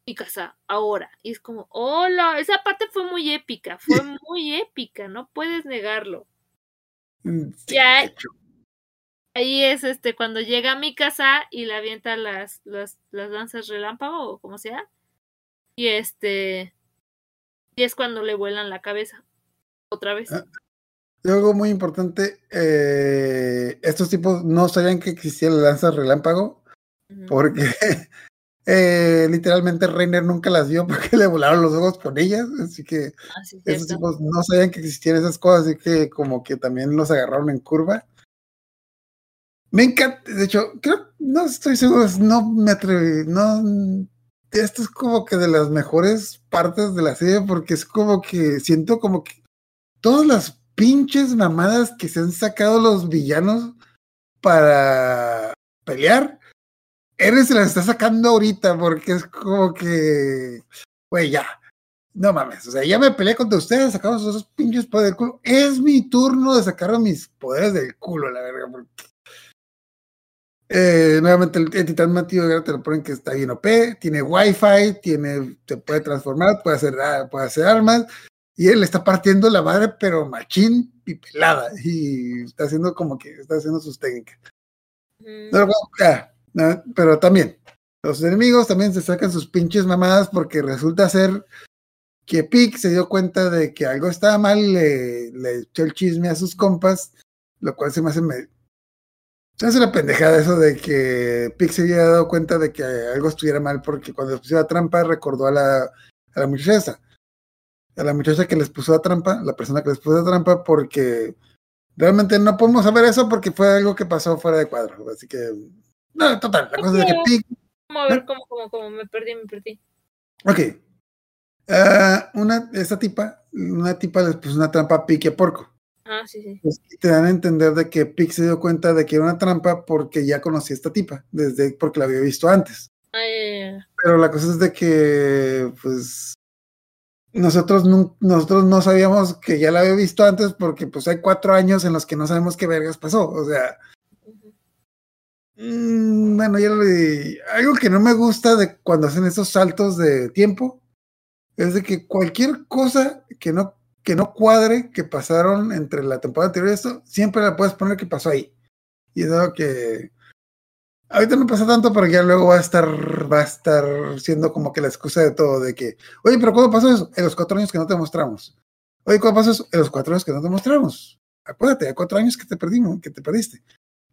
mi casa, ahora. Y es como, hola, esa parte fue muy épica, fue muy épica, no puedes negarlo. Sí, Ya. Ahí es este cuando llega a mi casa y le avienta las, las, las lanzas relámpago o como sea. Y este. Y es cuando le vuelan la cabeza. Otra vez. Ah. Algo muy importante, eh, estos tipos no sabían que existía la lanza relámpago porque Eh, literalmente Reiner nunca las vio porque le volaron los ojos con ellas, así que Ah, sí, cierto. tipos no sabían que existían esas cosas, así que como que también los agarraron en curva. Me encanta, de hecho, creo, no estoy seguro, no me atreví, no, esto es como que de las mejores partes de la serie porque es como que siento como que todas las pinches mamadas que se han sacado los villanos para pelear, Eren se las está sacando ahorita porque es como que, güey, ya, no mames, o sea, ya me peleé contra ustedes, sacamos esos pinches poderes del culo. Es mi turno de sacar mis poderes del culo, la verga. porque- Eh, nuevamente el, el titán guerra te lo ponen que está bien OP, tiene wifi, tiene, se puede transformar, puede hacer, ah, puede hacer armas, y él está partiendo la madre, pero machín y pelada, y está haciendo como que está haciendo sus técnicas. Mm, Pero, bueno, no, pero también, los enemigos también se sacan sus pinches mamadas porque resulta ser que Pic se dio cuenta de que algo estaba mal, le, le echó el chisme a sus compas, lo cual se me hace hace la pendejada eso de que Pic se había dado cuenta de que algo estuviera mal porque cuando les puso la trampa recordó a la, a la muchacha esa, a la muchacha que les puso la trampa, la persona que les puso la trampa porque realmente no podemos saber eso porque fue algo que pasó fuera de cuadro, así que no, total, la cosa es de que Pic Vamos a ver cómo, cómo, cómo, me perdí, me perdí. Ok. Ah, una, esta tipa, una tipa les puso una trampa a Pic y a Porco. Ah, sí, sí. Pues, te dan a entender de que Pic se dio cuenta de que era una trampa porque ya conocía a esta tipa, desde porque la había visto antes. Ah, ya, ya. Pero la cosa es de que, pues, nosotros no, nosotros no sabíamos que ya la había visto antes porque, pues, hay cuatro años en los que no sabemos qué vergas pasó. O sea, Ujú. Mm, bueno. Algo que no me gusta de cuando hacen esos saltos de tiempo es de que cualquier cosa que no, que no cuadre que pasaron entre la temporada anterior y esto, siempre la puedes poner que pasó ahí. Y es algo que ahorita no pasa tanto, pero ya luego va a estar, va a estar siendo como que la excusa de todo, de que, oye, pero ¿cuándo pasó eso? En los cuatro años que no te mostramos. Oye, ¿cuándo pasó eso? En los cuatro años que no te mostramos. Acuérdate, hay cuatro años que te perdimos, que te perdiste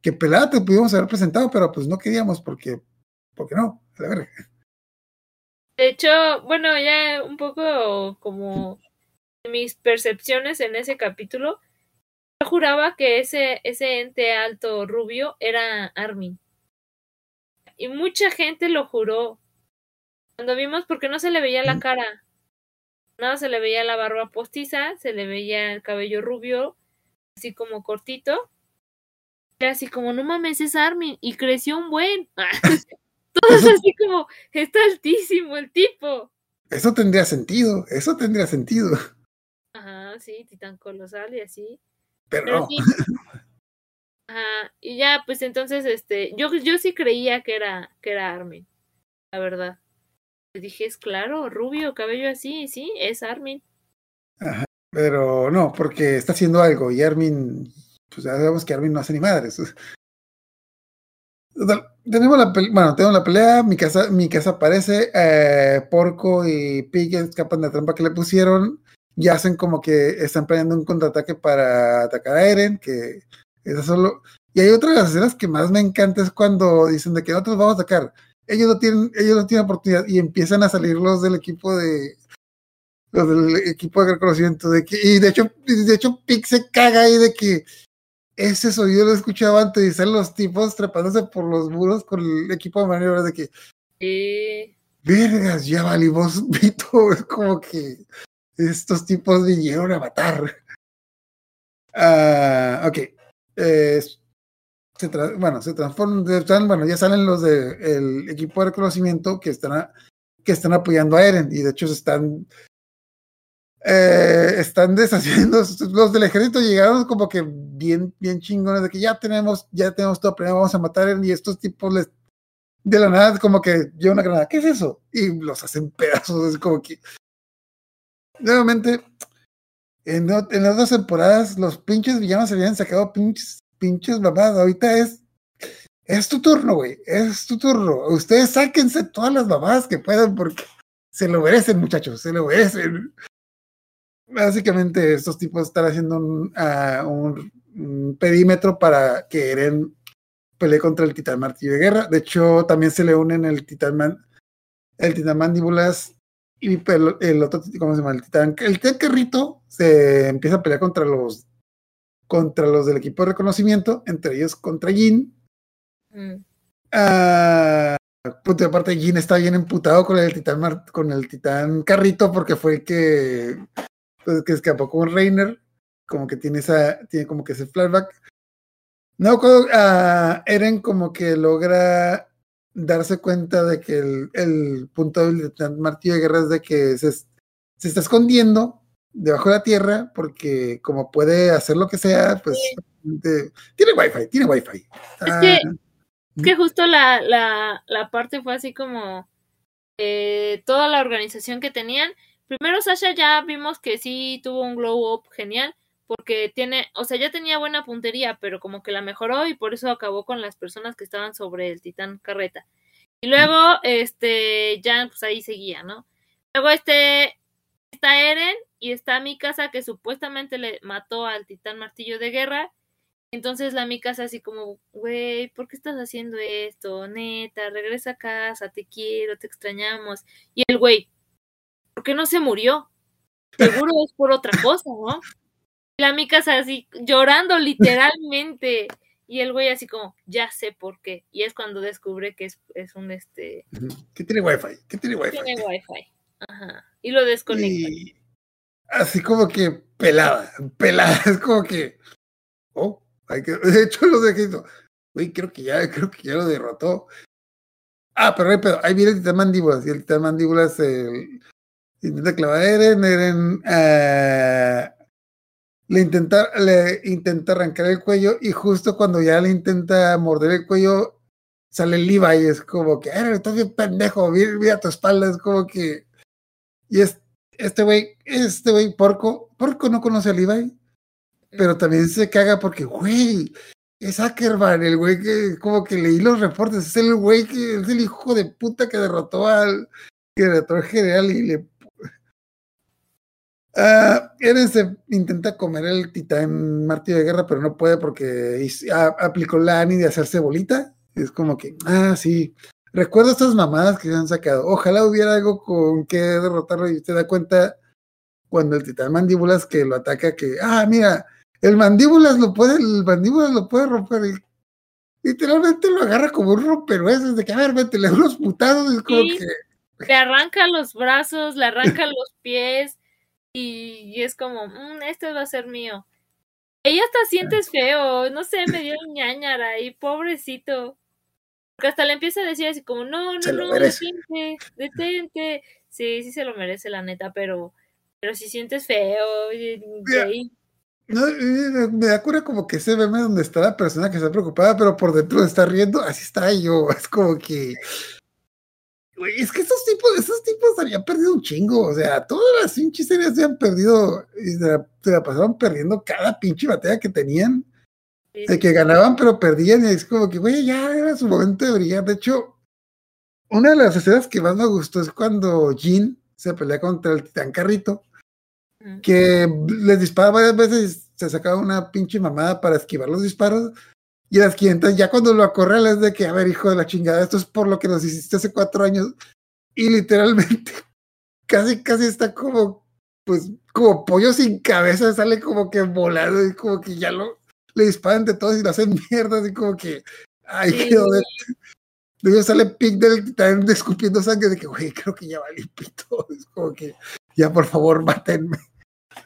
que pelada te pudimos haber presentado, pero pues no queríamos porque, porque no, a la verga. De hecho, bueno, ya un poco como mis percepciones en ese capítulo, yo juraba que ese, ese ente alto rubio era Armin. Y mucha gente lo juró. Cuando vimos, porque no se le veía la cara. No, se le veía la barba postiza, se le veía el cabello rubio, así como cortito. Era así como, no mames, es Armin. Y creció un buen. Todos así como, está altísimo el tipo. Eso tendría sentido, eso tendría sentido, Ajá, sí, titán colosal y así. pero, Pero no. sí. Ajá, y ya, pues entonces, este, yo, yo sí creía que era, que era Armin, la verdad. Le dije, es claro, rubio, cabello así, sí, es Armin. Pero no, porque está haciendo algo y Armin, pues ya sabemos que Armin no hace ni madres. Tenemos la pelea, bueno, tenemos la pelea, mi casa, mi casa aparece, eh, Porco y Pig escapan de la trampa que le pusieron y hacen como que están planeando un contraataque para atacar a Eren, que es solo... Y hay otra de las escenas que más me encanta es cuando dicen de que nosotros vamos a atacar. Ellos no tienen, ellos no tienen oportunidad y empiezan a salir los del equipo de los del equipo de reconocimiento de que, y de hecho, de hecho, Pig se caga ahí de que ese sonido lo escuchaba antes y salen los tipos trepándose por los muros con el equipo de maniobras de que, Sí, vergas, ya valimos pito, es como que estos tipos vinieron a matar. Ah, ok. Bueno, se transforman, bueno, ya salen los del equipo de reconocimiento que están, que están apoyando a Eren y de hecho están eh, están deshaciendo, los del ejército llegaron como que bien, bien chingones de que ya tenemos, ya tenemos todo planeado, vamos a matar a Eren y estos tipos les de la nada como que llevan una granada, ¿qué es eso? Y los hacen pedazos, es como que nuevamente en, las dos temporadas los pinches villanos habían sacado pinches, pinches ahorita es es tu turno, güey, es tu turno, ustedes sáquense todas las mamadas que puedan porque se lo merecen, muchachos, se lo merecen. Básicamente estos tipos están haciendo un perímetro para que Eren pelee contra el titán martillo de guerra. De hecho, también se le unen el titán man- el titán mandíbulas y el, el otro, ¿cómo se llama? El titán, el titán carrito se empieza a pelear contra los contra los del equipo de reconocimiento, entre ellos contra Jin. Mm. Puta, aparte Jin está bien emputado con el titán mar- con el titán carrito porque fue el que pues, que escapó con Reiner, como que tiene esa tiene como que ese flashback. No, cuando, ah, Eren como que logra darse cuenta de que el, el punto titán martillo de guerra es de que se, es- se está escondiendo debajo de la tierra porque como puede hacer lo que sea, pues de- tiene wifi, tiene wifi. Ah, que- Es que justo la, la, la parte fue así como eh, toda la organización que tenían. Primero Sasha ya vimos que sí tuvo un glow up genial porque tiene, o sea, ya tenía buena puntería, pero como que la mejoró y por eso acabó con las personas que estaban sobre el titán carreta. Y luego, este, ya pues ahí seguía, ¿no? Luego este, está Eren y está Mikasa que supuestamente le mató al titán martillo de guerra. Entonces la Mikasa así como, güey, ¿por qué estás haciendo esto? Neta, regresa a casa, te quiero, te extrañamos. Y el güey, ¿por qué no se murió? Seguro es por otra cosa, ¿no? La Mikasa así llorando literalmente. Y el güey así como, ya sé por qué. Y es cuando descubre que es, es un este que tiene wifi, que tiene wifi. tiene wifi. Ajá. Y lo desconecta. Y así como que pelada, pelada, es como que, oh, hay que, de hecho lo dejé, güey, creo que ya, creo que ya lo derrotó. Ah, pero, hay pedo, ahí viene el titán mandíbulas, y el titán mandíbulas el, intenta clavar Eren, Eren ah, le intenta, le intenta arrancar el cuello, y justo cuando ya le intenta morder el cuello, sale Levi, y es como que, Eren, estás bien pendejo, mira, mira tu espalda, es como que, y es, este güey, este güey, Porco, Porco no conoce a Levi, pero también se caga porque, güey, es Ackerman, el güey que como que leí los reportes, es el güey que es el hijo de puta que derrotó al, al general y le... Ah, Eren se intenta comer el titán martillo de guerra, pero no puede porque a- aplicó la Ani de hacerse bolita. Es como que, ah, sí, recuerdo estas mamadas que se han sacado. Ojalá hubiera algo con que derrotarlo y se da cuenta cuando el titán mandíbulas que lo ataca que, ah, mira, el mandíbulas lo puede, el mandíbulas lo puede romper. Y literalmente lo agarra como un rompehuesos de que, a ver, vete, le unos putados. Es como Sí. que, Le arranca los brazos, le arranca los pies y, y es como, "Mm, este va a ser mío. Ella hasta sientes feo, no sé, me dio ñañara y pobrecito. Porque hasta le empieza a decir así como, no, no, no, merece. detente, detente. Sí, sí se lo merece la neta, pero, pero si sientes feo, y- Mira, y- no, me da cura como que ese meme donde está la persona que está preocupada, pero por dentro está riendo, así está yo. Es como que. Es que estos tipos, estos tipos habían perdido un chingo. O sea, todas las pinches series se han perdido y se la, se la pasaron perdiendo cada pinche batalla que tenían. sí, De que ganaban, pero perdían. Y es como que, güey, ya era su momento de brillar. De hecho, una de las escenas que más me gustó es cuando Jin se pelea contra el titán carrito que les dispara varias veces y se sacaba una pinche mamada para esquivar los disparos. Y las 500, ya cuando lo acorrala es de que, a ver, hijo de la chingada, esto es por lo que nos hiciste hace cuatro años. Y literalmente, casi, casi está como, pues, como pollo sin cabeza, sale como que volando y como que ya lo, le disparan de todos y lo hacen mierda, así como que, ay, Sí. qué joder. Luego sale Pink del titán escupiendo sangre de que, güey, creo que ya valí pito. Es como que, ya por favor, mátenme.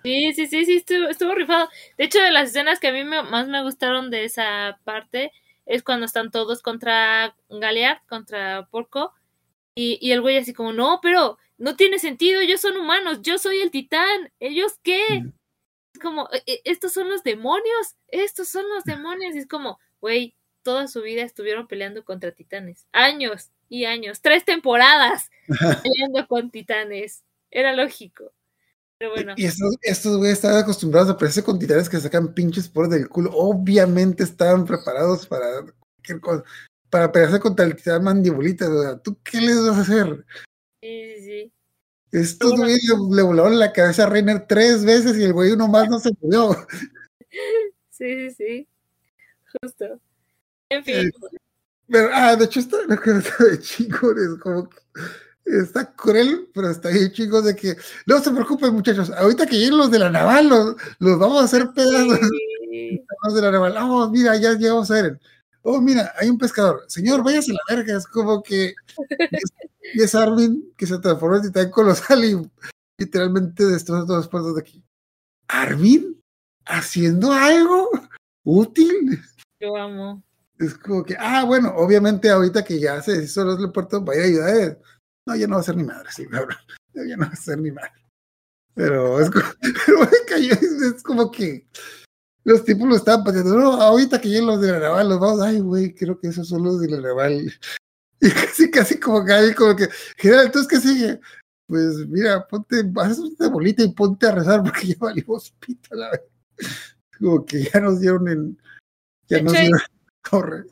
Sí, sí, sí, sí, estuvo, estuvo rifado. De hecho, de las escenas que a mí me- más me gustaron de esa parte es cuando están todos contra Galeard, contra Porco, y, y el güey así como, no, pero no tiene sentido, ellos son humanos, yo soy el titán, ¿ellos qué? Mm. Es como, "E- e- estos son los demonios, estos son los demonios, y es como, güey, toda su vida estuvieron peleando contra titanes, años y años, tres temporadas peleando con titanes, era lógico. Bueno. Y estos, estos güeyes estaban acostumbrados a pelearse con titanes que sacan pinches por del culo. Obviamente estaban preparados para cualquier cosa, para pelearse contra el titán mandibulita. O sea, ¿tú qué les vas a hacer? Sí, sí, sí. Estos Bueno. güeyes le, volaron la cabeza a Reiner tres veces y el güey uno más no se murió. Sí, sí, sí. Justo. En fin. Eh, Pero, ah, de hecho, está que está de chingones, como que está cruel, pero está bien chicos de que no se preocupen muchachos, ahorita que lleguen los de la naval, los, los vamos a hacer pedazos. Sí. Los de la naval, oh, mira, ya llegamos a Eren. Oh, mira, hay un pescador. Señor, váyase a la verga. Es como que es, y es Armin que se transformó en titán colosal y literalmente destroza todas las puertas de aquí. ¿Armin? ¿Haciendo algo útil? Yo amo. Es como que, ah, bueno, obviamente ahorita que ya se hizo los puertos, va a ir a ayudar a él. No, ya no va a ser ni madre, sí, cabrón. Ya no va a ser ni madre. Pero es como, pero es, como que los tipos lo estaban pateando. No, ahorita que lleguen los de la naval, los vamos, ay, güey, creo que esos son los de la naval. Y casi, casi como que como que, general, entonces, ¿qué sigue? Pues mira, ponte, haz una bolita y ponte a rezar porque ya valimos pita la verdad. Como que ya nos dieron en, ya nos dieron torre.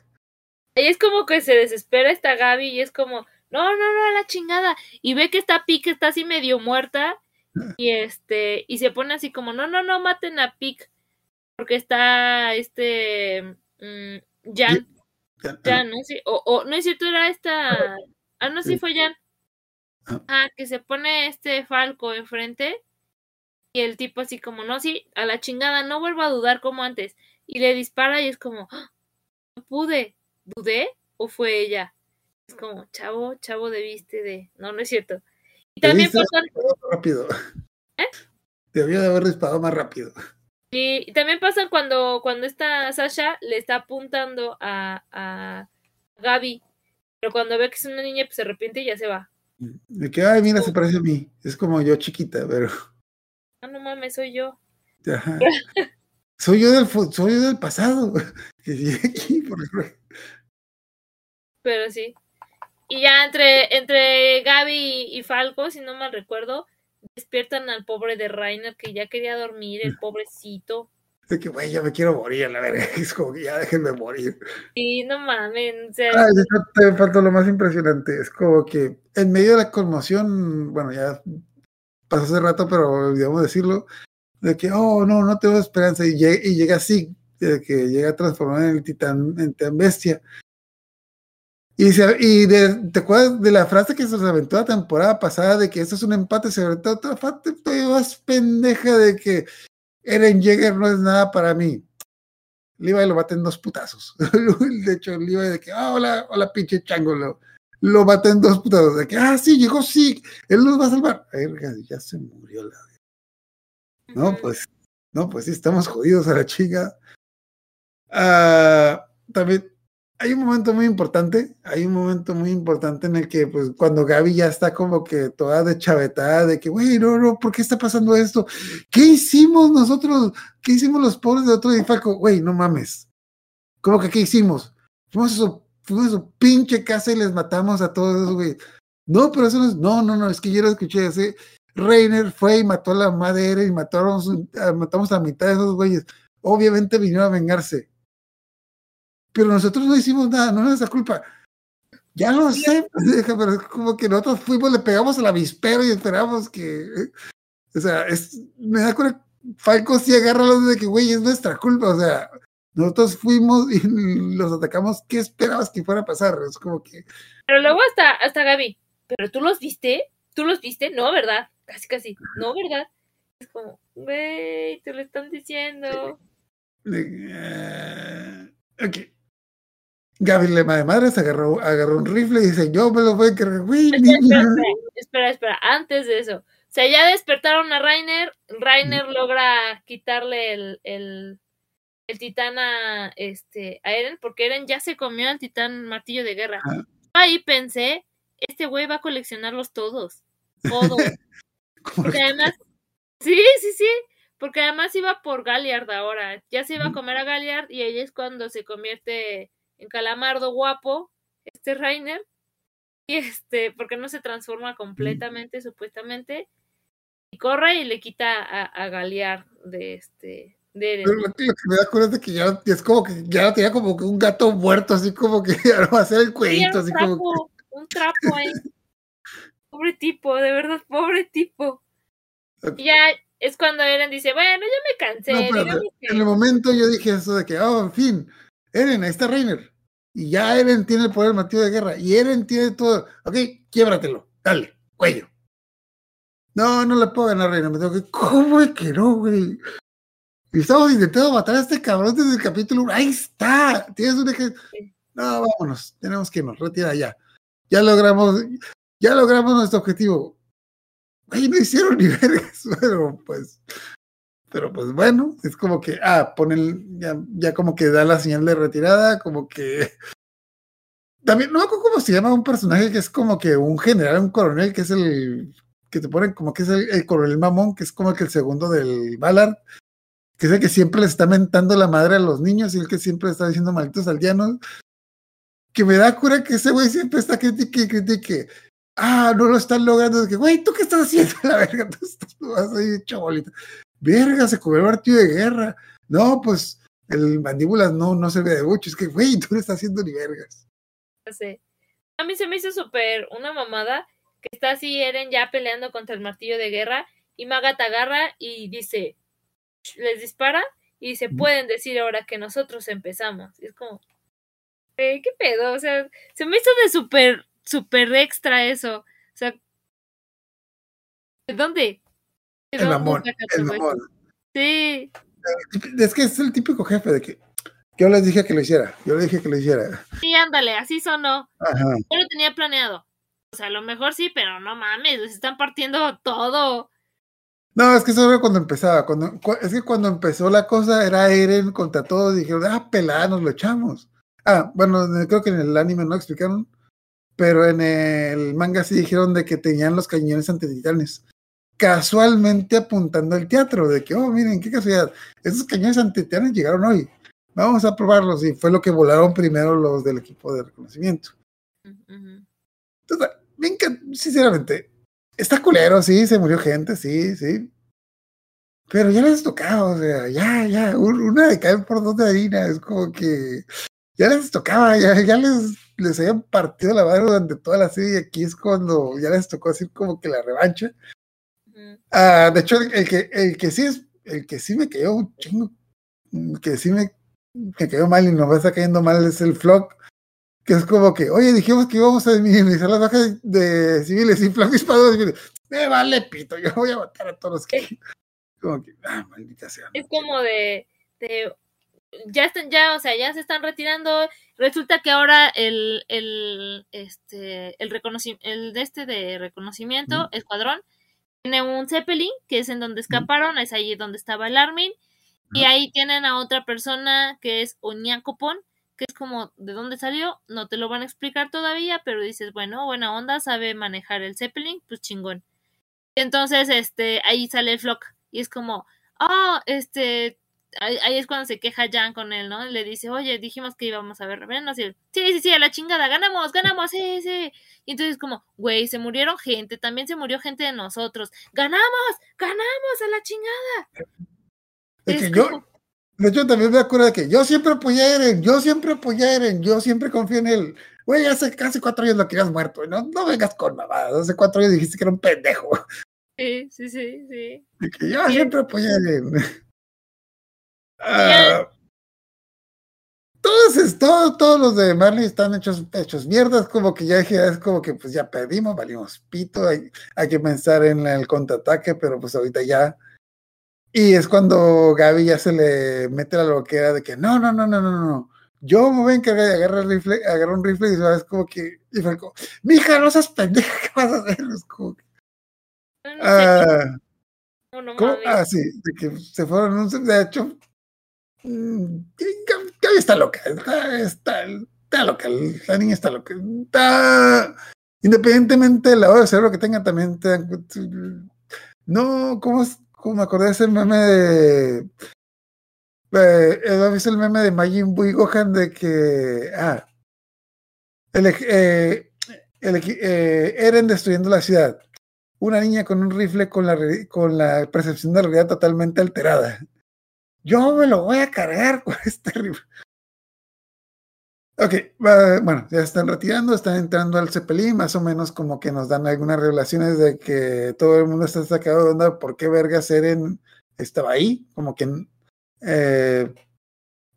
Y es como que se desespera esta Gaby y es como, no, no, no, a la chingada. Y ve que está Pic, está así medio muerta. Y este, y se pone así como, no, no, no, maten a Pic. Porque está este mm, Jan, Jan, ¿no? Sí, o, o, no es cierto, era esta. Ah, no, sí Sí. fue Jan. Ah. Ah, que se pone este Falco enfrente. Y el tipo así como, no, sí, a la chingada, no vuelvo a dudar como antes. Y le dispara y es como, "Ah, no pude, ¿dudé? ¿O fue ella? Es como, chavo, chavo, debiste de. No, no es cierto. Y también disparado más rápido. ¿Eh? Debía de haber disparado más rápido. y, y también pasan cuando, cuando esta Sasha le está apuntando a, a Gaby. Pero cuando ve que es una niña, pues se arrepiente y ya se va. De que, ay, mira, se parece a mí. Es como yo chiquita, pero. Ah, no mames, soy yo. Ajá. Soy yo del, soy yo del pasado. Que llegué aquí, por ejemplo. Pero sí. Y ya entre, entre Gaby y, y Falco, si no mal recuerdo, despiertan al pobre de Rainer que ya quería dormir, el pobrecito. De que, güey, ya me quiero morir, la verga. Es como que ya déjenme morir. Y no mames, o sea, Ay, eso te faltó lo más impresionante. Es como que en medio de la conmoción, bueno, ya pasó hace rato, pero olvidamos decirlo, de que, oh, no, no tengo esperanza. Y llega, y llega así, de que llega a transformar en el titán, en titán bestia. Y, se, y de, te acuerdas de la frase que se nos aventó la temporada pasada de que esto es un empate, se aventó otra todavía más pendeja de que Eren Jäger no es nada para mí. Levi lo mata en dos putazos. De hecho, Levi de que, ah, hola, hola, pinche chango, lo, lo mata en dos putazos. De que, ah, sí, llegó, sí, él nos va a salvar. Ay, ya se murió la. No, pues, no, pues sí, estamos jodidos a la chica. Ah, también hay un momento muy importante, hay un momento muy importante en el que, pues, cuando Gaby ya está como que toda de chavetada, de que, güey, no, no, ¿por qué está pasando esto? ¿Qué hicimos nosotros? ¿Qué hicimos los pobres de otro? Falco, güey, no mames. ¿Cómo que qué hicimos? Fuimos a su, fuimos a pinche casa y les matamos a todos esos, güey. No, pero eso no es, no, no, no, es que yo lo escuché así. Reiner fue y mató a la madre y mataron, su- a- matamos a mitad de esos güeyes. Obviamente vinieron a vengarse. Pero nosotros no hicimos nada, no es nuestra culpa. Ya lo sé, pero es como que nosotros fuimos, le pegamos al avispero y esperamos que. O sea, es, me da cuenta. Falco sí agarra los de que, güey, es nuestra culpa. O sea, nosotros fuimos y los atacamos. ¿Qué esperabas que fuera a pasar? Es como que. Pero luego hasta, hasta Gaby, ¿pero tú los viste? ¿Tú los viste? No, ¿verdad? Casi, casi. No, ¿verdad? Es como, güey, te lo están diciendo. eh, ok. Gaby Lema de Madres agarró, agarró un rifle y dice: Yo me lo voy a cargar, güey. Espera, niña". espera, espera, espera, antes de eso. O sea, ya despertaron a Rainer. Rainer logra quitarle el, el, el titán a, este, a Eren, porque Eren ya se comió al titán martillo de guerra. Ajá. Ahí pensé, este güey va a coleccionarlos todos. Todos. Como Porque que- además, sí, sí, sí, porque además iba por Galliard ahora, ya se iba a comer a Galliard y ahí es cuando se convierte en calamardo guapo, este Rainer, y este, porque no se transforma completamente, supuestamente, y corre y le quita a, a Galliard de este, de Eren. Pero lo, que lo que me da cuenta es de que ya es como que ya tenía como que un gato muerto, así como que ya no va a hacer el cuellito, así como que. trapo, un trapo ahí. Pobre tipo, de verdad, pobre tipo. Y ya es cuando Eren dice, bueno, ya me cansé, No, pero en el momento yo dije eso de que, oh, en fin, Eren, ahí está Reiner. Y ya Eren tiene el poder martillo de guerra. Y Eren tiene todo. Ok, quiébratelo. dale, cuello. No, no le puedo ganar, reina. Me tengo que. ¿Cómo es que no, güey? Y estamos intentando matar a este cabrón desde el capítulo 1. Ahí está. Tienes un ejemplo. No, vámonos. Tenemos que irnos. Retira ya. Ya logramos. Ya logramos nuestro objetivo. Ahí no hicieron ni vergas, pero pues. Pero pues bueno, es como que, ah, ponen, ya, ya como que da la señal de retirada, como que. También, no me acuerdo cómo se llama un personaje que es como que un general, un coronel, que es el. que te ponen como que es el, el coronel mamón, que es como que el segundo del Ballard, que es el que siempre le está mentando la madre a los niños y el que siempre está diciendo malditos aldeanos. Que me da cura que ese güey siempre está critique y critique. Ah, no lo están logrando. que, güey, ¿tú qué estás haciendo? La verga, tú estás ahí, chabolita. Verga, se comió el martillo de guerra. No, pues el mandíbulas no, no se ve de mucho. Es que, güey, tú no estás haciendo ni vergas. Ya sé. A mí se me hizo súper una mamada que está así Eren ya peleando contra el martillo de guerra y Magat agarra y dice, les dispara y se pueden decir ahora que nosotros empezamos. Y es como, eh, ¿qué pedo? O sea, se me hizo de súper, súper extra eso. O sea, ¿de dónde? ¿De El mamón, el mamón. Sí, Es que es el típico jefe de que yo les dije que lo hiciera, yo le dije que lo hiciera. sí, ándale, así sonó. Ajá. Yo lo tenía planeado. O sea, a lo mejor sí, pero no mames, les están partiendo todo. No, es que eso era cuando empezaba. Cuando, cu- es que cuando empezó la cosa era Eren contra todos. Dijeron, ah, pelada, nos lo echamos. Ah, bueno, en- creo que en el anime no explicaron, pero en el manga sí dijeron de que tenían los cañones antititanes. Casualmente apuntando al teatro, de que, oh, miren, qué casualidad. Esos cañones antititanes llegaron hoy. Vamos a probarlos. Y fue lo que volaron primero los del equipo de reconocimiento. Entonces, me encanta, sinceramente, está culero, sí, se murió gente, sí, sí. Pero ya les tocaba, o sea, ya, ya, un- una de caer por dos de harina, es como que ya les tocaba, ya, ya les, les habían partido la madre durante toda la serie y aquí es cuando ya les tocó así como que la revancha. Ah, de hecho, el, el que, el que sí es, el que sí me cayó un chingo, mm, que sí me, me cayó mal y nos está cayendo mal es el Flock, que es como que, oye, dijimos que íbamos a minimizar las bajas de civiles y Flock disparó civiles. Me vale pito, yo voy a matar a todos los que. Como que, ah, maldita sea. Es como de, de ya están, ya, o sea, ya se están retirando. Resulta que ahora el, el, este, el reconocimiento, el de este de reconocimiento, Ujú. escuadrón, tiene un Zeppelin, que es en donde escaparon, es ahí donde estaba el Armin, y ahí tienen a otra persona que es Oñacopon, que es como, ¿de dónde salió? No te lo van a explicar todavía, pero dices, bueno, buena onda, sabe manejar el Zeppelin, pues chingón. Entonces, este, ahí sale el Flock, y es como, oh, este, ahí, ahí es cuando se queja Jan con él, ¿no? Le dice, oye, dijimos que íbamos a ver reverenos, y él, sí, sí, sí, a la chingada, ganamos, ganamos, sí, sí. Y entonces como, güey, se murieron gente, también se murió gente de nosotros, ganamos, ganamos a la chingada. Es que yo, como- de hecho, también me acuerdo de que yo siempre apoyé a Eren, yo siempre apoyé a Eren, yo siempre confié en él. Güey, hace casi cuatro años lo querías muerto, no, no vengas con mamadas. Hace cuatro años dijiste que era un pendejo. Sí, sí, sí, sí. De que yo Sí. siempre apoyé a Eren. Ah, todos, es- todo- todos los de Marley están hechos, hechos mierdas, como que ya dije, es como que pues ya perdimos, valimos pito, hay, hay que pensar en el contraataque, pero pues ahorita ya. Y es cuando Gaby ya se le mete la loquera de que no, no, no, no, no, no. Yo me voy a encargar de agarrar, el rifle, agarrar un rifle y es como que, y fue como, mija, no seas pendeja, ¿qué vas a hacer? Es como que, No, no sé, ah, no, no ¿Cómo? mames. Ah, sí, de que se fueron. De hecho, Gaby Gaby está loca. Está, está, loca. La niña está loca. Está. Independientemente del lavado de cerebro que tenga, también te No, ¿cómo, cómo me acordé de ese meme de. Eh, ¿Has visto el meme de Majin Buu y Gohan de que. Ah. El, eh, el eh, Eren destruyendo la ciudad una niña con un rifle con la, con la percepción de realidad totalmente alterada. Yo me lo voy a cargar con este. Ok, bueno, ya están retirando, están entrando al Zeppelin, más o menos como que nos dan algunas revelaciones de que todo el mundo está sacado de onda por qué vergas Eren estaba ahí, como que eh,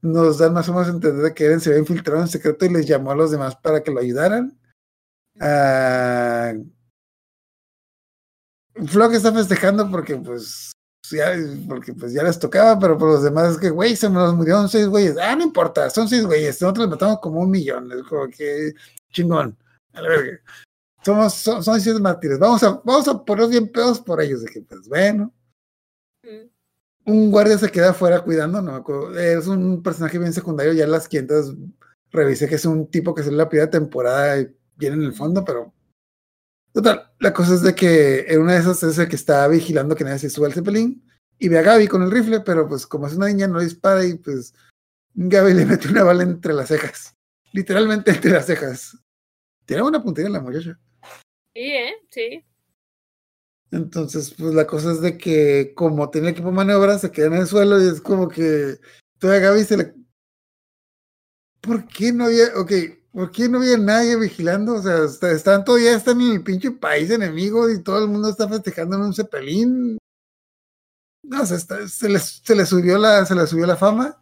nos dan más o menos a entender que Eren se había infiltrado en secreto y les llamó a los demás para que lo ayudaran. Ah, Flock está festejando porque pues ya, porque pues ya les tocaba, pero por los demás es que, güey, se nos murieron seis güeyes. Ah, no importa, son seis güeyes. Nosotros matamos como un millón. Es como que chingón. A la verga. Somos, son, son seis mártires. Vamos a, vamos a poner bien pedos por ellos. Que, pues, bueno. Mm. Un guardia se queda afuera cuidando, no me acuerdo. Es un personaje bien secundario. Ya en las 500 revisé que es un tipo que salió la primera temporada y viene en el fondo, pero Total, la cosa es de que en una de esas es el que está vigilando que nadie se suba al Zeppelin y ve a Gaby con el rifle, pero pues como es una niña no dispara y pues Gaby le mete una bala entre las cejas. Literalmente entre las cejas. Tiene una puntería la muchacha. Sí, ¿eh? Sí. Entonces, pues la cosa es de que como tiene equipo de maniobra, se queda en el suelo y es como que toda Gaby se le... ¿Por qué no había... Ok, ¿Por qué no había nadie vigilando? O sea, está- están todavía están en el pinche país enemigo y todo el mundo está festejando en un cepelín. No, se, está- se, les, subió la, se le subió la fama.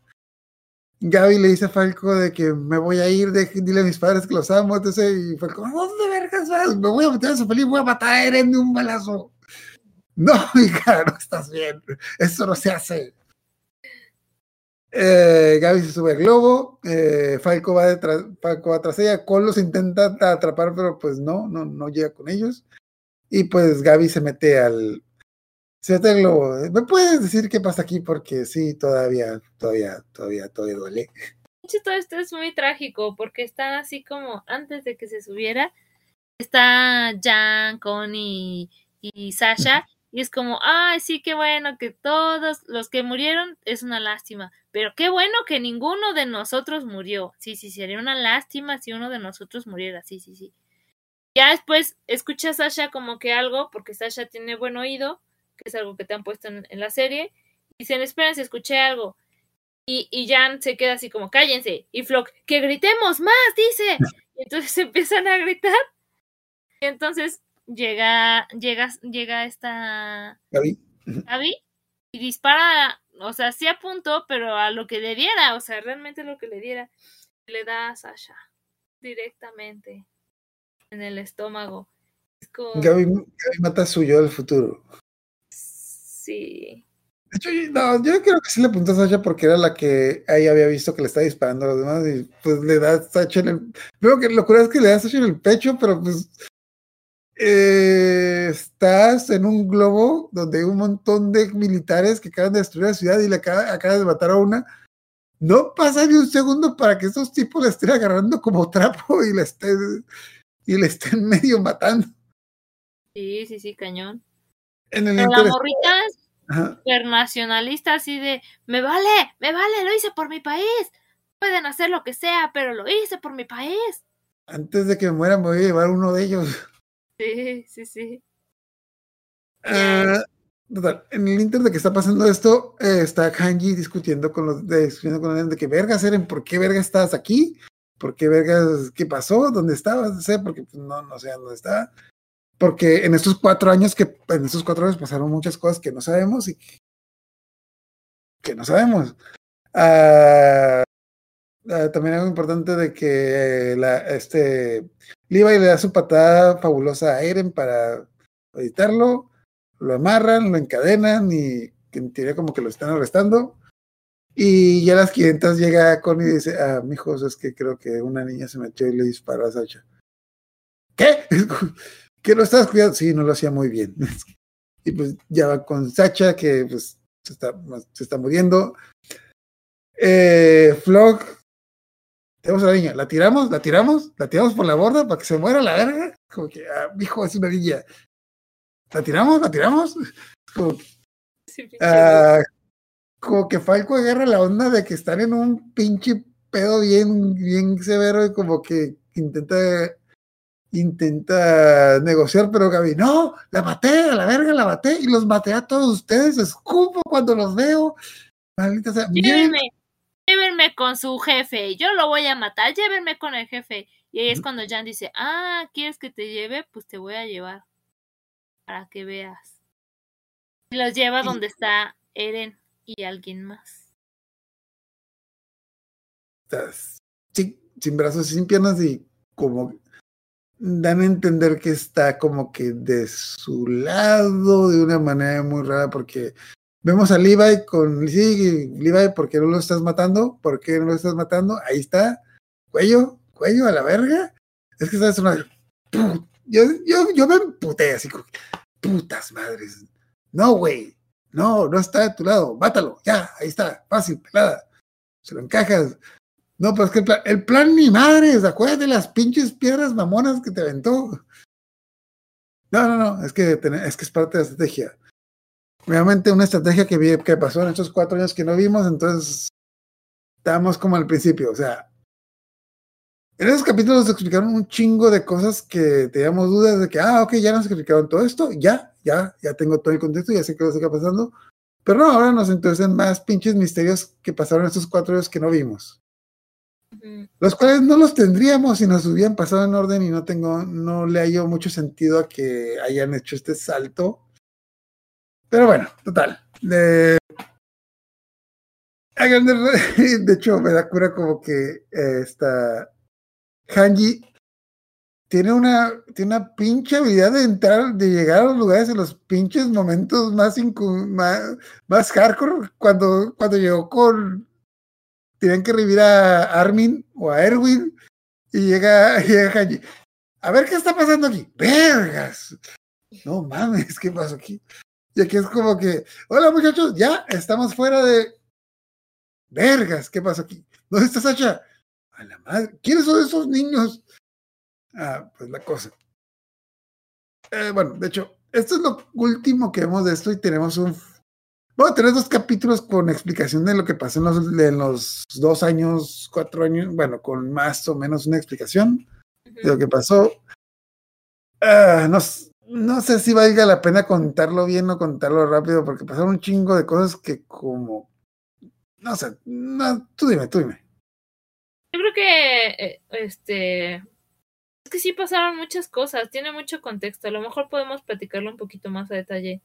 Gaby le dice a Falco de que me voy a ir, de, dile a mis padres que los amo, entonces, y Falco, ¿dónde vergas vas? Me voy a meter a cepelín, voy a matar a Eren de un balazo. No, hija, no estás bien. Eso no se hace. Eh, Gaby se sube al globo, eh, Falco va detrás, Falco va tras ella, Cole los intenta atrapar, pero pues no, no, no llega con ellos. Y pues Gaby se mete al, se mete al globo. ¿Me puedes decir qué pasa aquí? Porque sí, todavía, todavía, todavía, todavía duele. De hecho, todo esto es muy trágico porque está así como antes de que se subiera, está Jan, Connie y Sasha, y es como, ay, sí, qué bueno que todos los que murieron es una lástima, pero qué bueno que ninguno de nosotros murió. Sí, sí, sería una lástima si uno de nosotros muriera, sí, sí, sí. Ya después escucha a Sasha como que algo, porque Sasha tiene buen oído, que es algo que te han puesto en, en la serie, y dicen, esperen, si escuché algo. Y, y Jan se queda así como, cállense. Y Flock, que gritemos más, dice. Y entonces empiezan a gritar. Y entonces llega, llega, llega esta Gaby, Abby y dispara, o sea, sí apuntó, pero a lo que le diera, o sea, realmente lo que le diera. Le da a Sasha directamente en el estómago. Es como, Gaby, Gaby mata a su yo del futuro. sí. De hecho, no, yo creo que sí le apuntó a Sasha porque era la que ahí había visto que le estaba disparando a los demás y pues le da a Sasha en el... Veo que lo curioso es que le da a Sasha en el pecho, pero pues eh, estás en un globo donde hay un montón de militares que acaban de destruir la ciudad y le acaba, acabas de matar a una. No pasa ni un segundo para que esos tipos le estén agarrando como trapo y le estén, y le estén medio matando. Sí, sí, sí, cañón. En el Pero la morrita es Ajá. súper nacionalista, así de, me vale, me vale, lo hice por mi país. Pueden hacer lo que sea, pero lo hice por mi país. Antes de que me muera me voy a llevar uno de ellos. Sí, sí, sí. Total, en el inter de que está pasando esto, eh, está Kanji discutiendo con los de, discutiendo con de que vergas Eren, ¿por qué vergas estás aquí? ¿Por qué vergas qué pasó? ¿Dónde estabas? No sé, porque pues, no, no sé dónde está. Porque en estos cuatro años que en estos cuatro años pasaron muchas cosas que no sabemos y que, que no sabemos. Ah, ah, también algo importante de que eh, la, este Levi le da su patada fabulosa a Eren para editarlo, lo amarran, lo encadenan y en teoría como que lo están arrestando. Y ya a las 500 llega Connie y dice, ah, mijos, es que creo que una niña se metió y le disparó a Sacha. ¿Qué? ¿Que lo estás cuidando? Sí, no lo hacía muy bien. y pues ya va con Sacha, que pues se está, se está muriendo. Eh, Flock, tenemos a la niña, ¿la tiramos? ¿La tiramos? ¿La tiramos por la borda para que se muera la verga? Como que, ah, hijo, es una niña. ¿La tiramos? ¿La tiramos? Como, Sí, pinche ah, como que Falco agarra la onda de que están en un pinche pedo bien, bien severo y como que intenta intenta negociar, pero Gaby, no, la maté, a la verga la maté y los maté a todos ustedes, escupo cuando los veo. Maldita sea, Llévenme, con su jefe, yo lo voy a matar, llévenme con el jefe. Y ahí es cuando Jan dice, ah, ¿quieres que te lleve? Pues te voy a llevar, para que veas. Y los lleva donde está Eren y alguien más. estás sin, sin brazos sin piernas y como dan a entender que está como que de su lado de una manera muy rara porque vemos a Levi con sí, Levi, ¿por qué no lo estás matando? ¿Por qué no lo estás matando? Ahí está, cuello, cuello a la verga. Es que sabes una yo, yo, yo me emputé así, putas madres. No, güey, no, no está de tu lado, mátalo, ya, ahí está, fácil, pelada. Se lo encajas. No, pero es que el plan, el plan ni madres, acuérdate las pinches piedras mamonas que te aventó. No, no, no, es que, es que es parte de la estrategia. Obviamente una estrategia que, vi, que pasó en estos cuatro años que no vimos, entonces estamos como al principio, o sea, en esos capítulos nos explicaron un chingo de cosas que teníamos dudas de que, ah, ok, ya nos explicaron todo esto, ya, ya, ya tengo todo el contexto, ya sé qué está pasando. Pero no, ahora nos interesan más pinches misterios que pasaron estos cuatro años que no vimos. Los cuales no los tendríamos si nos hubieran pasado en orden y no tengo, no le hallo mucho sentido a que hayan hecho este salto. Pero bueno, total. De, de hecho, me da cura como que eh, Hanji tiene una, tiene una pinche habilidad de entrar, de llegar a los lugares en los pinches momentos más, más, más, hardcore. Cuando, cuando llegó con. Tienen que revivir a Armin o a Erwin y llega, llega Hanji. A ver qué está pasando aquí. ¡Vergas! No mames, ¿qué pasó aquí? Y aquí es como que, hola muchachos, ya estamos fuera de. ¡Vergas! ¿Qué pasó aquí? ¿Dónde está Sacha? A la madre. ¿Quiénes son esos niños? Ah, pues la cosa. Eh, bueno, de hecho, esto es lo último que vemos de esto y tenemos un. Bueno, tenemos dos capítulos con explicación de lo que pasó en los, en los dos años, cuatro años, bueno, con más o menos una explicación de lo que pasó. Ah, no, no sé si valga la pena contarlo bien o contarlo rápido, porque pasaron un chingo de cosas que como... No sé, no, tú dime, tú dime. Yo creo que eh, este es que sí pasaron muchas cosas, tiene mucho contexto. A lo mejor podemos platicarlo un poquito más a detalle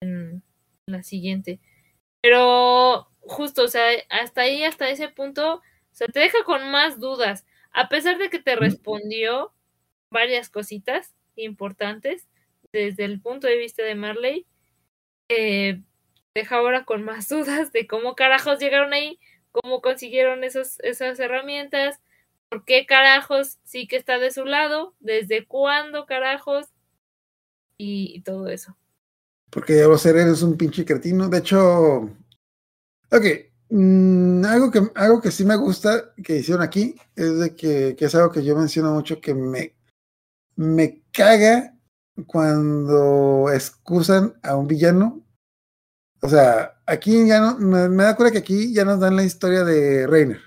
en, la siguiente. Pero justo, o sea, hasta ahí, hasta ese punto, o sea, te deja con más dudas. A pesar de que te respondió varias cositas importantes desde el punto de vista de Marley, eh, deja ahora con más dudas de cómo carajos llegaron ahí, cómo consiguieron esos, esas herramientas, por qué carajos sí que está de su lado, desde cuándo carajos y, todo eso. Porque ya ser es un pinche cretino. De hecho, ok, mm, algo, que, algo que sí me gusta que hicieron aquí es de que, que es algo que yo menciono mucho que me, me caga cuando excusan a un villano o sea, aquí ya no, me, da cuenta que aquí ya nos dan la historia de Reiner.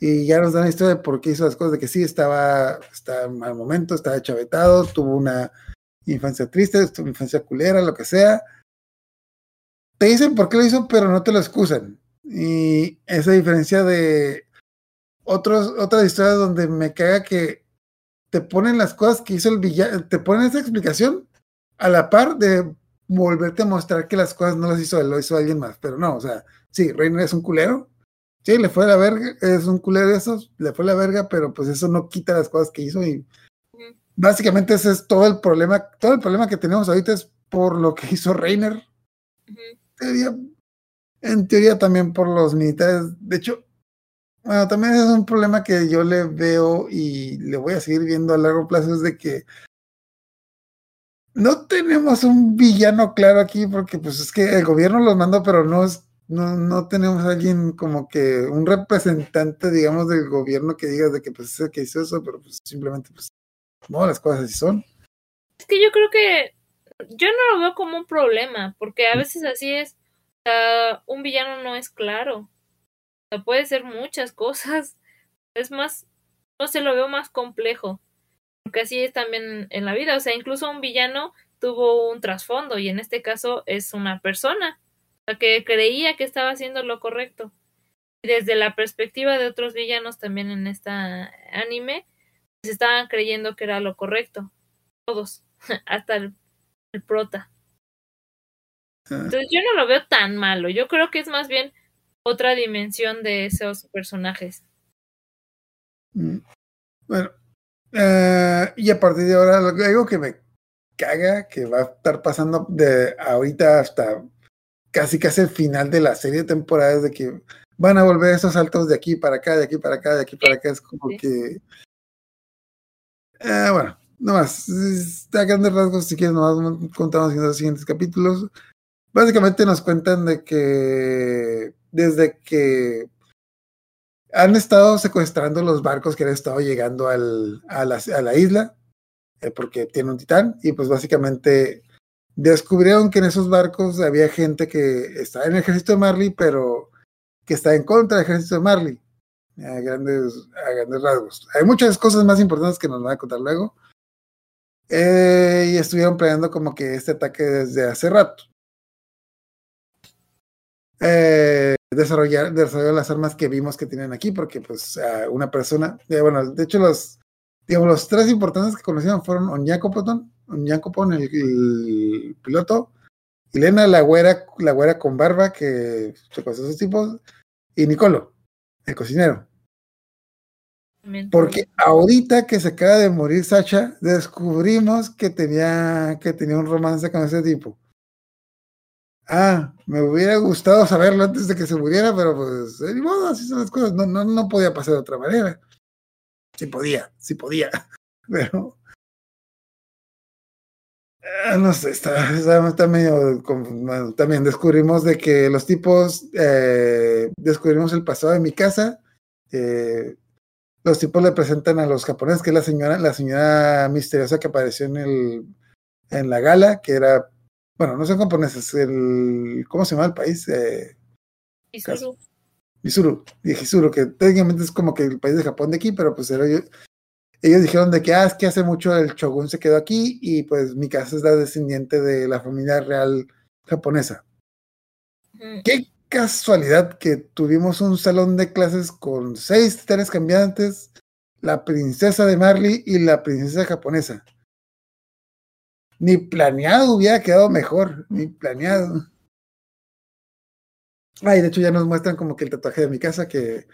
Y ya nos dan la historia de por qué hizo las cosas, de que sí, estaba, estaba en mal momento, estaba chavetado, tuvo una infancia triste, tuvo una infancia culera, lo que sea. Te dicen por qué lo hizo, pero no te lo excusan. Y esa diferencia de otros, otras historias donde me caga que te ponen las cosas que hizo el villano, te ponen esa explicación a la par de volverte a mostrar que las cosas no las hizo él, lo hizo alguien más. Pero no, o sea, sí, Reiner es un culero. Sí, le fue la verga, es un culero de esos, le fue la verga, pero pues eso no quita las cosas que hizo y básicamente ese es todo el problema, todo el problema que tenemos ahorita es por lo que hizo Reiner. en teoría también por los militares. De hecho, bueno, también es un problema que yo le veo y le voy a seguir viendo a largo plazo, es de que no tenemos un villano claro aquí porque pues es que el gobierno los mandó, pero no es, no, no tenemos alguien como que un representante, digamos, del gobierno que diga de que pues es el que hizo eso, pero pues simplemente pues no, las cosas así son. Es que yo creo que yo no lo veo como un problema, porque a veces así es, un villano no es claro. O sea, puede ser muchas cosas. Es más, no se lo veo más complejo porque así es también en la vida, o sea, incluso un villano tuvo un trasfondo y en este caso es una persona la que creía que estaba haciendo lo correcto. Y desde la perspectiva de otros villanos también en esta anime, pues estaban creyendo que era lo correcto. Todos, hasta el, prota. Ah. Entonces yo no lo veo tan malo, yo creo que es más bien otra dimensión de esos personajes. Mm. Bueno, Eh, y a partir de ahora, algo que me caga, que va a estar pasando de ahorita hasta casi casi el final de la serie de temporadas, de que van a volver esos saltos de aquí para acá, de aquí para acá, de aquí para acá. Es como Sí. que. Eh, bueno, no más. Es- A grandes rasgos, si quieres, nomás contamos en los siguientes capítulos. Básicamente nos cuentan de que desde que han estado secuestrando los barcos que han estado llegando al, a, la, a la isla, eh, porque tiene un titán, y pues básicamente descubrieron que en esos barcos había gente que está en el ejército de Marley, pero que está en contra del ejército de Marley, a grandes, a grandes rasgos. Hay muchas cosas más importantes que nos van a contar luego. Eh, y estuvieron planeando como que este ataque desde hace rato. Eh, desarrollar, desarrollar las armas que vimos que tienen aquí, porque pues una persona, eh, bueno, de hecho los, digamos, los tres importantes que conocieron fueron Onyankopon, Onyankopon, el, el piloto, Elena, la güera, la güera con barba que secuestró a esos tipos, y Nicolo, el cocinero. Porque ahorita que se acaba de morir Sacha, descubrimos que tenía, que tenía un romance con ese tipo. Ah, me hubiera gustado saberlo antes de que se muriera, pero pues, eh, así son las cosas. No, no, no podía pasar de otra manera. Sí podía, sí podía, pero. ah, no sé, está, está, está medio. también descubrimos de que los tipos. eh, descubrimos el pasado de mi casa. eh, los tipos le presentan a los japoneses, que es la señora, la señora misteriosa que apareció en el en la gala, que era, bueno, no son japoneses, el, ¿cómo se llama el país? Eh, Izuru. Misuru, y Hisuru, que técnicamente es como que el país de Japón de aquí, pero pues era, ellos, ellos dijeron de que, ah, es que hace mucho el shogun se quedó aquí y pues mi casa es la descendiente de la familia real japonesa. Qué casualidad que tuvimos un salón de clases con seis titanes cambiantes, la princesa de Marley y la princesa japonesa. Ni planeado hubiera quedado mejor, ni planeado. Ay, de hecho ya nos muestran como que el tatuaje de mi casa que,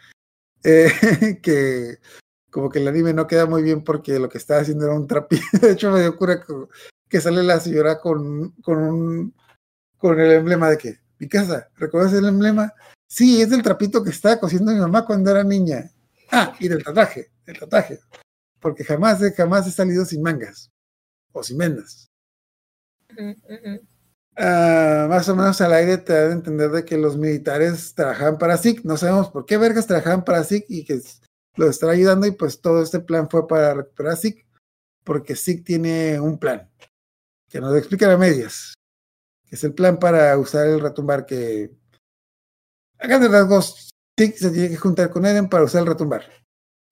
eh, que como que el anime no queda muy bien porque lo que estaba haciendo era un trapito. De hecho me dio cura que, sale la señora con, con un con el emblema de que mi casa, ¿recuerdas el emblema? Sí, es del trapito que estaba cosiendo mi mamá cuando era niña. Ah, y del tatuaje, del tatuaje. Porque jamás, jamás he salido sin mangas o sin vendas. Ah, más o menos al aire te dan a entender de que los militares trabajaban para SIC. No sabemos por qué vergas trabajaban para SIC y que los están ayudando y pues todo este plan fue para recuperar SIC porque SIC tiene un plan que nos explican a medias. Que es el plan para usar el retumbar que a grandes rasgos SIC se tiene que juntar con Eren para usar el retumbar.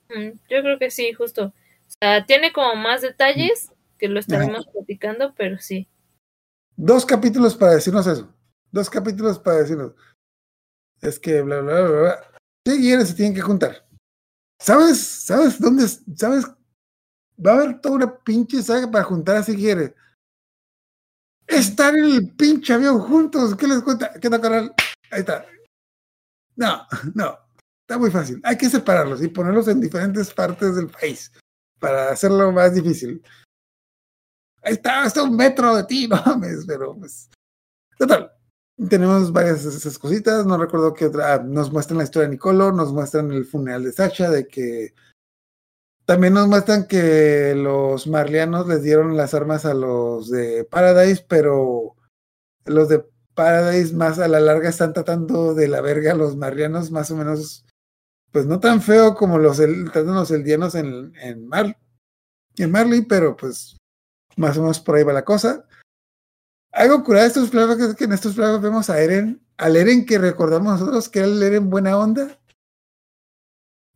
Mm, Yo creo que sí, justo. O sea, tiene como más detalles que lo estaremos platicando, pero sí. Dos capítulos para decirnos eso. Dos capítulos para decirnos. Es que bla, bla, bla, bla. Eren se tienen que juntar. ¿Sabes? ¿Sabes dónde? es- ¿Sabes? Va a haber toda una pinche saga para juntar a Eren. Estar en el pinche avión juntos. ¿Qué les cuenta? ¿Qué tal, canal? Ahí está. No, no. Está muy fácil. Hay que separarlos y ponerlos en diferentes partes del país para hacerlo más difícil. Está, está un metro de ti, no mames, pero pues. Total. Tenemos varias esas cositas. No recuerdo qué otra. ah, nos muestran la historia de Nicolo, nos muestran el funeral de Sacha, de que. También nos muestran que los marlianos les dieron las armas a los de Paradise, pero los de Paradise más a la larga están tratando de la verga a los marlianos, más o menos, pues no tan feo como los, el, tratan los eldianos en, en, Mar, en Marley, pero pues más o menos por ahí va la cosa. Algo curado de estos flashbacks es que en estos flashbacks vemos a Eren, al Eren que recordamos nosotros que era el Eren buena onda.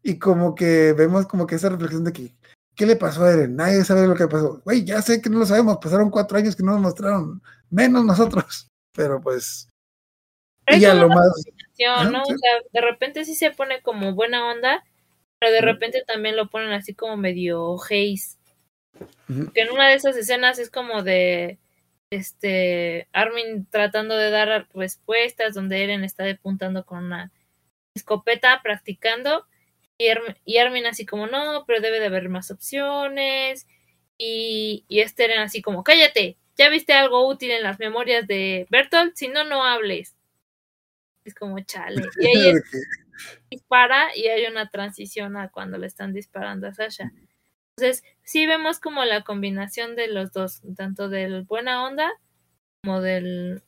Y como que vemos como que esa reflexión de que, ¿qué le pasó a Eren? Nadie sabe lo que pasó. Güey, ya sé que no lo sabemos, pasaron cuatro años que no nos mostraron, menos nosotros. Pero pues, Pero y a lo más... ¿no? sí. O sea, de repente sí se pone como buena onda, pero de repente también lo ponen así como medio haze. Que en una de esas escenas es como de este Armin tratando de dar respuestas donde Eren está apuntando con una escopeta practicando Y, Armin, y Armin así como, no, pero debe de haber más opciones. Y, y Esther así como, cállate, ¿ya viste algo útil en las memorias de Bertolt? Si no, no hables. Es como chale. Y ahí dispara y hay una transición a cuando le están disparando a Sasha. Entonces, sí vemos como la combinación de los dos, tanto del buena onda como del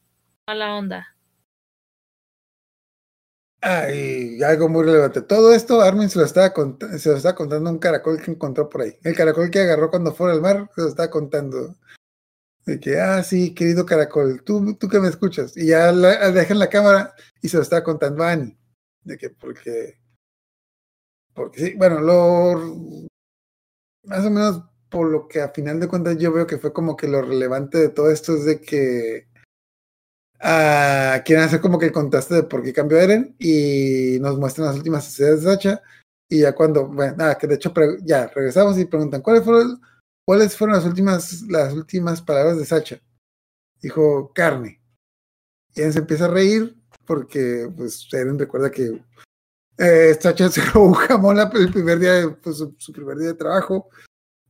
mala onda. Ah, y algo muy relevante. Todo esto Armin se lo estaba, se lo estaba contando un caracol que encontró por ahí. El caracol que agarró cuando fue al mar, se lo estaba contando. De que, ah, sí, querido caracol, tú, tú que me escuchas. Y ya la, dejan la cámara y se lo estaba contando a Annie. De que, porque. Porque sí, bueno, lo. Más o menos por lo que a final de cuentas yo veo que fue como que lo relevante de todo esto es de que uh, quieren hacer como que el contraste de por qué cambió Eren y nos muestran las últimas escenas de Sacha y ya cuando, bueno, nada, que de hecho ya regresamos y preguntan cuáles fueron cuáles fueron las últimas las últimas palabras de Sacha. Dijo carne. Y Eren se empieza a reír porque pues Eren recuerda que eh, Sacha se robó un jamón el primer día de, pues, su, primer día de trabajo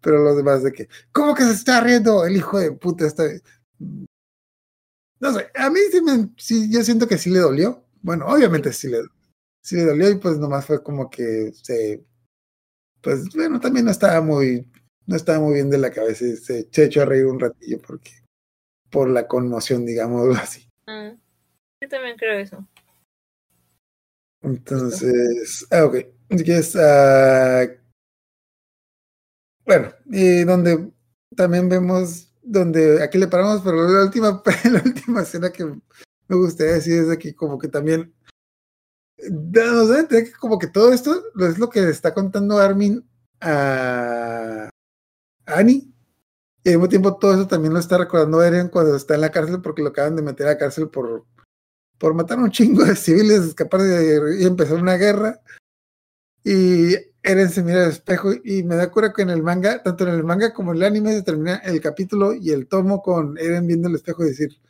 pero los demás de que ¿cómo que se está riendo el hijo de puta está no sé, a mí sí, me, sí, yo siento que sí le dolió. Bueno, obviamente sí le, sí le dolió y pues nomás fue como que se, pues bueno, también no estaba muy, no estaba muy bien de la cabeza y se, echó a reír un ratillo porque, por la conmoción, digamos así. Mm, yo también creo eso. Entonces, ah, ok. Yes, uh, bueno, y donde también vemos donde aquí le paramos, pero la última, la última escena que me gustaría decir es de que como que también que como que todo esto es lo que le está contando Armin a Annie. Y al mismo tiempo todo eso también lo está recordando Eren cuando está en la cárcel porque lo acaban de meter a la cárcel por, por matar un chingo de civiles, escapar de, y empezar una guerra. Y Eren se mira al espejo y me da cura que en el manga, tanto en el manga como en el anime, se termina el capítulo y el tomo con Eren viendo el espejo y decir,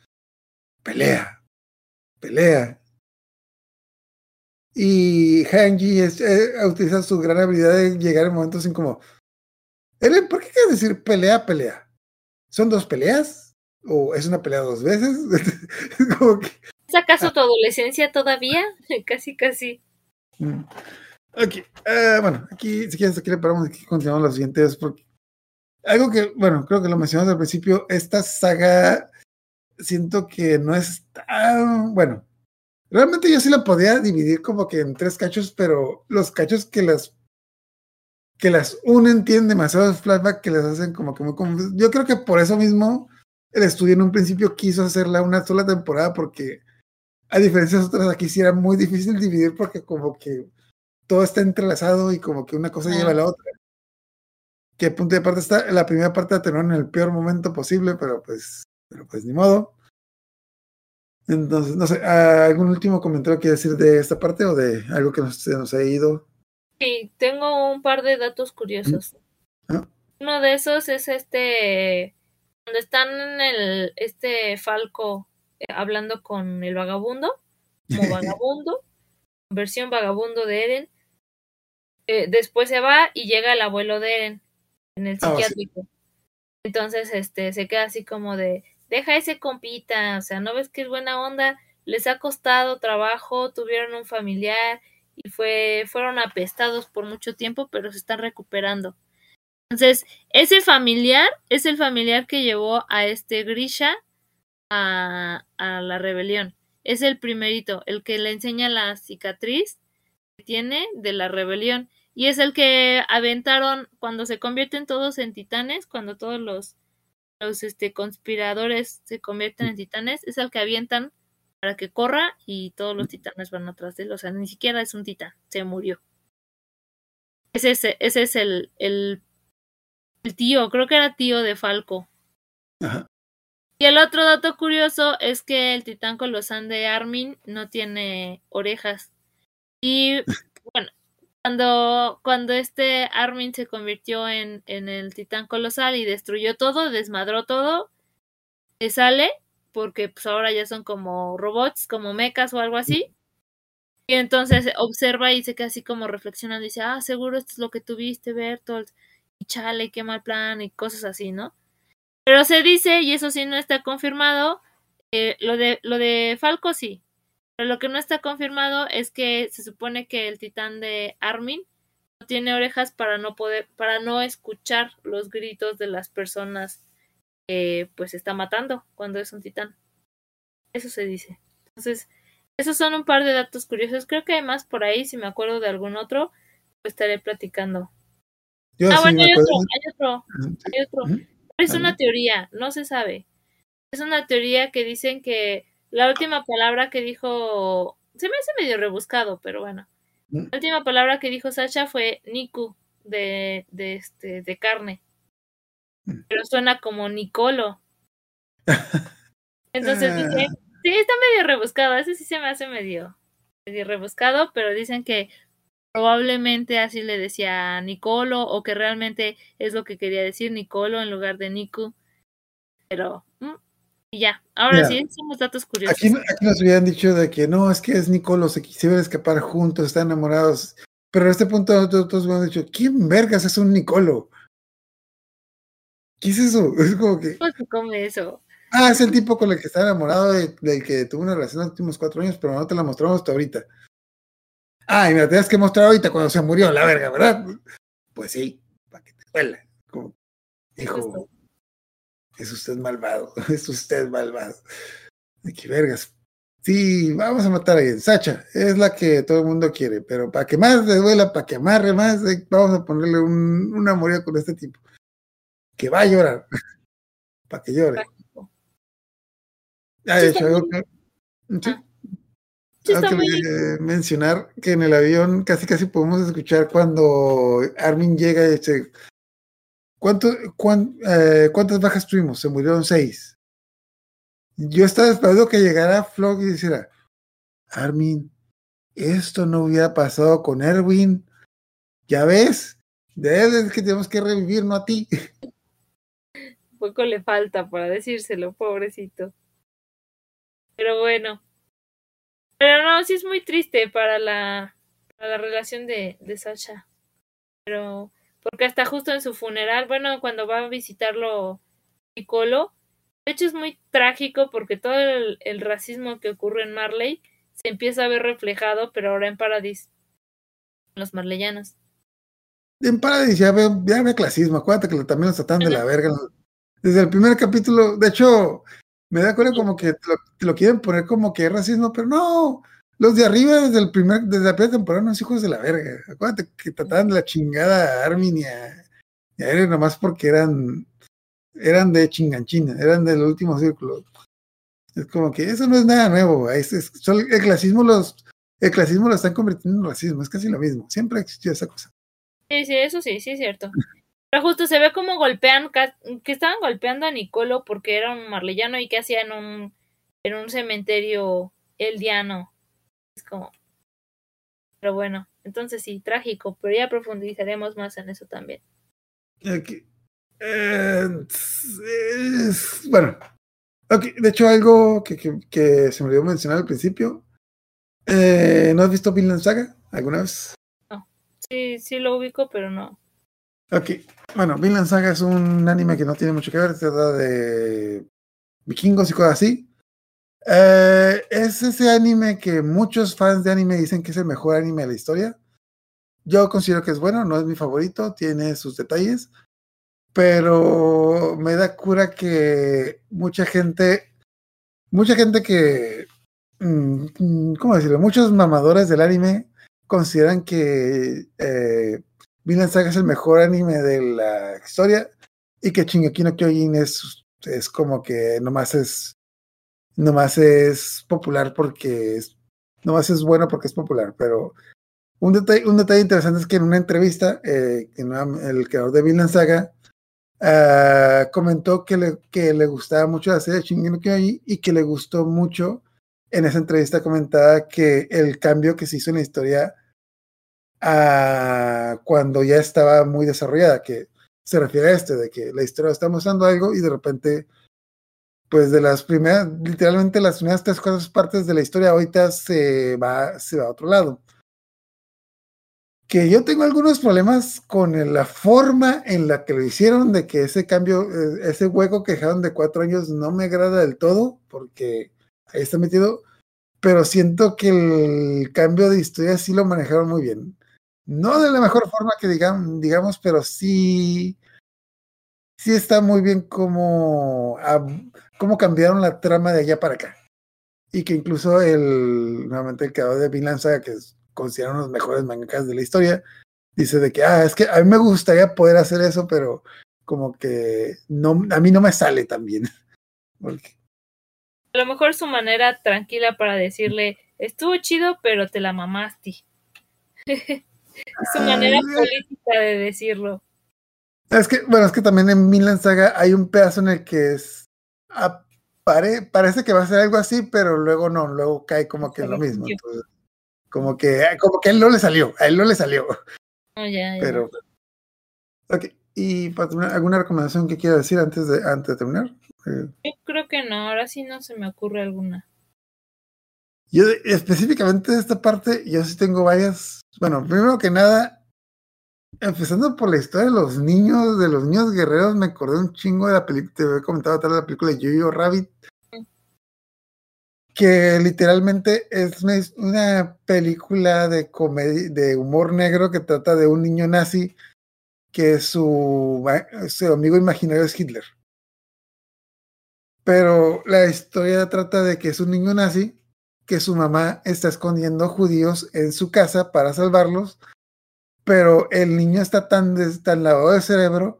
pelea, pelea. Y Hanji es, eh, utiliza su gran habilidad de llegar en momentos en como, Eren, ¿por qué quieres decir pelea, pelea? ¿Son dos peleas? ¿O es una pelea dos veces? es como que... ¿Es acaso tu adolescencia todavía? casi, casi. Mm. Ok, uh, bueno, aquí si quieres aquí le paramos, aquí continuamos los siguientes, porque algo que, bueno, creo que lo mencionamos al principio, esta saga siento que no es tan, bueno, realmente yo sí la podía dividir como que en tres cachos, pero los cachos que las que las unen tienen demasiados flashbacks que les hacen como que muy confusos. Yo creo que por eso mismo el estudio en un principio quiso hacerla una sola temporada porque a diferencia de otras aquí sí era muy difícil dividir porque como que todo está entrelazado y como que una cosa lleva a la otra. Que punto de parte está, la primera parte la terminó en el peor momento posible, pero pues, pero pues ni modo. Entonces, no sé, ¿algún último comentario que decir de esta parte o de algo que nos, se nos ha ido? Sí, tengo un par de datos curiosos. ¿Ah? Uno de esos es este, cuando están en el, este Falco hablando con el vagabundo, como vagabundo, versión vagabundo de Eren, eh, después se va y llega el abuelo de Eren en el psiquiátrico. Oh, sí. Entonces, este, se queda así como de, deja ese compita, o sea, ¿no ves que es buena onda? Les ha costado trabajo, tuvieron un familiar y fue, fueron apestados por mucho tiempo, pero se están recuperando. Entonces, ese familiar es el familiar que llevó a este Grisha a, la rebelión. Es el primerito, el que le enseña la cicatriz que tiene de la rebelión y es el que aventaron cuando se convierten todos en titanes, cuando todos los, los este, conspiradores se convierten en titanes, es el que avientan para que corra y todos los titanes van atrás de él. O sea, ni siquiera es un titán, se murió. Ese es, ese es el, el, el tío, creo que era tío de Falco. Ajá. Y el otro dato curioso es que el titán colosal de Armin no tiene orejas. Y bueno, cuando, cuando este Armin se convirtió en, en el titán colosal y destruyó todo, desmadró todo, sale, porque pues ahora ya son como robots, como mechas o algo así. Y entonces observa y se queda así como reflexionando y dice, ah, seguro esto es lo que tuviste, Bertolt. Y chale, qué mal plan y cosas así, ¿no? Pero se dice, y eso sí no está confirmado, eh, lo, de, lo de Falco sí. Pero lo que no está confirmado es que se supone que el titán de Armin no tiene orejas para no poder, para no escuchar los gritos de las personas que pues está matando cuando es un titán. Eso se dice. Entonces, esos son un par de datos curiosos. Creo que hay más por ahí. Si me acuerdo de algún otro, pues estaré platicando. ah, bueno, hay otro, hay otro, hay otro. Es una teoría, no se sabe. Es una teoría que dicen que la última palabra que dijo, se me hace medio rebuscado, pero bueno. La última palabra que dijo Sasha fue Niku, de, de, este, de carne. Pero suena como Nicolo. Entonces dije, sí, está medio rebuscado. Ese sí se me hace medio, medio rebuscado, pero dicen que probablemente así le decía Nicolo o que realmente es lo que quería decir Nicolo en lugar de Niku. Pero mm, y ya, ahora sí, somos datos curiosos. Aquí, nos habían dicho de que no, es que es Nicolo, se quisieron escapar juntos, están enamorados. Pero a este punto todos hemos dicho, ¿quién vergas es un Nicolo? ¿Qué es eso? Es como que... ¿Cómo se come eso? Ah, es el tipo con el que está enamorado, del que tuvo una relación en los últimos cuatro años, pero no te la mostramos hasta ahorita. Ah, y me la tienes que mostrar ahorita cuando se murió, la verga, ¿verdad? Pues sí, para que te duela. Como, hijo, es usted malvado, es usted malvado. De qué vergas. Sí, vamos a matar a alguien. Sacha es la que todo el mundo quiere, pero para que más le duela, para que amarre más, eh, vamos a ponerle un, una moría con este tipo. Que va a llorar. para que llore. Ah, de hecho, algo Ah que mencionar que en el avión casi casi podemos escuchar cuando Armin llega y dice, ¿cuánto, eh, ¿cuántas bajas tuvimos? Se murieron seis. Yo estaba esperando que llegara Flock y dijera, Armin, esto no hubiera pasado con Erwin. Ya ves, de él es que tenemos que revivir, no a ti. Poco le falta para decírselo, pobrecito. Pero bueno, pero no, sí es muy triste para la, para la relación de, de Sasha. Pero, porque hasta justo en su funeral, bueno, cuando va a visitarlo Piccolo, de hecho es muy trágico porque todo el, racismo que ocurre en Marley se empieza a ver reflejado, pero ahora en Paradis, los marleyanos. En Paradis ya ve, ya ve clasismo, acuérdate que también los tratan de la verga. Desde el primer capítulo, de hecho, me da cuenta como que te lo, quieren poner como que es racismo, pero no. Los de arriba desde el primer, desde la primera temporada, no son hijos de la verga. Acuérdate que trataban de la chingada a Armin y a, y nomás porque eran, eran de chinganchina, eran del último círculo. Es como que eso no es nada nuevo. Es, el clasismo los, el clasismo lo están convirtiendo en racismo, es casi lo mismo. Siempre ha existido esa cosa. Sí, sí, eso sí, sí es cierto. Justo se ve como golpean, que estaban golpeando a Nicolo porque era un marleyano y que hacía en un, en un cementerio eldiano. Es como... Pero bueno, entonces sí, trágico, pero ya profundizaremos más en eso también. Eh, bueno, de hecho algo que, que, se me olvidó mencionar al principio. Eh, ¿No has visto Vinland Saga alguna vez? No, sí, sí lo ubico, pero no. Ok, bueno, Vinland Saga es un anime que no tiene mucho que ver, se trata de vikingos y cosas así. Eh, es ese anime que muchos fans de anime dicen que es el mejor anime de la historia. Yo considero que es bueno, no es mi favorito, tiene sus detalles, pero me da cura que mucha gente, mucha gente que, mm, ¿cómo decirlo? Muchos mamadores del anime consideran que eh, Vinland Saga es el mejor anime de la historia y que Shingeki no Kyojin es, es como que nomás es nomás es popular porque es nomás es bueno porque es popular, pero un detalle, un detalle interesante es que en una entrevista eh, el creador de Vinland Saga uh, comentó que le, que le gustaba mucho la serie de Kyojin y que le gustó mucho en esa entrevista comentaba que el cambio que se hizo en la historia cuando ya estaba muy desarrollada, que se refiere a este, de que la historia está mostrando algo y de repente pues de las primeras, literalmente las primeras tres cuartas partes de la historia ahorita se va, se va a otro lado. Que yo tengo algunos problemas con la forma en la que lo hicieron, de que ese cambio, eh, ese hueco que dejaron de cuatro años no me agrada del todo, porque ahí está metido, pero siento que el cambio de historia sí lo manejaron muy bien. No de la mejor forma que digamos, digamos pero sí, sí está muy bien como, cómo cambiaron la trama de allá para acá. Y que incluso el, nuevamente el creador de Vinland Saga, que es de los mejores mangakas de la historia, dice de que, ah, es que a mí me gustaría poder hacer eso, pero como que no, a mí no me sale tan bien. A lo mejor su manera tranquila para decirle, estuvo chido, pero te la mamaste. su manera ah, política de decirlo. Es que, bueno, es que también en Vinland Saga hay un pedazo en el que es parece que va a ser algo así, pero luego no, luego cae como que en lo mismo. como que, como que a él no le salió, a él no le salió. Oh, ya, Pero, ok, y ¿alguna recomendación que quiera decir antes de, antes de terminar? Eh, yo creo que no, ahora sí no se me ocurre alguna. Yo específicamente de esta parte, yo sí tengo varias. Bueno, primero que nada, empezando por la historia de los niños, de los niños guerreros, me acordé un chingo de la película, te había comentado atrás de la película de Yo-Yo Rabbit, que literalmente es una película de comedia, de humor negro que trata de un niño nazi que su, su amigo imaginario es Hitler. Pero la historia trata de que es un niño nazi que su mamá está escondiendo judíos en su casa para salvarlos pero el niño está tan, tan lavado de cerebro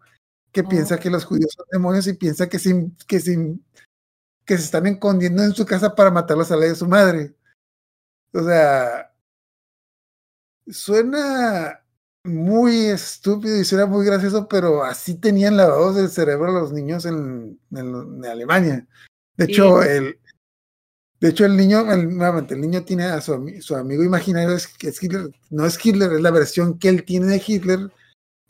que oh. piensa que los judíos son demonios y piensa que, sin, que, sin, que se están escondiendo en su casa para matarlos a la de su madre. O sea, suena muy estúpido y suena muy gracioso, pero así tenían lavados del cerebro los niños en, en, Alemania. De hecho, el, de hecho, el niño, nuevamente, el niño tiene a su, amigo imaginario, es, es Hitler, no es Hitler, es la versión que él tiene de Hitler,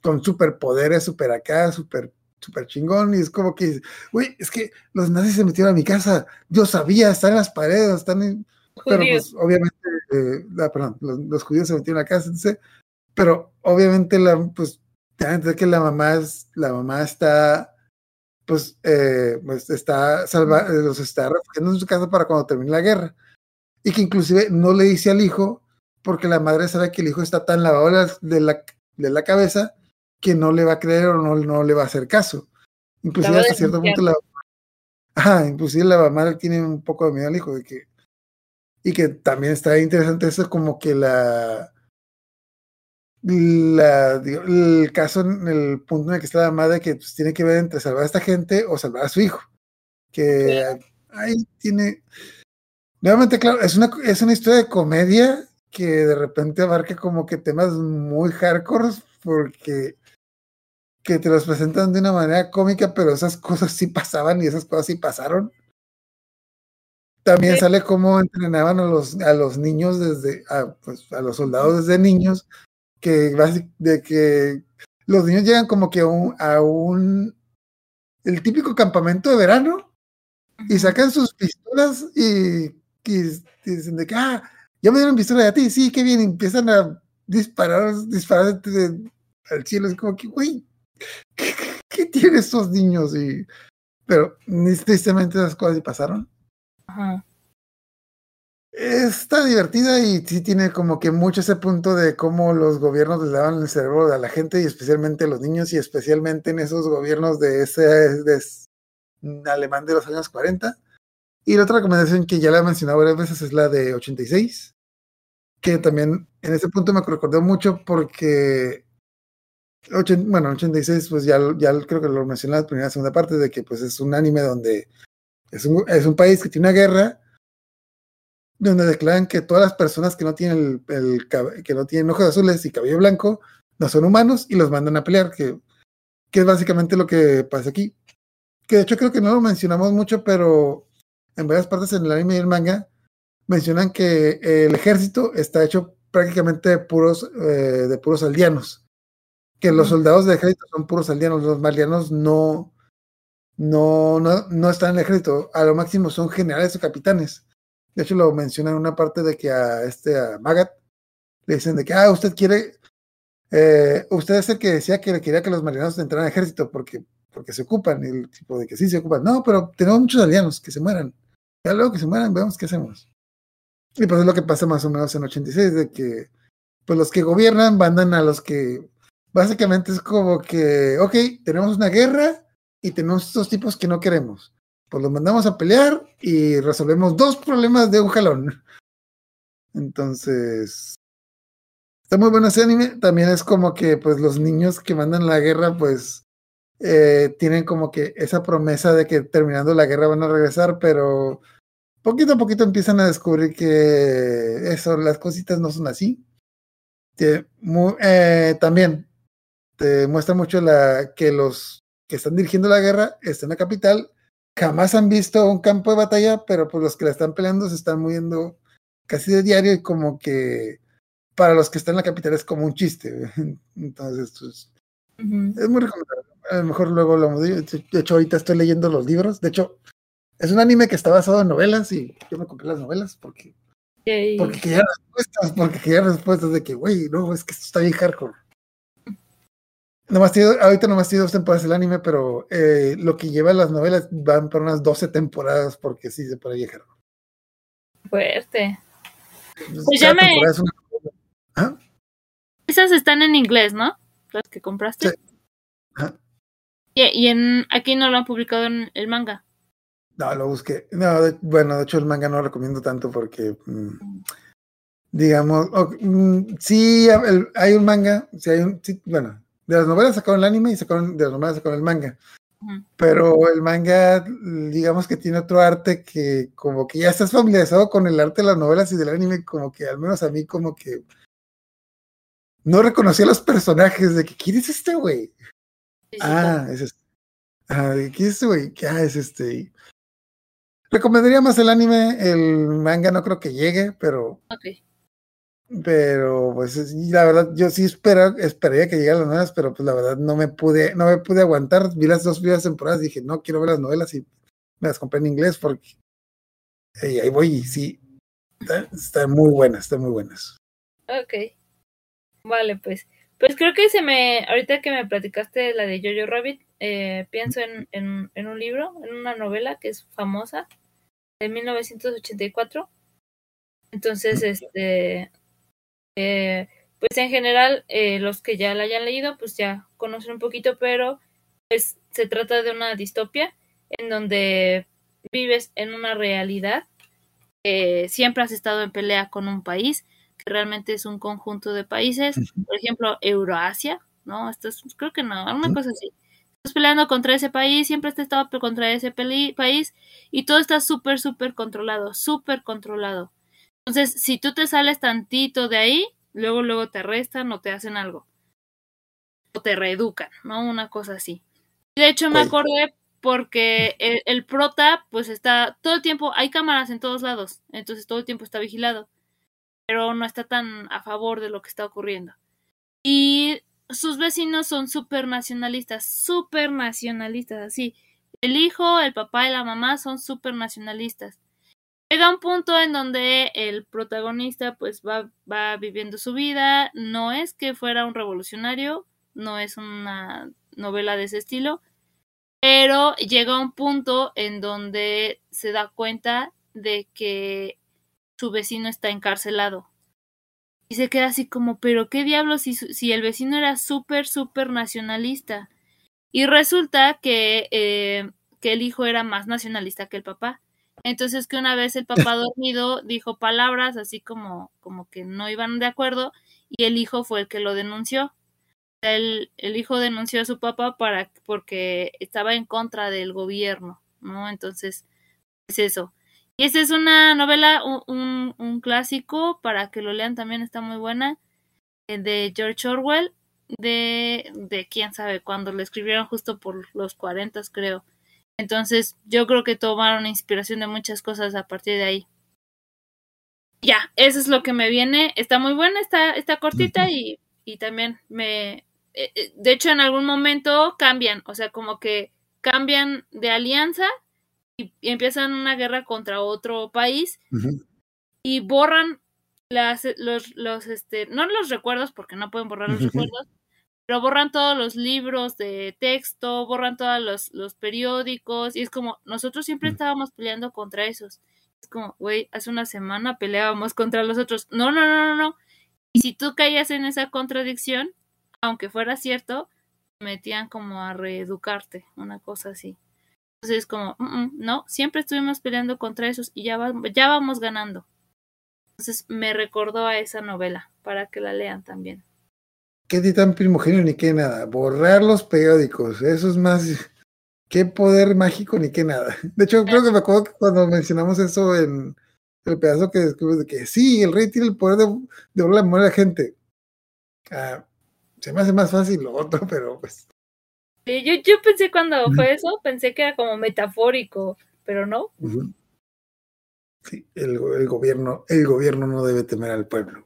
con superpoderes, super acá, super, super chingón, y es como que, uy, es que los nazis se metieron a mi casa, yo sabía, están en las paredes, están en... Pero pues obviamente, eh, perdón, los, judíos se metieron a casa, pero obviamente la, pues, que la mamá es, la mamá está pues, eh, pues está salva, los está refugiando en su casa para cuando termine la guerra. Y que inclusive no le dice al hijo, porque la madre sabe que el hijo está tan lavado de la, de la cabeza que no le va a creer o no, no le va a hacer caso. Inclusive hasta cierto punto la Ajá, inclusive la mamá tiene un poco de miedo al hijo de que y que también está interesante eso como que la la, el caso en el punto en el que está la madre que pues, tiene que ver entre salvar a esta gente o salvar a su hijo. Que ahí tiene. Nuevamente, claro, es una, es una historia de comedia que de repente abarca como que temas muy hardcore porque que te los presentan de una manera cómica, pero esas cosas sí pasaban y esas cosas sí pasaron. También sale cómo entrenaban a los, a los niños desde, a, pues, a los soldados desde niños que de que los niños llegan como que a un, el típico campamento de verano y sacan sus pistolas y, dicen de que ah ya me dieron pistola a ti sí qué bien empiezan a disparar disparar al cielo es como que güey ¿qué, qué, tienen estos niños y pero tristemente esas cosas pasaron. Ajá. Está divertida y sí tiene como que mucho ese punto de cómo los gobiernos le daban el cerebro a la gente y especialmente a los niños y especialmente en esos gobiernos de ese alemán de los años 40. Y la otra recomendación que ya la he mencionado varias veces es la de 86, que también en ese punto me recordó mucho porque, bueno, 86 pues ya, ya creo que lo mencioné en la primera segunda parte de que pues es un anime donde es un, es un país que tiene una guerra donde declaran que todas las personas que no tienen el, que no tienen ojos azules y cabello blanco no son humanos y los mandan a pelear, que, que es básicamente lo que pasa aquí. Que de hecho creo que no lo mencionamos mucho, pero en varias partes en el anime y el manga mencionan que el ejército está hecho prácticamente de puros, eh, de puros aldeanos. Que los soldados del ejército son puros aldeanos, los malianos no, no, no, no están en el ejército, a lo máximo son generales o capitanes. De hecho, lo menciona en una parte de que a este a Magat le dicen de que, ah, usted quiere, eh, usted es el que decía que quería que los marineros entraran al ejército porque, porque se ocupan, y el tipo de que sí se ocupan. No, pero tenemos muchos alianos que se mueran. Ya luego que se mueran, vemos qué hacemos. Y pues es lo que pasa más o menos en 86, de que pues los que gobiernan mandan a los que básicamente es como que, ok, tenemos una guerra y tenemos estos tipos que no queremos. Pues los mandamos a pelear y resolvemos dos problemas de un jalón. Entonces, está muy bueno ese anime. También es como que pues los niños que mandan la guerra pues eh, tienen como que esa promesa de que terminando la guerra van a regresar, pero poquito a poquito empiezan a descubrir que eso, las cositas no son así. Eh, también te muestra mucho la, que los que están dirigiendo la guerra están en la capital, jamás han visto un campo de batalla, pero pues los que la están peleando se están moviendo casi de diario y como que para los que están en la capital es como un chiste. Entonces, pues, es muy recomendable. A lo mejor luego lo De hecho, ahorita estoy leyendo los libros. De hecho, es un anime que está basado en novelas y yo me compré las novelas porque porque quería respuestas, porque quería respuestas de que, güey, no, es que esto está bien hardcore. Nomás tiene, ahorita nomás tiene dos temporadas el anime, pero eh, lo que lleva las novelas van para unas 12 temporadas porque sí se puede llegar. Fuerte. pues ya me... ¿Ah? Esas están en inglés, ¿no? Las que compraste. Sí. Y, en aquí no lo han publicado en el manga. No, lo busqué. No, bueno, de hecho el manga no lo recomiendo tanto porque, mm, digamos, mm, sí hay un manga, sí hay un, bueno, de las novelas sacaron el anime y sacaron, de las novelas sacaron el manga. Pero el manga, digamos que tiene otro arte que como que ya estás familiarizado con el arte de las novelas y del anime, como que al menos a mí como que no reconocí a los personajes de que ¿quién es este güey? ah, es este. Ah, ¿quién es este güey? Ah, es este. Recomendaría más el anime, el manga no creo que llegue, pero. Ok. Pero, pues, la verdad, yo sí espero, esperaría que llegaran las novelas, pero pues la verdad no me pude, no me pude aguantar. Vi las dos primeras temporadas y dije, no quiero ver las novelas y me las compré en inglés porque ahí voy y sí, están muy buenas, están muy buenas. Ok. Vale, pues. Pues creo que se me, ahorita que me platicaste la de Jojo Rabbit, eh, pienso en, en, en, un libro, en una novela que es famosa, de 1984. Entonces, este, eh, pues en general, eh, los que ya la hayan leído, pues ya conocen un poquito, pero pues se trata de una distopia en donde vives en una realidad, siempre has estado en pelea con un país, que realmente es un conjunto de países, por ejemplo, Euroasia, ¿no? Esto es, creo que no, una cosa así peleando contra ese país, siempre has estado contra ese país y todo está súper, súper controlado, súper controlado. Entonces, si tú te sales tantito de ahí, luego, luego te arrestan o te hacen algo. O te reeducan, ¿no? Una cosa así. De hecho, me acordé porque el, el, prota, pues está todo el tiempo, hay cámaras en todos lados, entonces todo el tiempo está vigilado, pero no está tan a favor de lo que está ocurriendo. Y sus vecinos son súper nacionalistas, súper nacionalistas, así. El hijo, el papá y la mamá son súper nacionalistas. Llega un punto en donde el protagonista pues va, viviendo su vida, no es que fuera un revolucionario, no es una novela de ese estilo, pero llega un punto en donde se da cuenta de que su vecino está encarcelado y se queda así como, pero qué diablos si, si el vecino era súper, súper nacionalista. Y resulta que, eh, que el hijo era más nacionalista que el papá. Entonces que una vez el papá dormido dijo palabras así como, como que no iban de acuerdo y el hijo fue el que lo denunció. El, el hijo denunció a su papá para, porque estaba en contra del gobierno, ¿no? Entonces, es eso. Y esa es una novela, un, un, clásico, para que lo lean también está muy buena, eh, de George Orwell, de, de quién sabe cuándo, lo escribieron justo por los 40 creo. Entonces yo creo que tomaron inspiración de muchas cosas a partir de ahí. Ya, eso es lo que me viene. Está muy buena, está, está cortita y, y también me... Eh, eh, de hecho, en algún momento cambian, o sea, como que cambian de alianza y, y empiezan una guerra contra otro país y borran las, los, los, este, no los recuerdos, porque no pueden borrar los recuerdos, pero borran todos los libros de texto, borran todos los, los periódicos, y es como, nosotros siempre Mm. estábamos peleando contra esos. Es como, güey, hace una semana peleábamos contra los otros. No, no, no, no, no. Y si tú caías en esa contradicción, aunque fuera cierto, metían como a reeducarte, una cosa así. Entonces es como, "Mm, mm, no, siempre estuvimos peleando contra esos y ya, va- ya vamos ganando. Entonces me recordó a esa novela para que la lean también. Qué titán primogenio ni qué nada. Borrar los periódicos. Eso es más. Qué poder mágico ni qué nada. De hecho, creo que me acuerdo que cuando mencionamos eso en el pedazo que descubres de que sí, el rey tiene el poder de, de borrar la memoria de la gente. Ah, se me hace más fácil lo otro, pero pues. Sí, yo, yo pensé cuando fue eso, pensé que era como metafórico, pero no. Sí, el, el gobierno, el gobierno no debe temer al pueblo.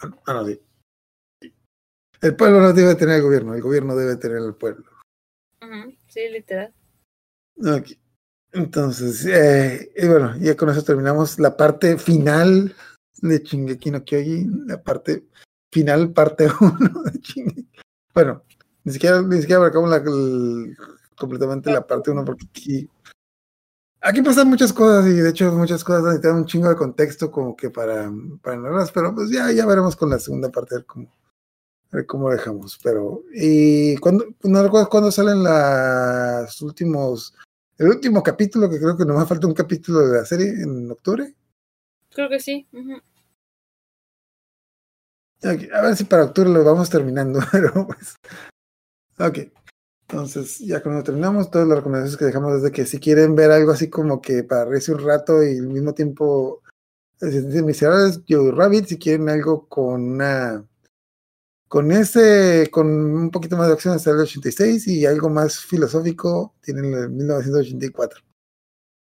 Bueno, ah, no, sí. El pueblo no debe tener al gobierno, el gobierno debe tener al pueblo. Sí, literal. Ok. Entonces, eh, y bueno, ya con eso terminamos la parte final de Shingeki no Kyojin, la parte final, parte 1 de Shingeki. Bueno, ni siquiera, ni siquiera abarcamos la, el- completamente la parte 1 porque aquí, aquí pasan muchas cosas y de hecho muchas cosas necesitan un chingo de contexto como que para, para narrarlas, pero pues ya, ya veremos con la segunda parte cómo, a ver cómo dejamos. Pero, y cuando, no recuerdo cuándo salen los últimos el último capítulo, que creo que nomás falta un capítulo de la serie en octubre. Creo que sí. A ver si para octubre lo vamos terminando, pero pues. Ok. Entonces, ya cuando terminamos, todas las recomendaciones que dejamos es de que si quieren ver algo así como que para reírse un rato y al mismo tiempo eh, sentirse miserables, Joe Rabbit, si quieren algo con una con ese, con un poquito más de acción hasta el 86 y algo más filosófico, tienen el 1984.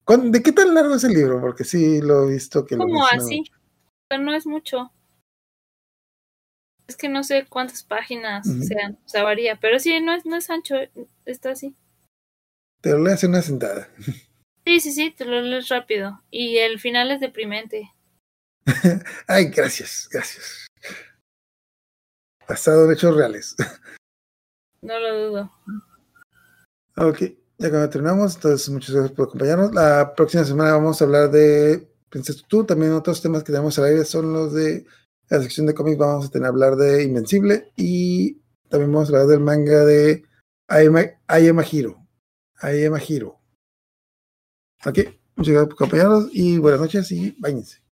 ¿Cuán- ¿De qué tan largo es el libro? Porque sí lo he visto que lo Como mencionan así. Pero no es mucho. Es que no sé cuántas páginas Ujú. sean. O sea, varía. Pero sí, no es, no es ancho. Está así. Te lo lees en una sentada. Sí, sí, sí, te lo lees rápido. Y el final es deprimente. Ay, gracias, gracias. Basado en hechos reales. No lo dudo. Ok, ya cuando terminamos, entonces muchas gracias por acompañarnos. La próxima semana vamos a hablar de Princesa tú, también otros temas que tenemos al aire son los de la sección de cómics, vamos a tener hablar de Invencible y también vamos a hablar del manga de Ayama, Hiro. Ayama Hiro. Ok, muchas gracias por acompañarnos y buenas noches y váyanse.